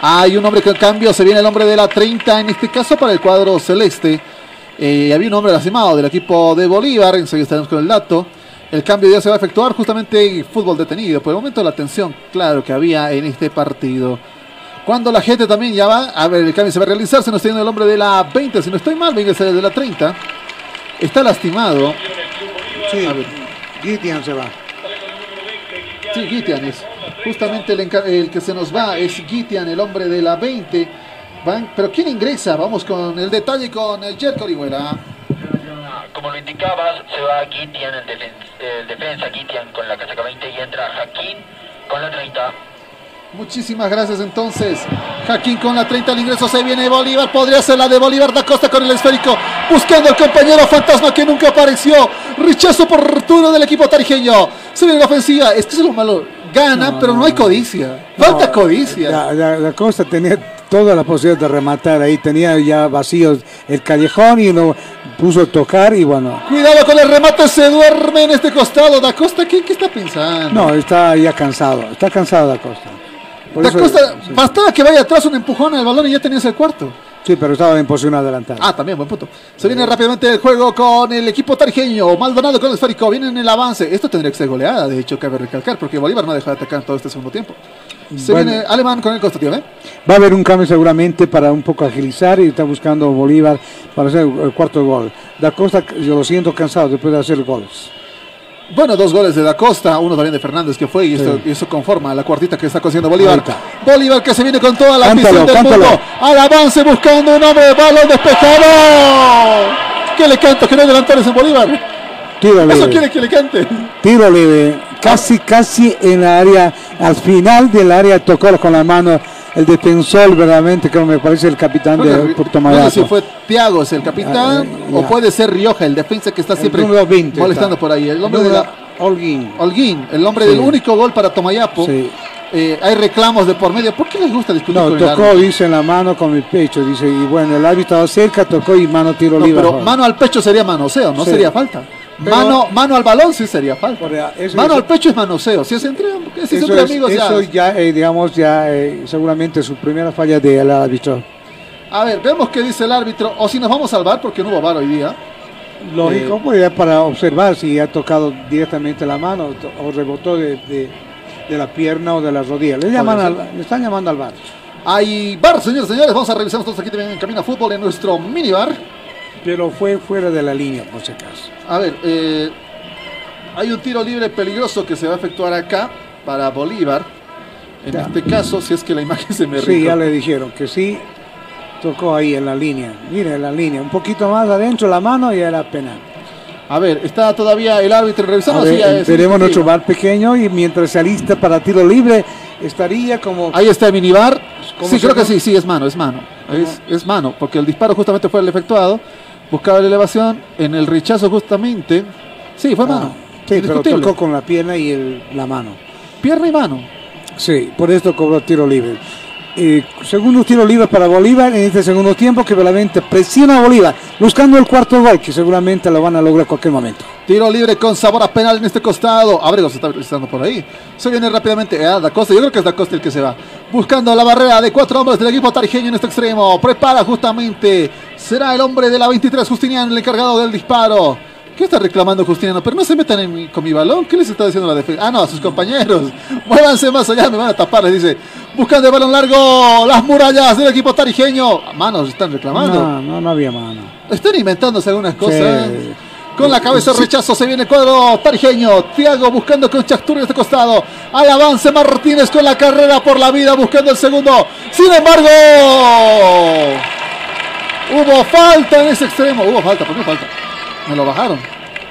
Hay un hombre que en cambio se viene el hombre de la 30, en este caso para el cuadro celeste. Eh, había un hombre lastimado del equipo de Bolívar, enseguida estaremos con el dato. El cambio ya se va a efectuar justamente en fútbol detenido. Por el momento la tensión, claro, que había en este partido. Cuando la gente también ya va, a ver, el cambio se va a realizar, se nos está yendo el hombre de la 20, si no estoy mal, venga el de la 30. Está lastimado. Sí. Gideon se va. Sí, Gitian es. Justamente el, que se nos va es Gitian, el hombre de la 20. Van, pero ¿quién ingresa? Vamos con el detalle con el Jerko Orihuela. Como lo indicabas, se va Gitian, el, defen- el defensa Gitian con la casaca 20 y entra Jaquín con la 30. Muchísimas gracias entonces. Jaquín con la 30 al ingreso. Se viene Bolívar. Podría ser la de Bolívar da Costa con el esférico. Buscando al compañero fantasma que nunca apareció. Rechazo oportuno del equipo tarijeño. Se viene la ofensiva. Es que es lo malo. Gana, pero no hay codicia. Falta codicia. La, la- la Costa tenía toda la posibilidad de rematar ahí. Tenía ya vacío el callejón y lo puso a tocar y bueno. Cuidado con el remate. Se duerme en este costado. Da Costa, ¿qué, qué está pensando? No, está ya cansado. Está cansado Da Costa. Por Da eso- Costa, sí. bastaba que vaya atrás un empujón al balón y ya tenías el cuarto. Sí, pero estaba en posición adelantada. Ah, también, buen punto. Se viene rápidamente el juego con el equipo tarijeño. Maldonado con el esférico. Viene en el avance. Esto tendría que ser goleada, de hecho, cabe recalcar, porque Bolívar no deja de atacar todo este segundo tiempo. Se Bueno. viene Alemán con el costo, tío, ¿eh? Va a haber un cambio seguramente para un poco agilizar y está buscando Bolívar para hacer el cuarto gol. Da Costa, yo lo siento cansado después de hacer goles. Bueno, dos goles de Da Costa, uno también de Fernández que fue, y, esto, y eso conforma la cuartita que está consiguiendo Bolívar. Bolívar que se viene con toda la Cántalo, ambición del cántalo. mundo. Al avance buscando un hombre, balón despejado. ¿Qué le canto? Que no hay delanteros en Bolívar. Tiro Eso quiere que le cante. Tiro libre. Casi, casi en la área, al final del área tocó con la mano el defensor, verdaderamente, que me parece el capitán de Puerto No sé si fue Tiago es el capitán Ah, o ya. puede ser Rioja, el defensa que está siempre número 20 molestando está. por ahí. El hombre Número- de la- Holguín. Holguín, el hombre Sí. del único gol para Tomayapo. Sí. Eh, hay reclamos de por medio. ¿Por qué les gusta discutir No, con tocó, dice en la mano con el pecho, dice, y bueno, el árbitro estaba cerca, tocó y mano tiro No, libre. pero mano al pecho sería manoseo, no Sí. sería falta. Pero- mano, mano al balón sí sería falta. eso- mano eso- al pecho es manoseo. Si es entre, si es Eso entre es- amigos ya. eso ya, eh, digamos, ya eh, seguramente su primera falla del árbitro. A ver, vemos qué dice el árbitro. O si nos vamos a salvar porque no hubo VAR hoy día. Lógico, Eh, pues ya para observar si ha tocado directamente la mano o rebotó de, de- de la pierna o de la rodilla. Le, llaman al- le están llamando al bar. Hay bar, señores, señores. Vamos a revisar nosotros aquí también en Camina Fútbol en nuestro minibar. Pero fue fuera de la línea, por si acaso. A ver, eh, hay un tiro libre peligroso que se va a efectuar acá para Bolívar. En Ya. este caso, si es que la imagen se me Sí, ya le dijeron que sí, tocó ahí en la línea. Mire, en la línea, un poquito más adentro la mano y era penal. A ver, está todavía el árbitro revisando. Sí, veremos nuestro bar pequeño y mientras se alista para tiro libre, estaría como... Ahí está el minibar. ¿Cómo Sí, creo que sí, sí, es mano, es mano. Es, es mano, porque el disparo justamente fue el efectuado. Buscaba la elevación, en el rechazo justamente. Sí, fue mano. Ah, sí, pero Indiscutible. tocó con la pierna y el- la mano. Pierna y mano. Sí, por esto cobró tiro libre. Eh, segundo tiro libre para Bolívar en este segundo tiempo que verdaderamente presiona a Bolívar buscando el cuarto gol que seguramente lo van a lograr en cualquier momento. Tiro libre con sabor a penal en este costado. Abrego se está realizando por ahí. Se viene rápidamente a Da Costa. Yo creo que es Da Costa el que se va. Buscando la barrera de cuatro hombres del equipo tarijeño en este extremo. Prepara justamente. Será el hombre de la 23, Justiniano, el encargado del disparo. ¿Qué está reclamando Justiniano? Pero no se metan en mi- con mi balón. ¿Qué les está diciendo la defensa? Ah, no, a sus compañeros. Muévanse más allá, me van a tapar. Les dice. Buscando el balón largo. Las murallas del equipo tarijeño. Manos están reclamando. No, no, no había mano. Están inventándose algunas cosas. Sí. Con la cabeza rechazo se viene el cuadro tarijeño. Tiago buscando con Chastur de este costado. Al avance Martínez con la carrera por la vida buscando el segundo. Sin embargo, hubo falta en ese extremo. Hubo falta, ¿por qué falta? Me lo bajaron.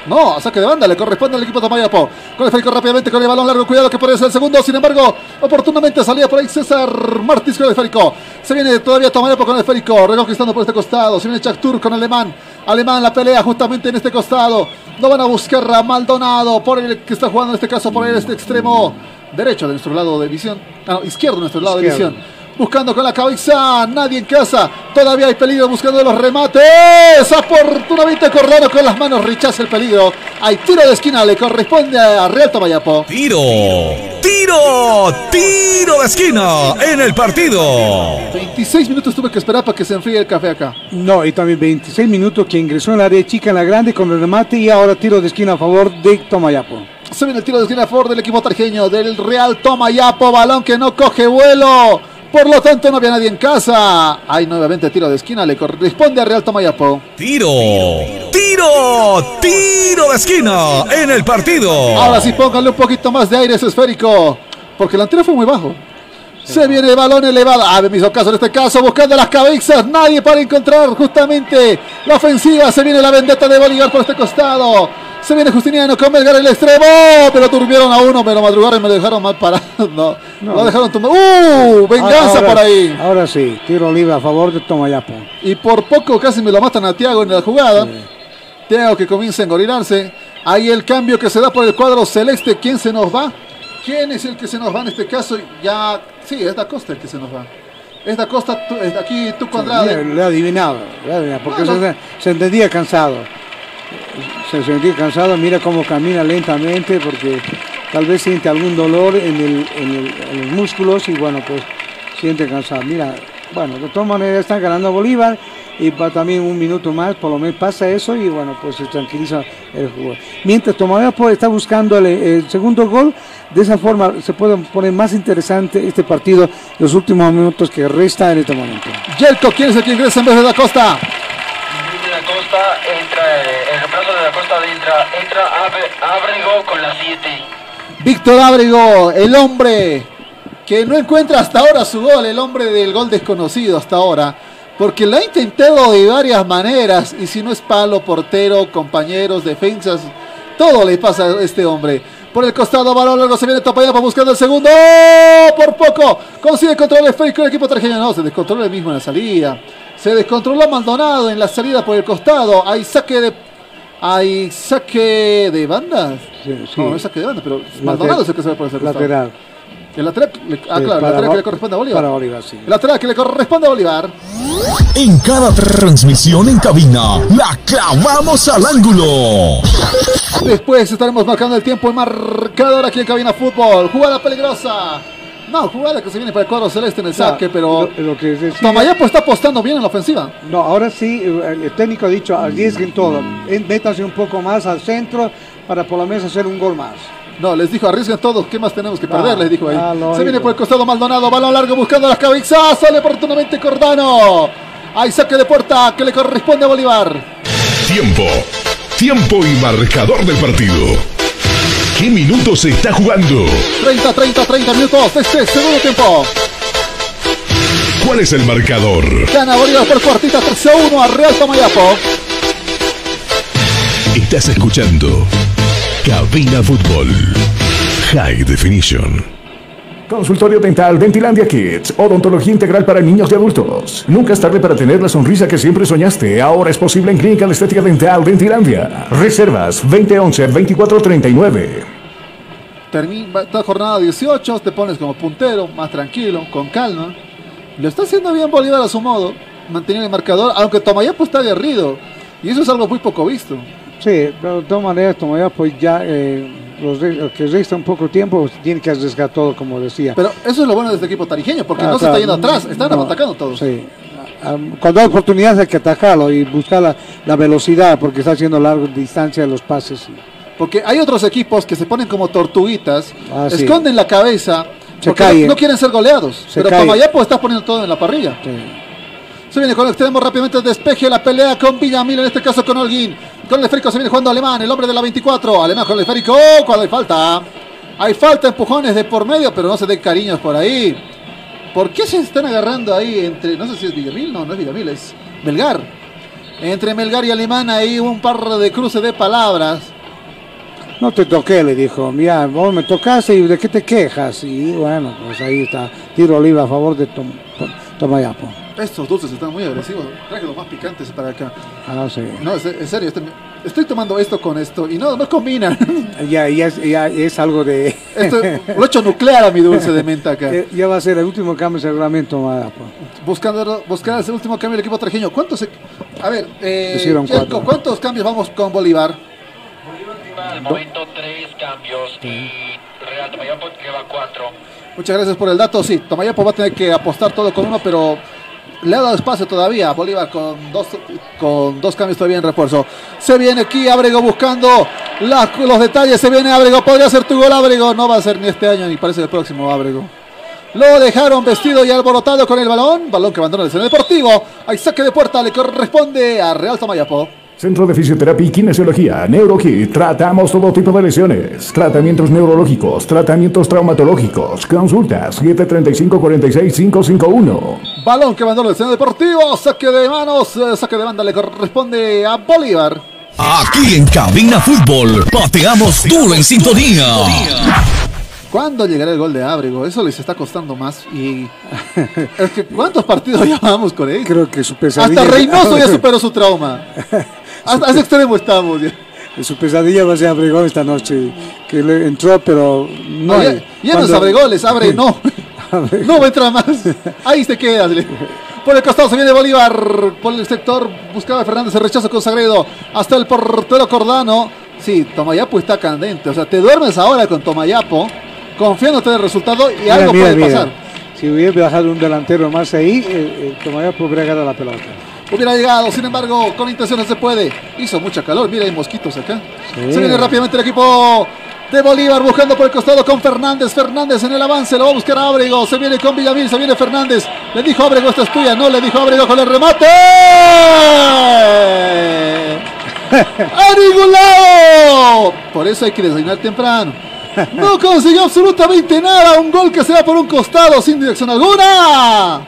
No, a saque de banda, le corresponde al equipo Tamayapo. Con el Férico rápidamente con el balón largo, cuidado que puede ser el segundo. Sin embargo, oportunamente salía por ahí César Martínez con el Férico. Se viene todavía Tamayapo con el Férico, reconquistando por este costado. Se viene Chactur con Alemán. Alemán la pelea justamente en este costado. No van a buscar a Maldonado por el que está jugando en este caso por el este extremo derecho de nuestro lado de visión. Ah, no, izquierdo de nuestro lado de visión. Buscando con la cabeza, nadie en casa. Todavía hay peligro buscando los remates. Oportunamente Cordero con las manos rechaza el peligro. Hay tiro de esquina, le corresponde a Real Tomayapo. Tiro, tiro, tiro de esquina en el partido. 26 minutos tuve que esperar para que se enfríe el café acá. No, y también 26 minutos que ingresó en la área chica en la grande con el remate y ahora tiro de esquina a favor de Tomayapo. Se viene el tiro de esquina a favor del equipo tarjeño, del Real Tomayapo. Balón que no coge vuelo. Por lo tanto, no había nadie en casa. Hay nuevamente tiro de esquina, le corresponde a Real Tomayapo. Tiro, tiro, tiro de esquina en el partido. Ahora sí, pónganle un poquito más de aire ese esférico. Porque el anterior fue muy bajo. Se viene el balón elevado. Ah, me hizo caso en este caso, buscando las cabezas. Nadie para encontrar justamente la ofensiva. Se viene la vendetta de Bolívar por este costado. Se viene Justiniano con Melgar el extremo, pero durmieron a uno, me lo madrugaron y me lo dejaron mal parado. No, lo dejaron tomar. ¡Uh! Venganza Ahora- por ahí. Ahora sí, tiro libre a favor de Tomayapo. Y por poco casi me lo matan a Tiago en la jugada. Tiago que comienza a engorilarse. Ahí el cambio que se da por el cuadro celeste. ¿Quién se nos va? ¿Quién es el que se nos va en este caso? Ya, sí, es Da Costa el que se nos va. Es Da Costa, tú- es aquí ha adivinado, le ha adivinado, porque No, no. Se, se entendía cansado. Se sentía cansado, mira cómo camina lentamente porque tal vez siente algún dolor en, el- en el- en los músculos y bueno, pues siente cansado. Mira, bueno, de todas maneras están ganando Bolívar y va también un minuto más, por lo menos pasa eso y bueno, pues se tranquiliza el jugador. Mientras Tomayapo está buscando el, el segundo gol, de esa forma se puede poner más interesante este partido los últimos minutos que resta en este momento. Yelko, ¿quién es el que ingresa en vez de Da Costa? de la Costa entra, eh, el reemplazo de la Costa entra, entra Abre- Abrego con la 7. Víctor Ábrego, el hombre que no encuentra hasta ahora su gol, el hombre del gol desconocido hasta ahora, porque lo ha intentado de varias maneras, y si no es palo, portero, compañeros, defensas, todo le pasa a este hombre. Por el costado, balón largo, se viene Topayapo buscando el segundo, ¡Oh! por poco, consigue control esférico el equipo tarjeño, no, se descontroló el mismo en la salida, se descontroló Maldonado en la salida por el costado, hay saque de... Hay saque de bandas. No, no es saque de bandas, pero Maldonado es el que se va por ese costado. Lateral. El lateral, le- ah, Sí, claro, el para lateral que le corresponde a Bolívar. para Bolívar, sí. El lateral que le corresponde a Bolívar. En cada transmisión en cabina, la clavamos al ángulo. Después estaremos marcando el tiempo en marcador aquí en Cabina Fútbol. Jugada peligrosa. No, jugada que se viene para el cuadro celeste en el saque, pero Lo, lo que decía- Tomayapo está apostando bien en la ofensiva. No, ahora sí, el técnico ha dicho arriesguen todo, métanse un poco más al centro para por lo menos hacer un gol más. No, les dijo, arriesguen todos, ¿qué más tenemos que perder? Ah, les dijo ahí. ah, se viene por el costado Maldonado, balón largo buscando las cabezas, sale oportunamente Cordano. Hay saque de puerta que le corresponde a Bolívar. Tiempo. Tiempo y marcador del partido. ¿Qué minutos se está jugando? 30, 30, 30 minutos de este segundo tiempo. ¿Cuál es el marcador? Gana Bolívar por cuartita 13 a 1 a Real Tomayapo. Estás escuchando Cabina Fútbol. High Definition. Consultorio Dental Dentilandia Kids. Odontología integral para niños y adultos. Nunca es tarde para tener la sonrisa que siempre soñaste. Ahora es posible en Clínica de Estética Dental Dentilandia. Reservas 2011-2439. Termina esta jornada 18, te pones como puntero, más tranquilo, con calma. Lo está haciendo bien Bolívar a su modo, manteniendo el marcador, aunque Tomayapo está aguerrido. Y eso es algo muy poco visto. Sí, pero de todas maneras, como ya, pues ya eh, los, los que resta un poco tiempo, pues, tienen que arriesgar todo, como decía. Pero eso es lo bueno de este equipo tarijeño, porque Ah, no se está yendo atrás, están no, atacando todos. Sí. Ah, Cuando hay oportunidades hay que atacarlo y buscar la, la velocidad, porque está haciendo larga distancia los pases. Porque hay otros equipos que se ponen como tortuguitas, Ah, sí. esconden la cabeza, Se porque no- quieren ser goleados. Se pero caen. Tomayapo está poniendo todo en la parrilla. Se viene con el extremo rápidamente el despeje, la pelea con Villamil, en este caso con Holguín. Con el esférico se viene jugando Alemán, el hombre de la 24. Alemán con el esférico, ¡oh! cuando hay falta. Hay falta, empujones de por medio, pero no se den cariños por ahí. ¿Por qué se están agarrando ahí entre, no sé si es Villamil, no, no es Villamil, es Melgar. Entre Melgar y Alemán hay un par de cruces de palabras. No te toqué, le dijo. Mira, vos me tocaste y de qué te quejas. Y bueno, pues ahí está. Tiro oliva a favor de Tom- Tomayapo. Estos dulces están muy agresivos. Traje los más picantes para acá. Ah, sí. No, es- en serio, este- estoy tomando esto con esto y no, no combinan. Ya, ya, es- ya es algo de. Esto, lo he hecho nuclear a mi dulce de menta acá. Ya va a ser el último cambio seguramente Tomayapo. Buscando, buscar ese último cambio del equipo trajeño. ¿Cuántos? se- A ver, eh. ¿cuántos cambios vamos con Bolívar? Al momento tres cambios y Real Tomayapo lleva cuatro. Muchas gracias por el dato. Sí, Tomayapo va a tener que apostar todo con uno, pero le ha dado espacio todavía a Bolívar con dos, con dos cambios todavía en refuerzo. Se viene aquí Abrego buscando los detalles. Se viene Abrego. Podría ser tu gol, Abrego. No va a ser ni este año ni parece el próximo, Abrego. Lo dejaron vestido y alborotado con el balón. Balón que abandona el escenario deportivo. Hay saque de puerta. Le corresponde a Real Tomayapo. Centro de Fisioterapia y Kinesiología, NeuroKit. Tratamos todo tipo de lesiones. Tratamientos neurológicos, tratamientos traumatológicos. Consultas 735-46551. Balón que abandona el escenario deportivo. Saque de manos. eh, Saque de banda le corresponde a Bolívar. Aquí en Cabina Fútbol, pateamos duro en sintonía. ¿Cuándo llegará el gol de Ábrego? Eso les está costando más. Y es que ¿cuántos partidos llevamos con él? Creo que su pesadilla. Hasta Reynoso ya superó su trauma. Hasta ese extremo estamos. ya. Su pesadilla va a ser Abregón esta noche. Que le entró, pero no. No, ya, ya no Cuando- Abregoles, abre, no. No va a entrar más. Ahí te quedas. le. Por el costado se viene Bolívar. Por el sector buscaba Fernández el rechazo con Sagredo. Hasta el portero Cordano. Sí, Tomayapo está candente. O sea, te duermes ahora con Tomayapo. Confiándote en el resultado y Mira, algo mira, puede mira. pasar. Si hubiera bajado un delantero más ahí, eh, eh, Tomayapo hubiera ganado la pelota. Hubiera llegado, sin embargo, con intenciones se puede. Hizo mucha calor, mira, hay mosquitos acá. Sí. Se viene rápidamente el equipo de Bolívar buscando por el costado con Fernández. Fernández en el avance, lo va a buscar a Ábrego. Se viene con Villamil, se viene Fernández. Le dijo a Ábrego, esta es tuya. No, le dijo a Ábrego con el remate. ¡A ningún lado! Por eso hay que desayunar temprano. No consiguió absolutamente nada. Un gol que se va por un costado sin dirección alguna.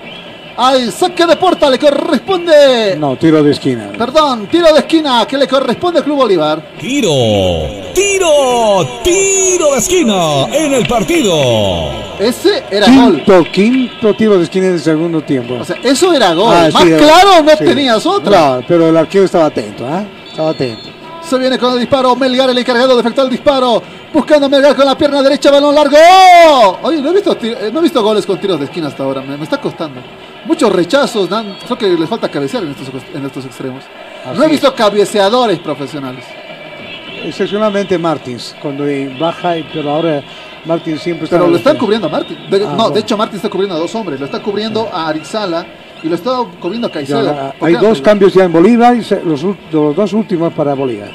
Al saque de puerta le corresponde. No, tiro de esquina. Perdón, tiro de esquina que le corresponde al Club Bolívar. Tiro, tiro, tiro de esquina en el partido. Ese era gol. Quinto, quinto tiro de esquina en el segundo tiempo. O sea, eso era gol. Ah, Más sí, claro no sí. tenías otra. Claro, pero el arquero estaba atento, ¿ah? Estaba atento. Se viene con el disparo. Melgar, el encargado de efectuar el disparo. Buscando a Melgar con la pierna derecha, balón largo. Oye, no he visto, eh, no he visto goles con tiros de esquina hasta ahora. Me, me está costando. Muchos rechazos. Dan, creo que les falta cabecear en estos, en estos extremos. Así no he es. visto cabeceadores profesionales. Excepcionalmente Martins, cuando baja, y- pero ahora Martins siempre está. Pero lo están cubriendo a Martín. De- Ah, no, bueno. de hecho Martín está cubriendo a dos hombres. Lo está cubriendo a Arizala y lo está cubriendo a Caicedo. la- ¿Por hay dos cambios ya en Bolívar y se- los, los dos últimos para Bolívar.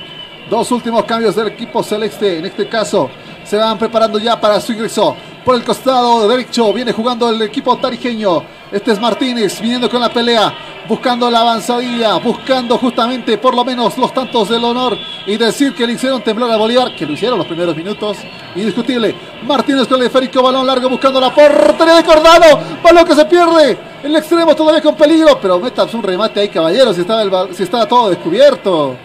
Dos últimos cambios del equipo celeste. En este caso, se van preparando ya para su ingreso. Por el costado derecho viene jugando el equipo tarijeño. Este es Martínez viniendo con la pelea. Buscando la avanzadilla. Buscando justamente por lo menos los tantos del honor. Y decir que le hicieron temblar a Bolívar. Que lo hicieron los primeros minutos. Indiscutible. Martínez con el esférico. Balón largo buscando la portería de Cordano. Balón que se pierde. El extremo todavía con peligro. Pero metas un remate ahí, caballero. Si estaba, el ba- si estaba todo descubierto.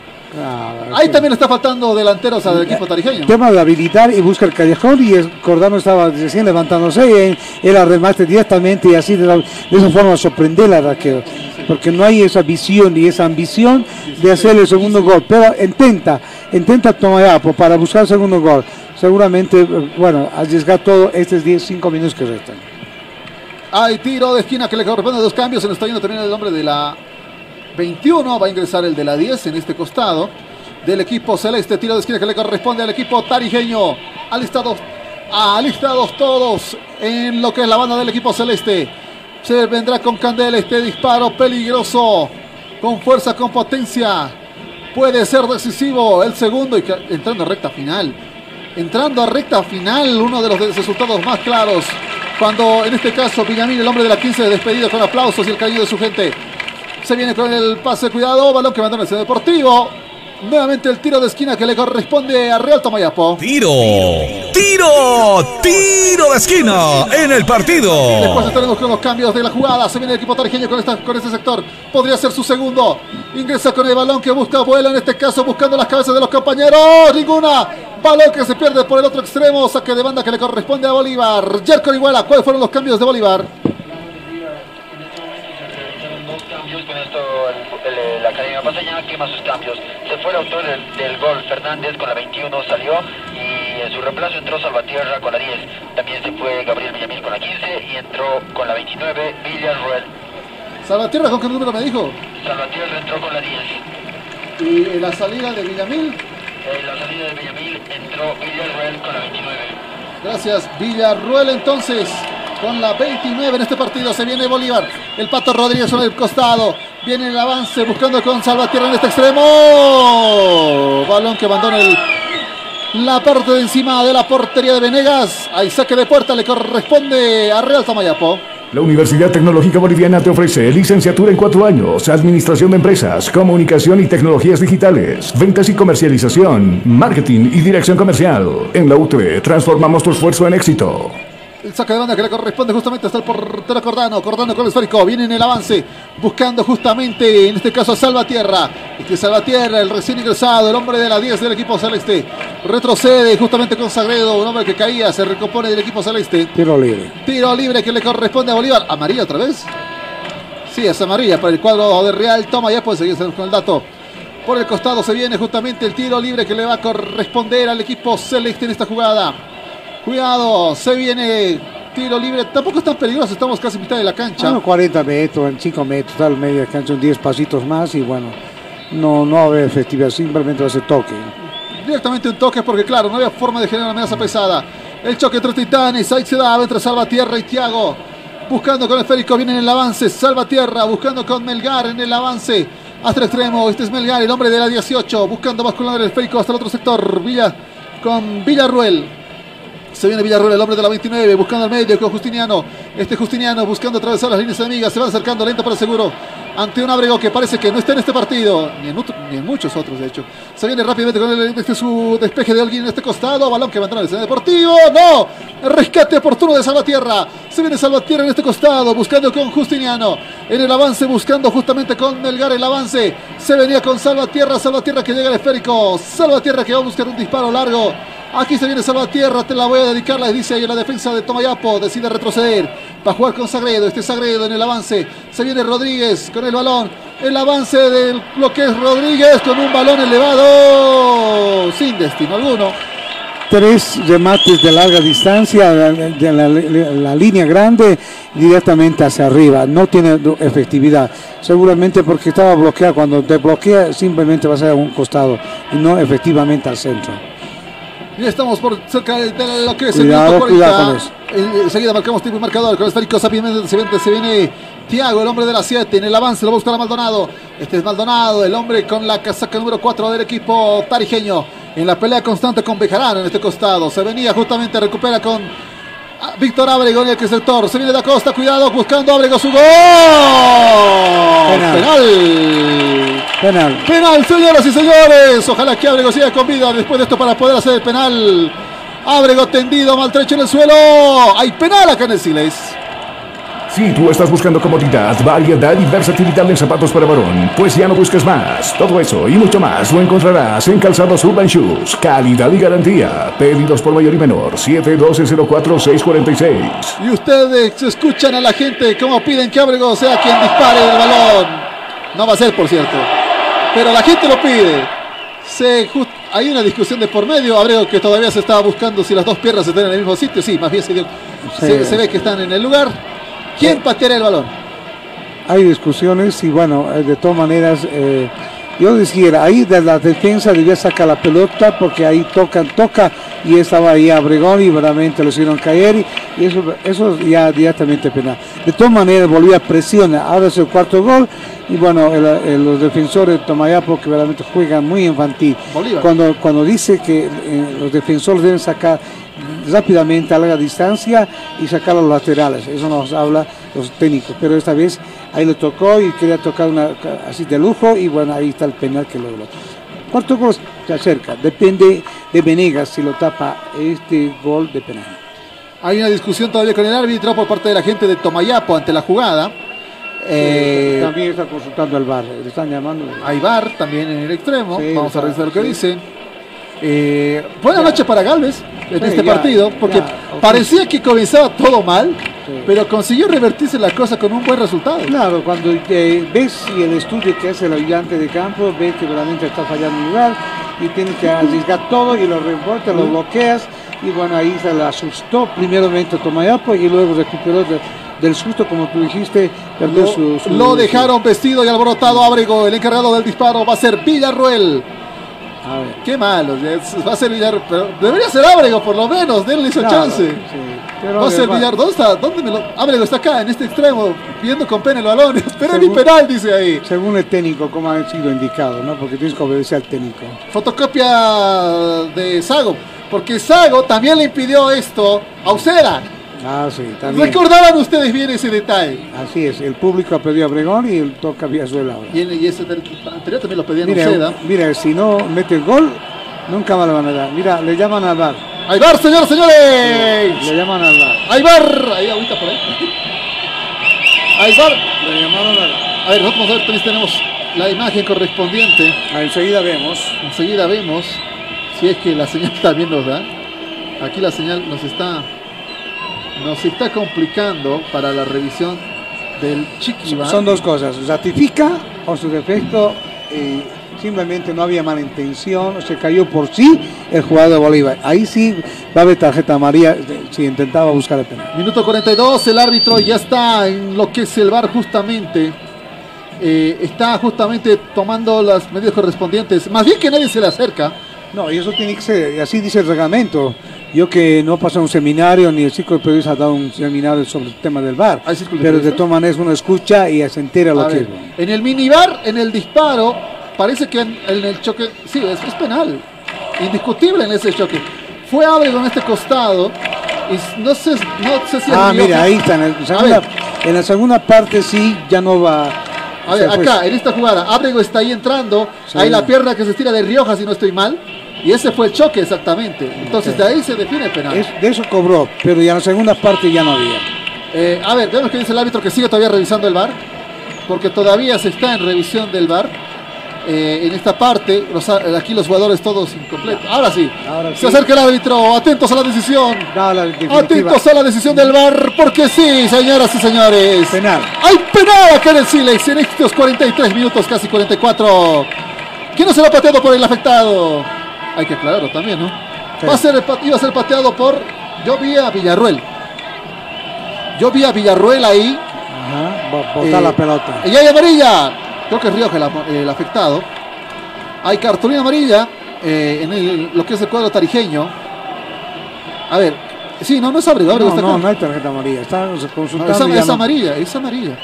Ahí también está faltando delanteros al equipo tarijeño. Tema de habilitar y busca el callejón y el Cordano estaba recién levantándose y él, él arremate directamente y así de, la- de esa forma sorprender al arquero. Porque no hay esa visión y esa ambición de hacer el segundo gol. Pero intenta, intenta Tomayapo para buscar el segundo gol. Seguramente, eh, bueno, arriesgar todo estos 10, 5 minutos que restan. Hay tiro de esquina que le corresponde a dos cambios. Se nos está yendo también el nombre de la 21. Va a ingresar el de la 10 en este costado. Del equipo celeste. Tiro de esquina que le corresponde al equipo tarijeño. Alistados, alistados todos en lo que es la banda del equipo celeste. Se vendrá con Candela este disparo peligroso. Con fuerza, con potencia. Puede ser decisivo el segundo y que- entrando a recta final. Entrando a recta final, uno de los resultados más claros. Cuando en este caso Villamil, el hombre de la 15, es despedido con aplausos y el cariño de su gente. Se viene con el pase, cuidado, balón que mandó en el deportivo. Nuevamente el tiro de esquina que le corresponde a Real Tomayapo. Tiro, tiro, tiro de esquina en el partido. Después estaremos con los cambios de la jugada. Se viene el equipo tarijeño con, esta, con este sector. Podría ser su segundo. Ingresa con el balón que busca vuelo. En este caso buscando las cabezas de los compañeros. Ninguna. Balón que se pierde por el otro extremo. Saque de banda que le corresponde a Bolívar. Jerko Iguala. ¿Cuáles fueron los cambios de Bolívar? Cambios con esto el- el- la Academia Paseña quema sus cambios. Se fue el autor del, del gol, Fernández con la 21 salió y en su reemplazo entró Salvatierra con la 10. También se fue Gabriel Villamil con la 15 y entró con la 29 Villarruel. Salvatierra, ¿con qué número me dijo? Salvatierra entró con la 10. Y en la salida de Villamil. En la salida de Villamil entró Villarruel con la 29. Gracias, Villarruel entonces. Con la 29 en este partido se viene Bolívar. El Pato Rodríguez sobre el costado. Viene el avance buscando con Salvatierra en este extremo. Balón que abandona la parte de encima de la portería de Venegas. Hay saque de puerta, le corresponde a Real Tamayapo. La Universidad Tecnológica Boliviana te ofrece licenciatura en cuatro años, administración de empresas, comunicación y tecnologías digitales, ventas y comercialización, marketing y dirección comercial. En la UTE transformamos tu esfuerzo en éxito. El saque de banda que le corresponde justamente hasta el portero Cordano. Cordano con el esférico. Viene en el avance. Buscando justamente, en este caso, a Salvatierra. Este Salvatierra, el recién ingresado, el hombre de la 10 del equipo celeste. Retrocede justamente con Sagredo. Un hombre que caía. Se recompone del equipo celeste. Tiro libre. Tiro libre que le corresponde a Bolívar. ¿Amarilla otra vez? Sí, es amarilla para el cuadro de Real. Toma, ya puede seguir con el dato. Por el costado se viene justamente el tiro libre que le va a corresponder al equipo celeste en esta jugada. Cuidado, se viene tiro libre. Tampoco es tan peligroso, estamos casi en mitad de la cancha. Bueno, 40 metros, en 5 metros, al medio de cancha, un 10 pasitos más y bueno, no, no va a haber efectividad, simplemente va a ser toque. Directamente un toque porque claro, no había forma de generar amenaza pesada. El choque entre titanes, ahí se da entre Salvatierra y Tiago. Buscando con el esférico, viene en el avance. Salvatierra, buscando con Melgar en el avance. Hasta el extremo, este es Melgar, el hombre de la 18. Buscando bascular el esférico hasta el otro sector. Villa con Villarruel. Se viene Villarruel, el hombre de la 29, buscando al medio con Justiniano. Este Justiniano buscando atravesar las líneas enemigas. Se va acercando lento pero seguro. Ante un Abrego que parece que no está en este partido, ni en, en muchos otros, de hecho. Se viene rápidamente con el, este, su despeje de alguien en este costado. Balón que va a entrar al escenario deportivo. ¡No! Rescate oportuno de Salvatierra. Se viene Salvatierra en este costado, buscando con Justiniano. En el avance, buscando justamente con Melgar el avance. Se venía con Salvatierra. Salvatierra que llega al esférico. Salvatierra que va a buscar un disparo largo. Aquí se viene Salvatierra, te la voy a dedicar, les dice ahí en la defensa de Tomayapo, decide retroceder, va a jugar con Sagredo, este Sagredo en el avance, se viene Rodríguez con el balón, el avance de lo que es Rodríguez con un balón elevado, sin destino alguno. Tres remates de larga distancia, de la, la línea grande directamente hacia arriba. No tiene efectividad. Seguramente porque estaba bloqueado. Cuando te bloquea, simplemente va a ser a un costado y no efectivamente al centro. Ya estamos por cerca de, de lo que es Cuidado, el minuto 40. cuidado con eso. En- Enseguida marcamos tiempo y marcador. Con el esférico se viene, se viene Tiago, el hombre de la 7. En el avance lo va a buscar a Maldonado. Este es Maldonado, el hombre con la casaca número 4 del equipo tarijeño. En la pelea constante con Bejarano en este costado. Se venía justamente, recupera con ah, Víctor Ábrego en el sector. Se viene da Costa, cuidado, buscando Ábrego su gol. Penal. Penal. Penal. Penal, señoras y señores. Ojalá que Ábrego siga con vida después de esto para poder hacer el penal. Ábrego tendido, maltrecho en el suelo. Hay penal acá en el Siles. Si tú estás buscando comodidad, variedad y versatilidad en zapatos para varón, pues ya no busques más. Todo eso y mucho más lo encontrarás en Calzados Urban Shoes. Calidad y garantía. Pedidos por mayor y menor. 712-04-646. Y ustedes escuchan a la gente cómo piden que Ábrego sea quien dispare el balón. No va a ser, por cierto. Pero la gente lo pide. Se hay una discusión de por medio. Abrego que todavía se estaba buscando si las dos piernas están en el mismo sitio. Sí, más bien se, dio- se- se ve que están en el lugar. ¿Quién pateará el balón? Hay discusiones y bueno, eh, de todas maneras, eh, yo decía, ahí de la defensa debía sacar la pelota porque ahí tocan, toca y estaba ahí Abregón y verdaderamente lo hicieron caer y, eso, eso ya directamente penal. De todas maneras, Bolivia presiona, ahora es el cuarto gol y bueno, el- el- los defensores de Tomayapo que verdaderamente juegan muy infantil. Bolívar. Cuando, cuando dice que eh, los defensores deben sacar rápidamente a larga distancia y sacar los laterales. Eso nos habla los técnicos. Pero esta vez ahí le tocó y quería tocar una así de lujo y bueno, ahí está el penal que logró. Cuarto gol se acerca. Depende Venegas si lo tapa este gol de penal. Hay una discusión todavía con el árbitro por parte de la gente de Tomayapo ante la jugada. Eh, También está consultando al bar. Le están llamando. Hay VAR también en el extremo. Sí, Vamos a revisar lo que sí. dice. Eh, buena noche para Galvez en Sí, este ya, partido, porque ya, parecía que comenzaba todo mal, pero consiguió revertirse la cosa con un buen resultado. Claro, cuando eh, ves y el estudio que hace el ayudante de campo, ve que realmente está fallando un lugar y tiene que arriesgar todo y lo reporta, lo bloqueas y bueno, ahí se le asustó primeramente a Tomayapo y luego recuperó de- del susto, como tú dijiste, perdió Lo, su, su- lo dejaron vestido y alborotado Ábrego. El encargado del disparo va a ser Villarruel. A ver. Qué malo, va a ser Villarruel. Pero debería ser Ábrego, por lo menos. Denle esa Claro, chance. sí, va a ser Villar. ¿Dónde está? ¿Dónde me lo.? Ábrego está acá, en este extremo, viendo con pena el balón. Pero Según- penal, dice ahí. Según el técnico, como ha sido indicado, ¿no? Porque tienes que obedecer al técnico. Fotocopia de Sago. Porque Sago también le impidió esto a Usera. Ah, sí, también. Recordaban ustedes bien ese detalle. Así es, el público ha pedido a Bregón y el toca Villazuela ahora. Y, y ese del anterior también lo pedían Mira, Uceda. mira, si no mete el gol, nunca más le van a dar. Mira, le llaman al bar. ¡Ay, bar, señores, señores! Le llaman al bar. Hay bar. Ahí agüita por ahí. Hay bar. Le llamaron a... A ver, nosotros vamos a ver, tenemos la imagen correspondiente. Ah, enseguida vemos. Enseguida vemos si es que la señal también nos da. Aquí la señal nos está nos está complicando para la revisión del Chiquiba. Son dos cosas. Ratifica o su defecto eh, simplemente no había mala intención, se cayó por sí el jugador de Bolívar. Ahí sí va a haber tarjeta amarilla eh, si intentaba buscar el penal. Minuto 42, el árbitro ya está en lo que es el bar justamente. Eh, está justamente tomando las medidas correspondientes. Más bien que nadie se le acerca. No, y eso tiene que ser, así dice el reglamento. Yo que no pasé un seminario, ni el círculo de periodistas ha dado un seminario sobre el tema del bar. Pero de todas maneras uno escucha y se entera lo A que ver, en el minibar, en el disparo, parece que en, en el choque, sí, es, es penal. Indiscutible en ese choque. Fue Ábrego en este costado. Y no sé, no sé si Ah, mira, ahí está. En, el A segunda- ver. en la segunda parte sí, ya no va. A ver, pues, acá, en esta jugada, Ábrego está ahí entrando. Sí. Hay la pierna que se estira de Rioja, si no estoy mal. Y ese fue el choque exactamente. Entonces de ahí se define el penal. es- de eso cobró, pero ya en la segunda parte ya no había. Eh, a ver, vemos que dice el árbitro que sigue todavía revisando el VAR, porque todavía se está en revisión del VAR. Eh, en esta parte, los aquí los jugadores todos incompletos. Ahora sí, Ahora se sí. acerca el árbitro, atentos a la decisión. La. Atentos a la decisión del VAR, porque sí, señoras y señores. Penal. Hay penal acá en el Silex en estos 43 minutos, casi 44. ¿Quién no será pateado por el afectado? Hay que aclararlo también, ¿no? Va a ser, pa- iba a ser pateado por. Yo vi a Villarruel. Yo vi a Villarruel ahí. Ajá, bo- botar Eh, la pelota. Y hay amarilla. Creo que es Rioja el, el afectado. Hay cartulina amarilla eh, en el- lo que es el cuadro tarijeño. A ver. Sí, no, no es. Abrego No, está no, acá. no hay tarjeta amarilla. No, consultando. es, ya es no- amarilla, es amarilla.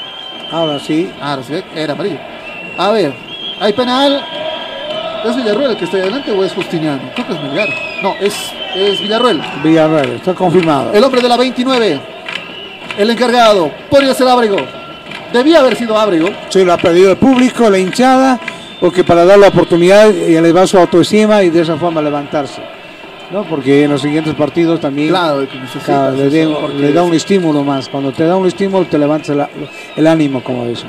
Ahora sí. Ahora sí, era amarilla. A ver, hay penal. ¿Es Villarruel el que está ahí adelante o es Justiniano? Creo que es Melgar. No, es, es Villarruel. Villarreal, está confirmado. El hombre de la 29. El encargado. Podría ser Ábrego. Debía haber sido Ábrego. Sí, lo ha pedido el público, la hinchada, porque para dar la oportunidad y elevar su autoestima y de esa forma levantarse. ¿no? Porque en los siguientes partidos también Claro, necesita le, da un estímulo más. Cuando te da un estímulo, te levantas el, el ánimo, como eso.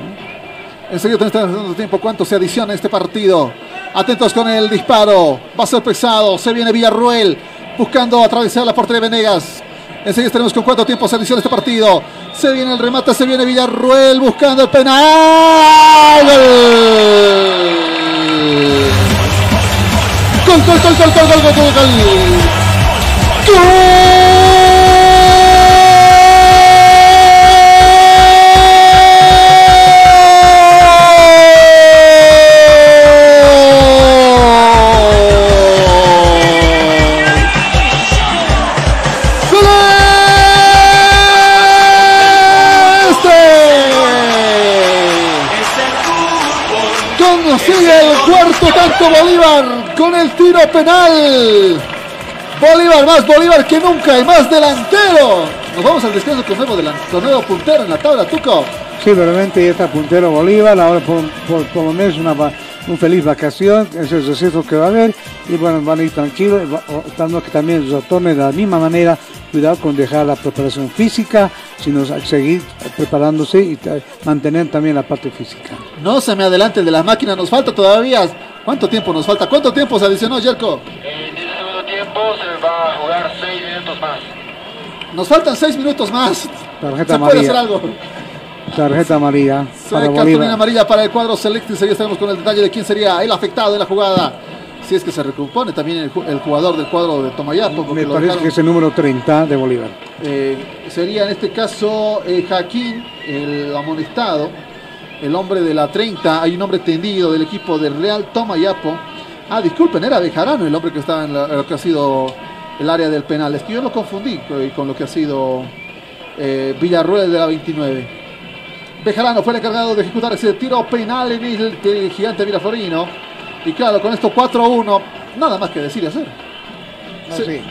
Enseguida tenemos estamos dando tiempo. ¿Cuánto se adiciona este partido? Atentos con el disparo. Va a ser pesado. Se viene Villarruel buscando atravesar la portería de Venegas. Enseguida tenemos con cuánto tiempo se inició este partido. Se viene el remate, se viene Villarruel buscando el penal. ¡Gol! ¡Gol, gol, gol, gol, gol, gol, gol! ¡Gol! Cuarto tanto Bolívar con el tiro penal. Bolívar más Bolívar que nunca y más delantero. Nos vamos al descanso con nuevo, delan- con nuevo puntero en la tabla, Tuco. Sí, realmente ya está puntero Bolívar, ahora por, por, por lo menos una, un feliz vacación, ese es el receso que va a haber, y bueno, van a ir tranquilos, estando que también retornen de la misma manera, cuidado con dejar la preparación física, sino seguir preparándose y mantener también la parte física. No se me adelante el de la máquina, nos falta todavía. ¿Cuánto tiempo nos falta? ¿Cuánto tiempo se adicionó, Jerko? En el segundo tiempo se va a jugar 6 minutos más. Nos faltan seis minutos más. Tarjeta se puede hacer amarilla. algo. Tarjeta amarilla Se para cartulina amarilla para el cuadro Select. Enseguida estaremos con el detalle de quién sería el afectado de la jugada. Si es que se recompone también el, ju- el jugador del cuadro de Tomayapo. Me lo parece dejaron- que es el número 30 de Bolívar. Eh, sería en este caso eh, Jaquín, el amonestado, el hombre de la 30. Hay un hombre tendido del equipo del Real Tomayapo. Ah, disculpen, era Bejarano el hombre que estaba en, la- lo que ha sido el área del penal. Es que yo lo confundí con, con lo que ha sido eh, Villarruel de la 29. Bejarano fue el encargado de ejecutar ese tiro penal en el, gigante Miraflorino. Y claro, con esto 4-1, nada más que decir y hacer. Ah, sí.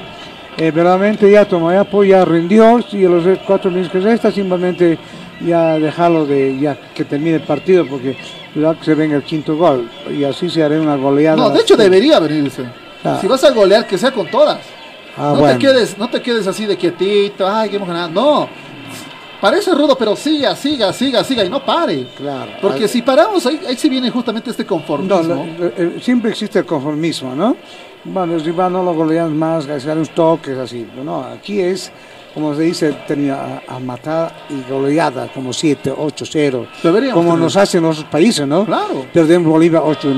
Eh, verdaderamente ya Tomayapo ya rindió y a los cuatro minutos que resta simplemente ya dejarlo de ya que termine el partido porque cuidado que se venga el quinto gol y así se hará una goleada. No, de hecho debería venirse. Ah. Si vas a golear, que sea con todas. Ah, no, bueno. te quedes, no te quedes así de quietito, ay, que hemos ganado. No. Parece rudo, pero siga, siga, siga, siga y no pare. Claro. Porque si paramos, ahí, ahí se viene justamente este conformismo. No, eh, siempre existe el conformismo, ¿no? Bueno, el rival no lo golean más, hacer unos toques así. No, aquí es, como se dice, tenía a, a matar y goleada, como 7, 8, 0. Deberíamos Como tener. nos hacen los otros países, ¿no? Claro. Perdemos Bolivia 8,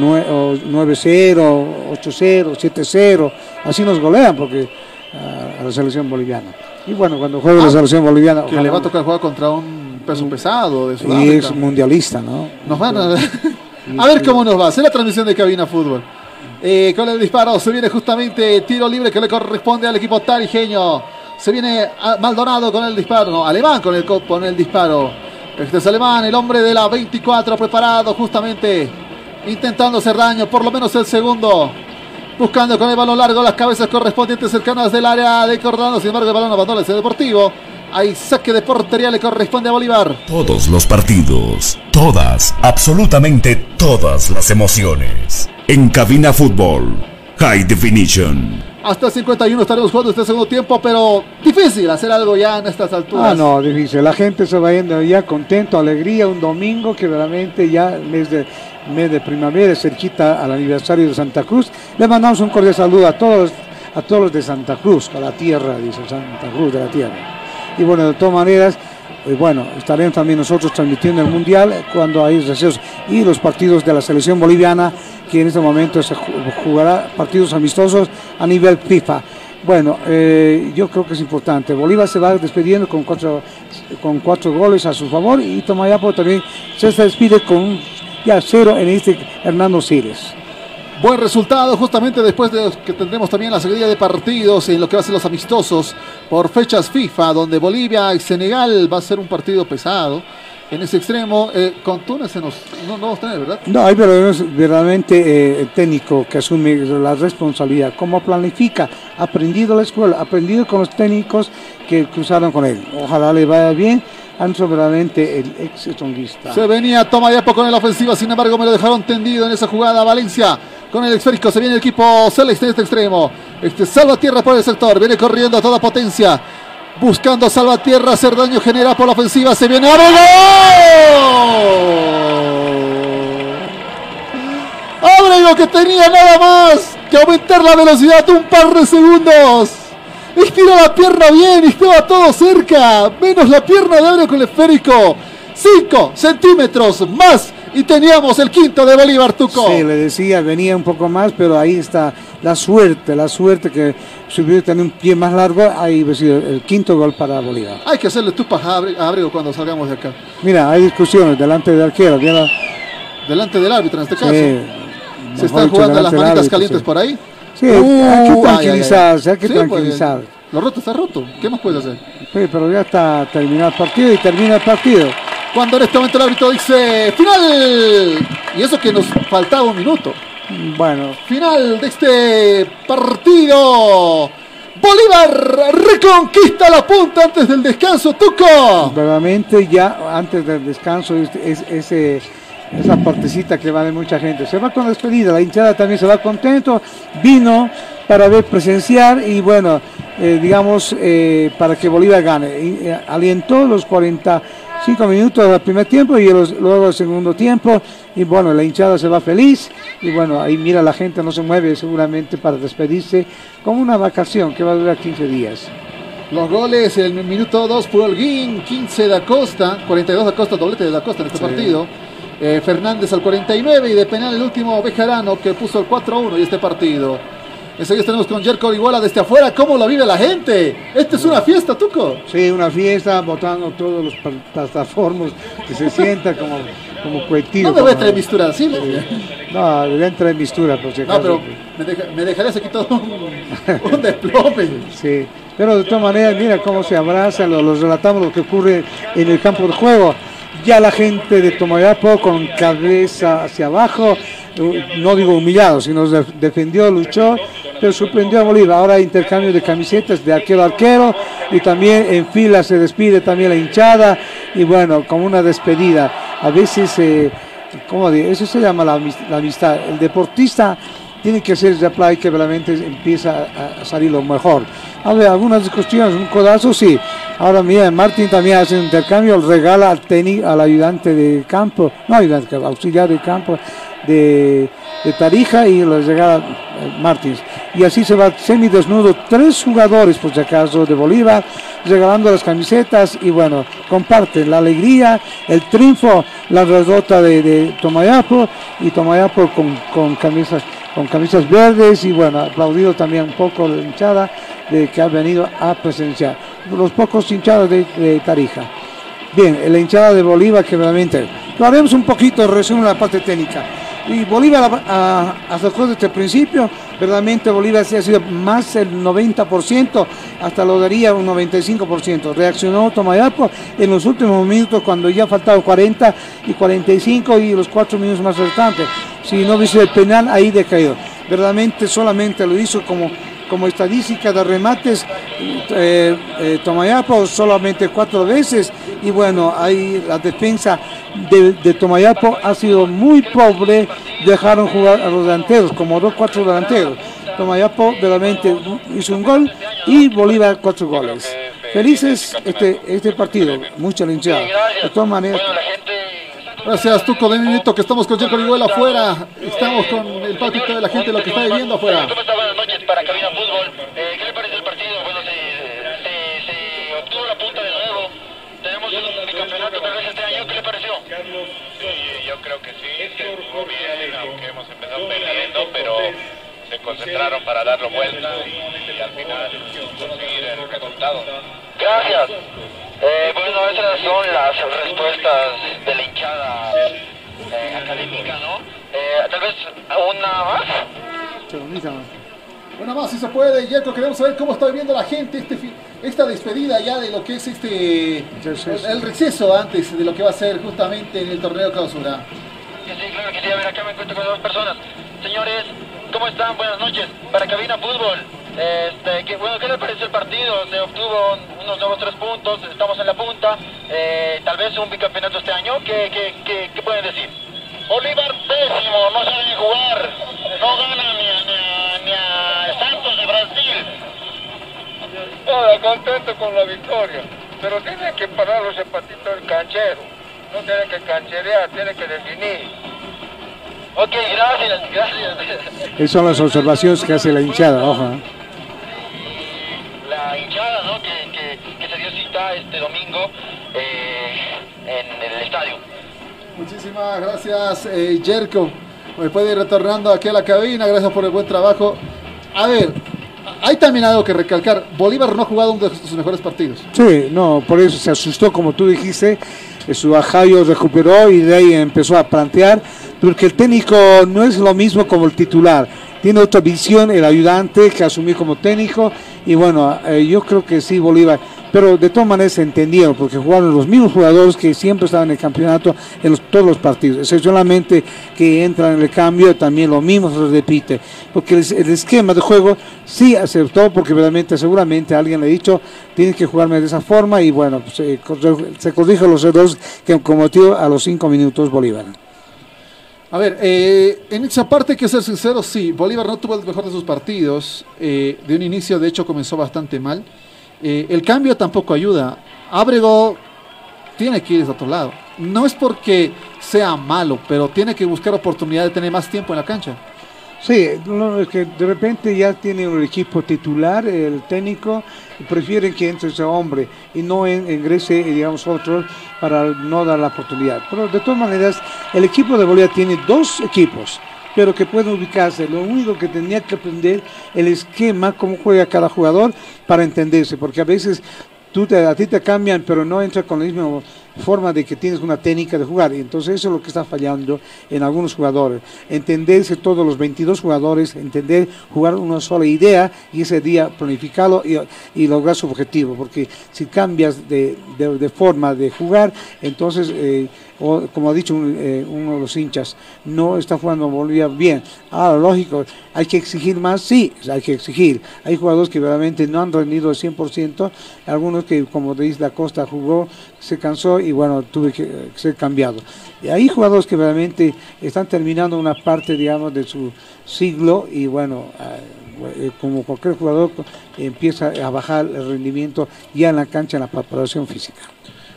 9, 0, 8, 0, 7, 0. Así nos golean porque ah, a la selección boliviana. Y bueno, cuando juegue la Ah, selección boliviana. Que le va a tocar jugar contra un peso pesado de Y Sudáfrica. es mundialista, ¿no? Nos van a... a ver cómo nos va. Es la transmisión de Cabina Fútbol. Eh, con el disparo se viene justamente tiro libre que le corresponde al equipo tarijeño. Se viene a- Maldonado con el disparo. No, Alemán con el, co- con el disparo. Este es Alemán, el hombre de la 24 preparado justamente. Intentando hacer daño, por lo menos el segundo. Buscando con el balón largo las cabezas correspondientes cercanas del área de Cordano. Sin embargo, el balón abandona el Deportivo. Hay saque de portería, le corresponde a Bolívar. Todos los partidos, todas, absolutamente todas las emociones. En Cabina Fútbol, High Definition. Hasta el 51 estaremos jugando este segundo tiempo, pero difícil hacer algo ya en estas alturas. Ah, no, difícil. La gente se va yendo ya contento, alegría, un domingo que realmente ya mes de, mes de primavera, cerquita al aniversario de Santa Cruz. Le mandamos un cordial saludo a todos, a todos los de Santa Cruz, a la tierra, dice Santa Cruz de la tierra. Y bueno, de todas maneras, eh, bueno, estaremos también nosotros transmitiendo el Mundial cuando hay recesos y los partidos de la selección boliviana, que en este momento se ju- jugará partidos amistosos a nivel FIFA. Bueno, eh, yo creo que es importante. Bolívar se va despidiendo con cuatro, con cuatro goles a su favor y Tomayapo también se despide con ya cero en este Hernando Siles. Buen resultado, justamente después de que tendremos también la seguidilla de partidos en lo que va a ser los amistosos por fechas FIFA, donde Bolivia y Senegal va a ser un partido pesado. En ese extremo, eh, con Túnez se nos, no, no vamos a tener, ¿verdad? No, hay verdaderamente, verdaderamente eh, el técnico que asume la responsabilidad. ¿Cómo planifica? Aprendido la escuela, aprendido con los técnicos que cruzaron con él. Ojalá le vaya bien. Verdaderamente el ex songuista. Se venía Tomayapo con la ofensiva, sin embargo me lo dejaron tendido en esa jugada. Valencia con el esférico, se viene el equipo celeste de este extremo. Este Salvatierra por el sector, viene corriendo a toda potencia. Buscando Salvatierra, hacer daño genera por la ofensiva, se viene Abrego. Abrego que tenía nada más que aumentar la velocidad un par de segundos. Estiró la pierna bien estaba todo cerca. Menos la pierna de Abrego con el esférico. 5 centímetros más y teníamos el quinto de Bolívar Tuco. Sí, le decía, venía un poco más, pero ahí está la suerte, la suerte que si hubiera tenido un pie más largo, ahí hubiera sido el quinto gol para Bolívar. Hay que hacerle tupas a Abre- a Abrego cuando salgamos de acá. Mira, hay discusiones delante del arquero. mira. Delante del árbitro en este caso. Sí, Se están dicho, jugando las manitas árbitro, calientes sí. por ahí. Sí, hay que Uh, ay, ay, ay. tranquilizarse, hay que Sí, pues, tranquilizar. lo roto está roto. ¿Qué más puedes hacer? Sí, pero ya está terminado el partido y termina el partido. Cuando en este momento el árbitro dice final. Y eso que nos faltaba un minuto. Bueno, Final de este partido. Bolívar reconquista la punta antes del descanso. Tuco. verdaderamente ya antes del descanso es, ese, esa partecita que va de mucha gente. Se va con despedida, la hinchada también se va contento, vino para ver presenciar y bueno, eh, digamos, eh, para que Bolívar gane. Y, eh, alientó los 45 minutos del primer tiempo y los- luego el segundo tiempo y bueno, la hinchada se va feliz y bueno, ahí mira la gente no se mueve seguramente para despedirse como una vacación que va a durar 15 días. Los goles el minuto 2 por Holguín, 15 de Acosta, 42 de Acosta, doblete de Acosta en este Sí. partido. Eh, Fernández al 49 y de penal el último Bejarano que puso el 4-1 y este partido. Enseguida tenemos con Jerko Iguala desde afuera. ¿Cómo la vive la gente? Esta es una fiesta, Tuco. Sí, una fiesta, botando todos los plataformas que se sientan como, como cuetillo. No me voy a traer mistura, ¿sí? No, le entra en mistura, por si No, acaso. pero me, deja- me dejarías aquí todo un, un desplome. Sí, pero de todas maneras, mira cómo se abrazan, lo- los relatamos lo que ocurre en el campo de juego. Ya la gente de Tomayapo con cabeza hacia abajo, no digo humillado, sino de- defendió, luchó, pero sorprendió a Bolívar. Ahora hay intercambio de camisetas de arquero arquero y también en fila se despide también la hinchada y bueno, como una despedida. A veces, eh, ¿cómo digo? Eso se llama la, amis- la amistad. El deportista tiene que ser Zaplay que realmente empieza a, a salir lo mejor. A ver, algunas cuestiones, un codazo sí. Ahora mira, Martín también hace un intercambio, regala al técnico, al ayudante de campo, no ayudante, auxiliar de campo de, Tarija y regala eh, Martins. Y así se va semidesnudo, tres jugadores por si acaso de Bolívar, regalando las camisetas y bueno, comparten la alegría, el triunfo, la derrota de, de Tomayapo y Tomayapo con, con camisas con camisas verdes y bueno, aplaudido también un poco la hinchada de que ha venido a presenciar. Los pocos hinchados de, de Tarija. Bien, la hinchada de Bolívar que realmente, lo haremos un poquito, resumen la parte técnica. Y Bolívar a- a- hasta después de este principio, verdaderamente Bolívar sí ha sido más el 90%, hasta lo daría un 95%. Reaccionó Tomayapo en los últimos minutos cuando ya faltaban 40 y 45 y los cuatro minutos más restantes. Si no hubiese el penal, ahí decaído. Verdaderamente solamente lo hizo como, como estadística de remates eh, eh, Tomayapo solamente cuatro veces y bueno, ahí la defensa de, Tomayapo ha sido muy pobre, dejaron jugar a los delanteros, como dos, cuatro delanteros. Tomayapo realmente hizo un gol y Bolívar cuatro goles. Felices este, este partido, mucha linchada. De todas maneras, Gracias, Tuco de Minuto, que estamos con Jerko Iguel afuera. Estamos con el palpito de la gente, lo que está viviendo afuera. ¿Cómo está? Buenas noches para Cabina Fútbol. Eh, ¿Qué le parece el partido? Bueno, se, se, se obtuvo la punta de nuevo. Tenemos un bicampeonato tal vez este año. ¿Qué le pareció? Sí, yo creo que sí, se jugó bien, aunque hemos empezado perdiendo, pero se concentraron para darlo vuelta y, y al final conseguir el resultado. Gracias. Eh, bueno, esas son las respuestas de la hinchada eh, académica, ¿no? Eh, tal vez una más. Bueno, más si se puede, Jerko, queremos saber cómo está viviendo la gente este fi- esta despedida ya de lo que es este el receso antes de lo que va a ser justamente en el torneo clausura. Sí, sí, claro que sí. A ver, acá me encuentro con dos personas. Señores, ¿cómo están? Buenas noches. Para Cabina Fútbol. Este, ¿qué, bueno, ¿qué les parece el partido? Se obtuvo unos nuevos tres puntos, estamos en la punta. Eh, tal vez un bicampeonato este año. ¿Qué, qué, qué, qué pueden decir? Bolívar pésimo, no saben jugar, no ganan ni a, ni a, ni a Santos de Brasil. Nada, contento con la victoria, pero tiene que parar los zapatitos del canchero. No tiene que cancherear, tiene que definir. Ok, gracias, gracias. esas son las observaciones que hace la hinchada, ojo. ¿eh? La hinchada, ¿no? Que, cita este domingo eh, en el estadio. Muchísimas gracias, eh, Jerko. Me puede ir retornando aquí a la cabina, gracias por el buen trabajo. A ver, hay también algo que recalcar. Bolívar no ha jugado uno de sus mejores partidos. Sí, no, por eso se asustó, como tú dijiste, eh, su ajayo recuperó y de ahí empezó a plantear, porque el técnico no es lo mismo como el titular, tiene otra visión el ayudante que asumió como técnico y bueno, eh, yo creo que sí, Bolívar, pero de todas maneras se entendieron, porque jugaron los mismos jugadores que siempre estaban en el campeonato en los- todos los partidos, excepcionalmente que entran en el cambio, también lo mismo se repite, porque el, esquema de juego sí aceptó, porque realmente seguramente alguien le ha dicho, tienes que jugarme de esa forma, y bueno, pues, se, corre- se corrigen los errores que cometió a los cinco minutos Bolívar. A ver, eh, en esa parte hay que ser sincero, sí, Bolívar no tuvo el mejor de sus partidos. eh, de un inicio, de hecho, comenzó bastante mal. Eh, el cambio tampoco ayuda. Ábrego tiene que ir a otro lado. No es porque sea malo, pero tiene que buscar oportunidad de tener más tiempo en la cancha. Sí, que de repente ya tiene un equipo titular, el técnico, y prefieren que entre ese hombre y no ingrese, digamos, otro para no dar la oportunidad. Pero de todas maneras, el equipo de Bolívar tiene dos equipos, pero que pueden ubicarse. Lo único que tenía que aprender el esquema, cómo juega cada jugador, para entenderse, porque a veces tú te- a ti te cambian, pero no entra con la misma forma de que tienes una técnica de jugar. Y entonces eso es lo que está fallando en algunos jugadores. Entenderse todos los 22 jugadores, entender jugar una sola idea y ese día planificarlo y, y lograr su objetivo. Porque si cambias de, de- de forma de jugar, entonces, eh, o, como ha dicho eh, uno de los hinchas, no está jugando Bolivia bien. Ahora, lógico, hay que exigir más, sí, hay que exigir. Hay jugadores que verdaderamente no han rendido al 100%, algunos que, como dice la Costa, jugó, se cansó y bueno, tuve que, eh, ser cambiado. Y hay jugadores que realmente están terminando una parte, digamos, de su siglo y bueno, eh, como cualquier jugador empieza a bajar el rendimiento ya en la cancha, en la preparación física.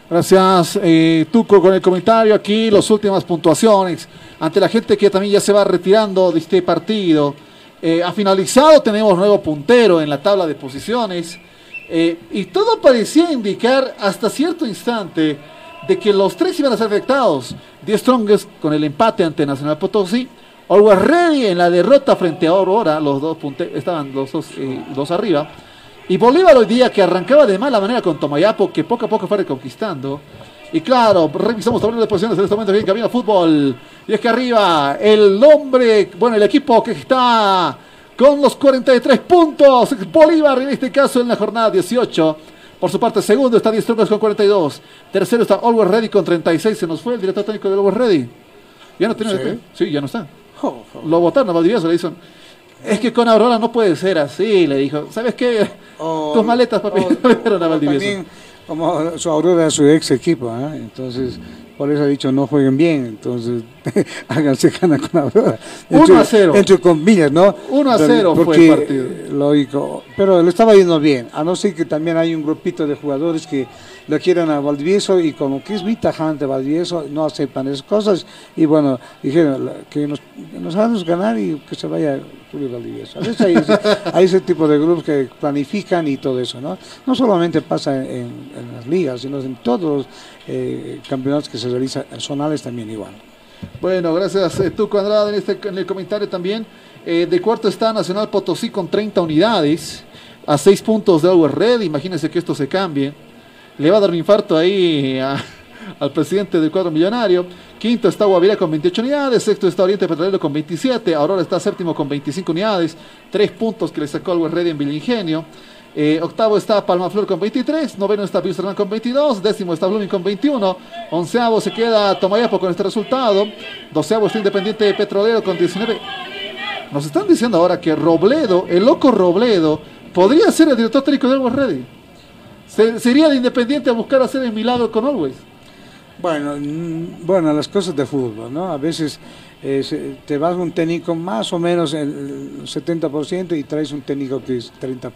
Gracias, eh, Tuco, con el comentario aquí, las últimas puntuaciones ante la gente que también ya se va retirando de este partido. Eh, ha finalizado, tenemos nuevo puntero en la tabla de posiciones eh, y todo parecía indicar hasta cierto instante de que los tres iban a ser afectados. Die Strongest con el empate ante Nacional Potosí, Always Ready en la derrota frente a Aurora, los dos estaban los dos, eh, dos arriba. Y Bolívar hoy día que arrancaba de mala manera con Tomayapo, que poco a poco fue reconquistando. Y claro, revisamos tablero de posiciones en este momento aquí en Camino Fútbol. Y es que arriba el hombre, bueno, el equipo que está con los 43 puntos. Bolívar en este caso en la jornada 18. Por su parte, segundo está Diez con 42. Tercero está Always Ready con 36. Se nos fue el director técnico de Always Ready. Ya no tiene. Sí, sí ya no está. Lo votaron a Valdivieso, le dicen. Es que con Aurora no puede ser así, le dijo. ¿Sabes qué? Tus maletas, papi. a Valdivieso. como su Aurora es su ex equipo, ¿eh? entonces por eso ha dicho no jueguen bien, entonces háganse ganar con Aurora. 1 a 0. Entre comillas, ¿no? 1 a 0 fue el partido. Lógico, pero le estaba yendo bien, a no ser que también hay un grupito de jugadores que lo quieren a Valdivieso y como que es muy tajante Valdivieso, no aceptan esas cosas y bueno, dijeron que nos, nos ganar y que se vaya A veces hay, ese tipo de grupos que planifican y todo eso, ¿no? No solamente pasa en, las ligas, sino en todos los eh, campeonatos que se realizan, zonales también igual. Bueno, gracias eh, Tuco Andrade en, este, en el comentario también. Eh, de cuarto está Nacional Potosí con 30 unidades, a 6 puntos de Always Red, imagínense que esto se cambie le va a dar un infarto ahí al presidente del cuadro millonario. Quinto está Guavirá con 28 unidades. Sexto está Oriente Petrolero con 27. Aurora está séptimo con 25 unidades. Tres puntos que le sacó al Ready en Vilingenio. Eh, octavo está Palmaflor con 23. Noveno está Piusterman con 22. Décimo está Blooming con 21. Onceavo se queda Tomayapo con este resultado. Doceavo está Independiente Petrolero con 19. Nos están diciendo ahora que Robledo, el loco Robledo, podría ser el director técnico de Always Ready sería de Independiente a buscar hacer el milagro con Always. Bueno, bueno, las cosas de fútbol, ¿no? A veces eh, te vas un técnico más o menos el 70% y traes un técnico que es 30%.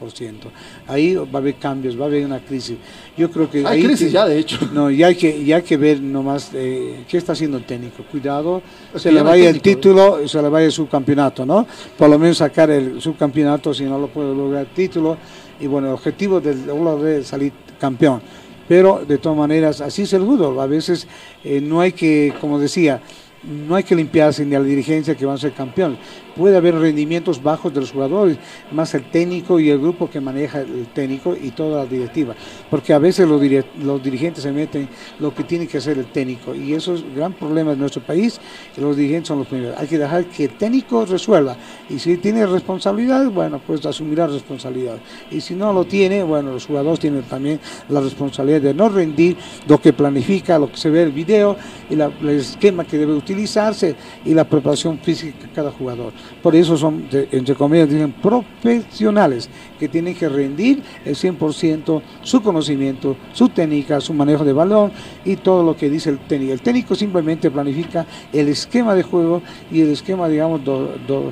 Ahí va a haber cambios, va a haber una crisis. Yo creo que hay crisis ya, de hecho. No, y hay que, ya hay que ver nomás eh, qué está haciendo el técnico. Cuidado, se le vaya el título, se le vaya el subcampeonato, ¿no? Por lo menos sacar el subcampeonato si no lo puede lograr el título y bueno, el objetivo del es salir campeón. Pero de todas maneras, así es el fútbol. A veces eh, no hay que, como decía, no hay que limpiarse ni a la dirigencia que van a ser campeón puede haber rendimientos bajos de los jugadores, más el técnico y el grupo que maneja el técnico y toda la directiva, porque a veces los, los dirigentes se meten lo que tiene que hacer el técnico y eso es un gran problema de nuestro país, que los dirigentes son los primeros. Hay que dejar que el técnico resuelva y si tiene responsabilidad, bueno, pues asumirá responsabilidad y si no lo tiene, bueno, los jugadores tienen también la responsabilidad de no rendir lo que planifica, lo que se ve el video y el esquema que debe utilizarse y la preparación física de cada jugador. Por eso son, entre comillas, dicen profesionales que tienen que rendir el 100% su conocimiento, su técnica, su manejo de balón y todo lo que dice el técnico. El técnico simplemente planifica el esquema de juego y el esquema, digamos, do,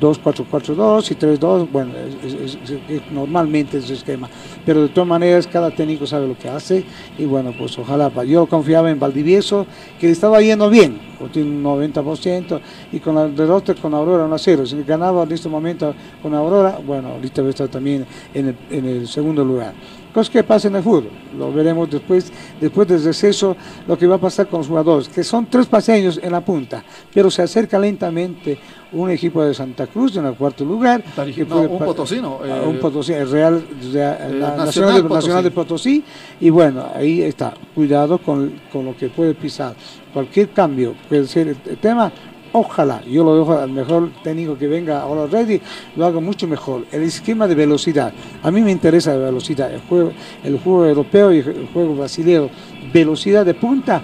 2-4-4-2 y 3-2, bueno, es, normalmente es el esquema. Pero de todas maneras, cada técnico sabe lo que hace y bueno, pues ojalá. Yo confiaba en Valdivieso, que le estaba yendo bien, tiene un 90%, y con la derrota con Aurora 1-0. Si ganaba en este momento con Aurora, bueno, ahorita estar también en el, en el segundo lugar. Cosas que pasa en el fútbol, lo veremos después, después del receso, lo que va a pasar con los jugadores, que son tres paseños en la punta, pero se acerca lentamente un equipo de Santa Cruz en el cuarto lugar. un potosino. Ah, un potosino, el Real, Nacional, de, Potosí. Y bueno, ahí está, cuidado con, con lo que puede pisar. Cualquier cambio puede ser el tema Ojalá, yo lo dejo al mejor técnico que venga ahora ready, lo haga mucho mejor. El esquema de velocidad, a mí me interesa la velocidad, el juego, el juego europeo y el juego brasileño, velocidad de punta,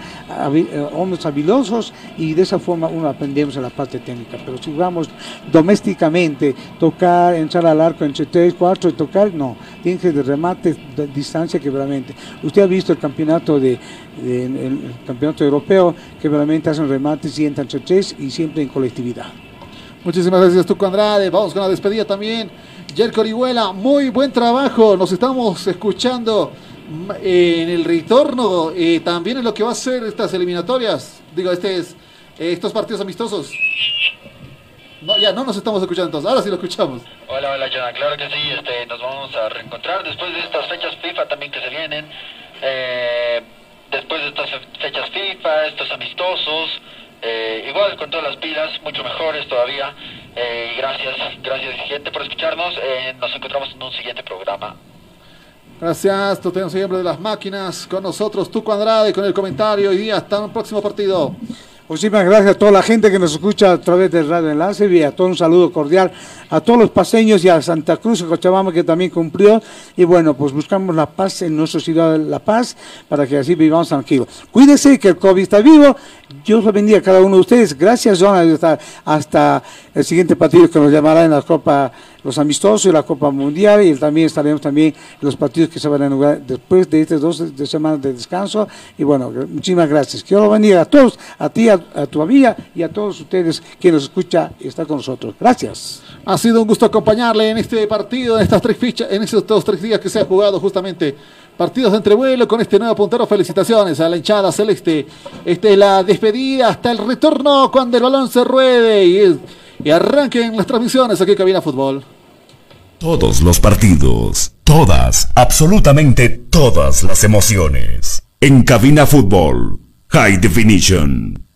eh, hombres habilosos y de esa forma uno aprendemos en la parte técnica. Pero si vamos domésticamente, tocar, entrar al arco entre 3, 4 y tocar, no, tiene que de remate, distancia que realmente. Usted ha visto el campeonato de, el, campeonato europeo que realmente hacen remates y entran entre 3 y siempre en colectividad. Muchísimas gracias, Tuco Andrade. Vamos con la despedida también. Jerko Orihuela, muy buen trabajo. Nos estamos escuchando en el retorno, eh, también en lo que va a ser estas eliminatorias. Digo, este es, eh, estos partidos amistosos. No, ya no nos estamos escuchando entonces. Ahora sí lo escuchamos. Hola, hola, Jonah. Claro que sí, este, nos vamos a reencontrar después de estas fechas FIFA también que se vienen. Eh, después de estas fe- fechas FIFA, estos amistosos. eh, igual con todas las pilas, mucho mejores todavía. Eh, gracias, gracias gente por escucharnos. Eh, nos encontramos en un siguiente programa. Gracias, Toteno siempre de las máquinas. Con nosotros, Tuco Andrade, con el comentario. Y hasta un próximo partido. Muchísimas gracias a toda la gente que nos escucha a través del Radio Enlace y a todo un saludo cordial a todos los paseños y a Santa Cruz, a Cochabamba que también cumplió. Y bueno, pues buscamos la paz en nuestra ciudad, La Paz, para que así vivamos tranquilos. Cuídense que el COVID está vivo. Dios lo bendiga a cada uno de ustedes. Gracias, John. Hasta, hasta el siguiente partido que nos llamará en la Copa, los amistosos y la Copa Mundial. Y también estaremos también en los partidos que se van a jugar después de estas dos semanas de descanso. Y bueno, muchísimas gracias. Que Dios lo bendiga a todos, a ti, a, tu amiga y a todos ustedes que nos escucha y está con nosotros. Gracias. Ha sido un gusto acompañarle en este partido, en estas tres fichas, en estos dos, tres días que se ha jugado justamente partidos de entrevuelo con este nuevo puntero. Felicitaciones a la hinchada celeste. Este es la despedida hasta el retorno cuando el balón se ruede y arranquen las transmisiones aquí en Cabina Fútbol. Todos los partidos, todas, absolutamente todas las emociones. En Cabina Fútbol, High Definition.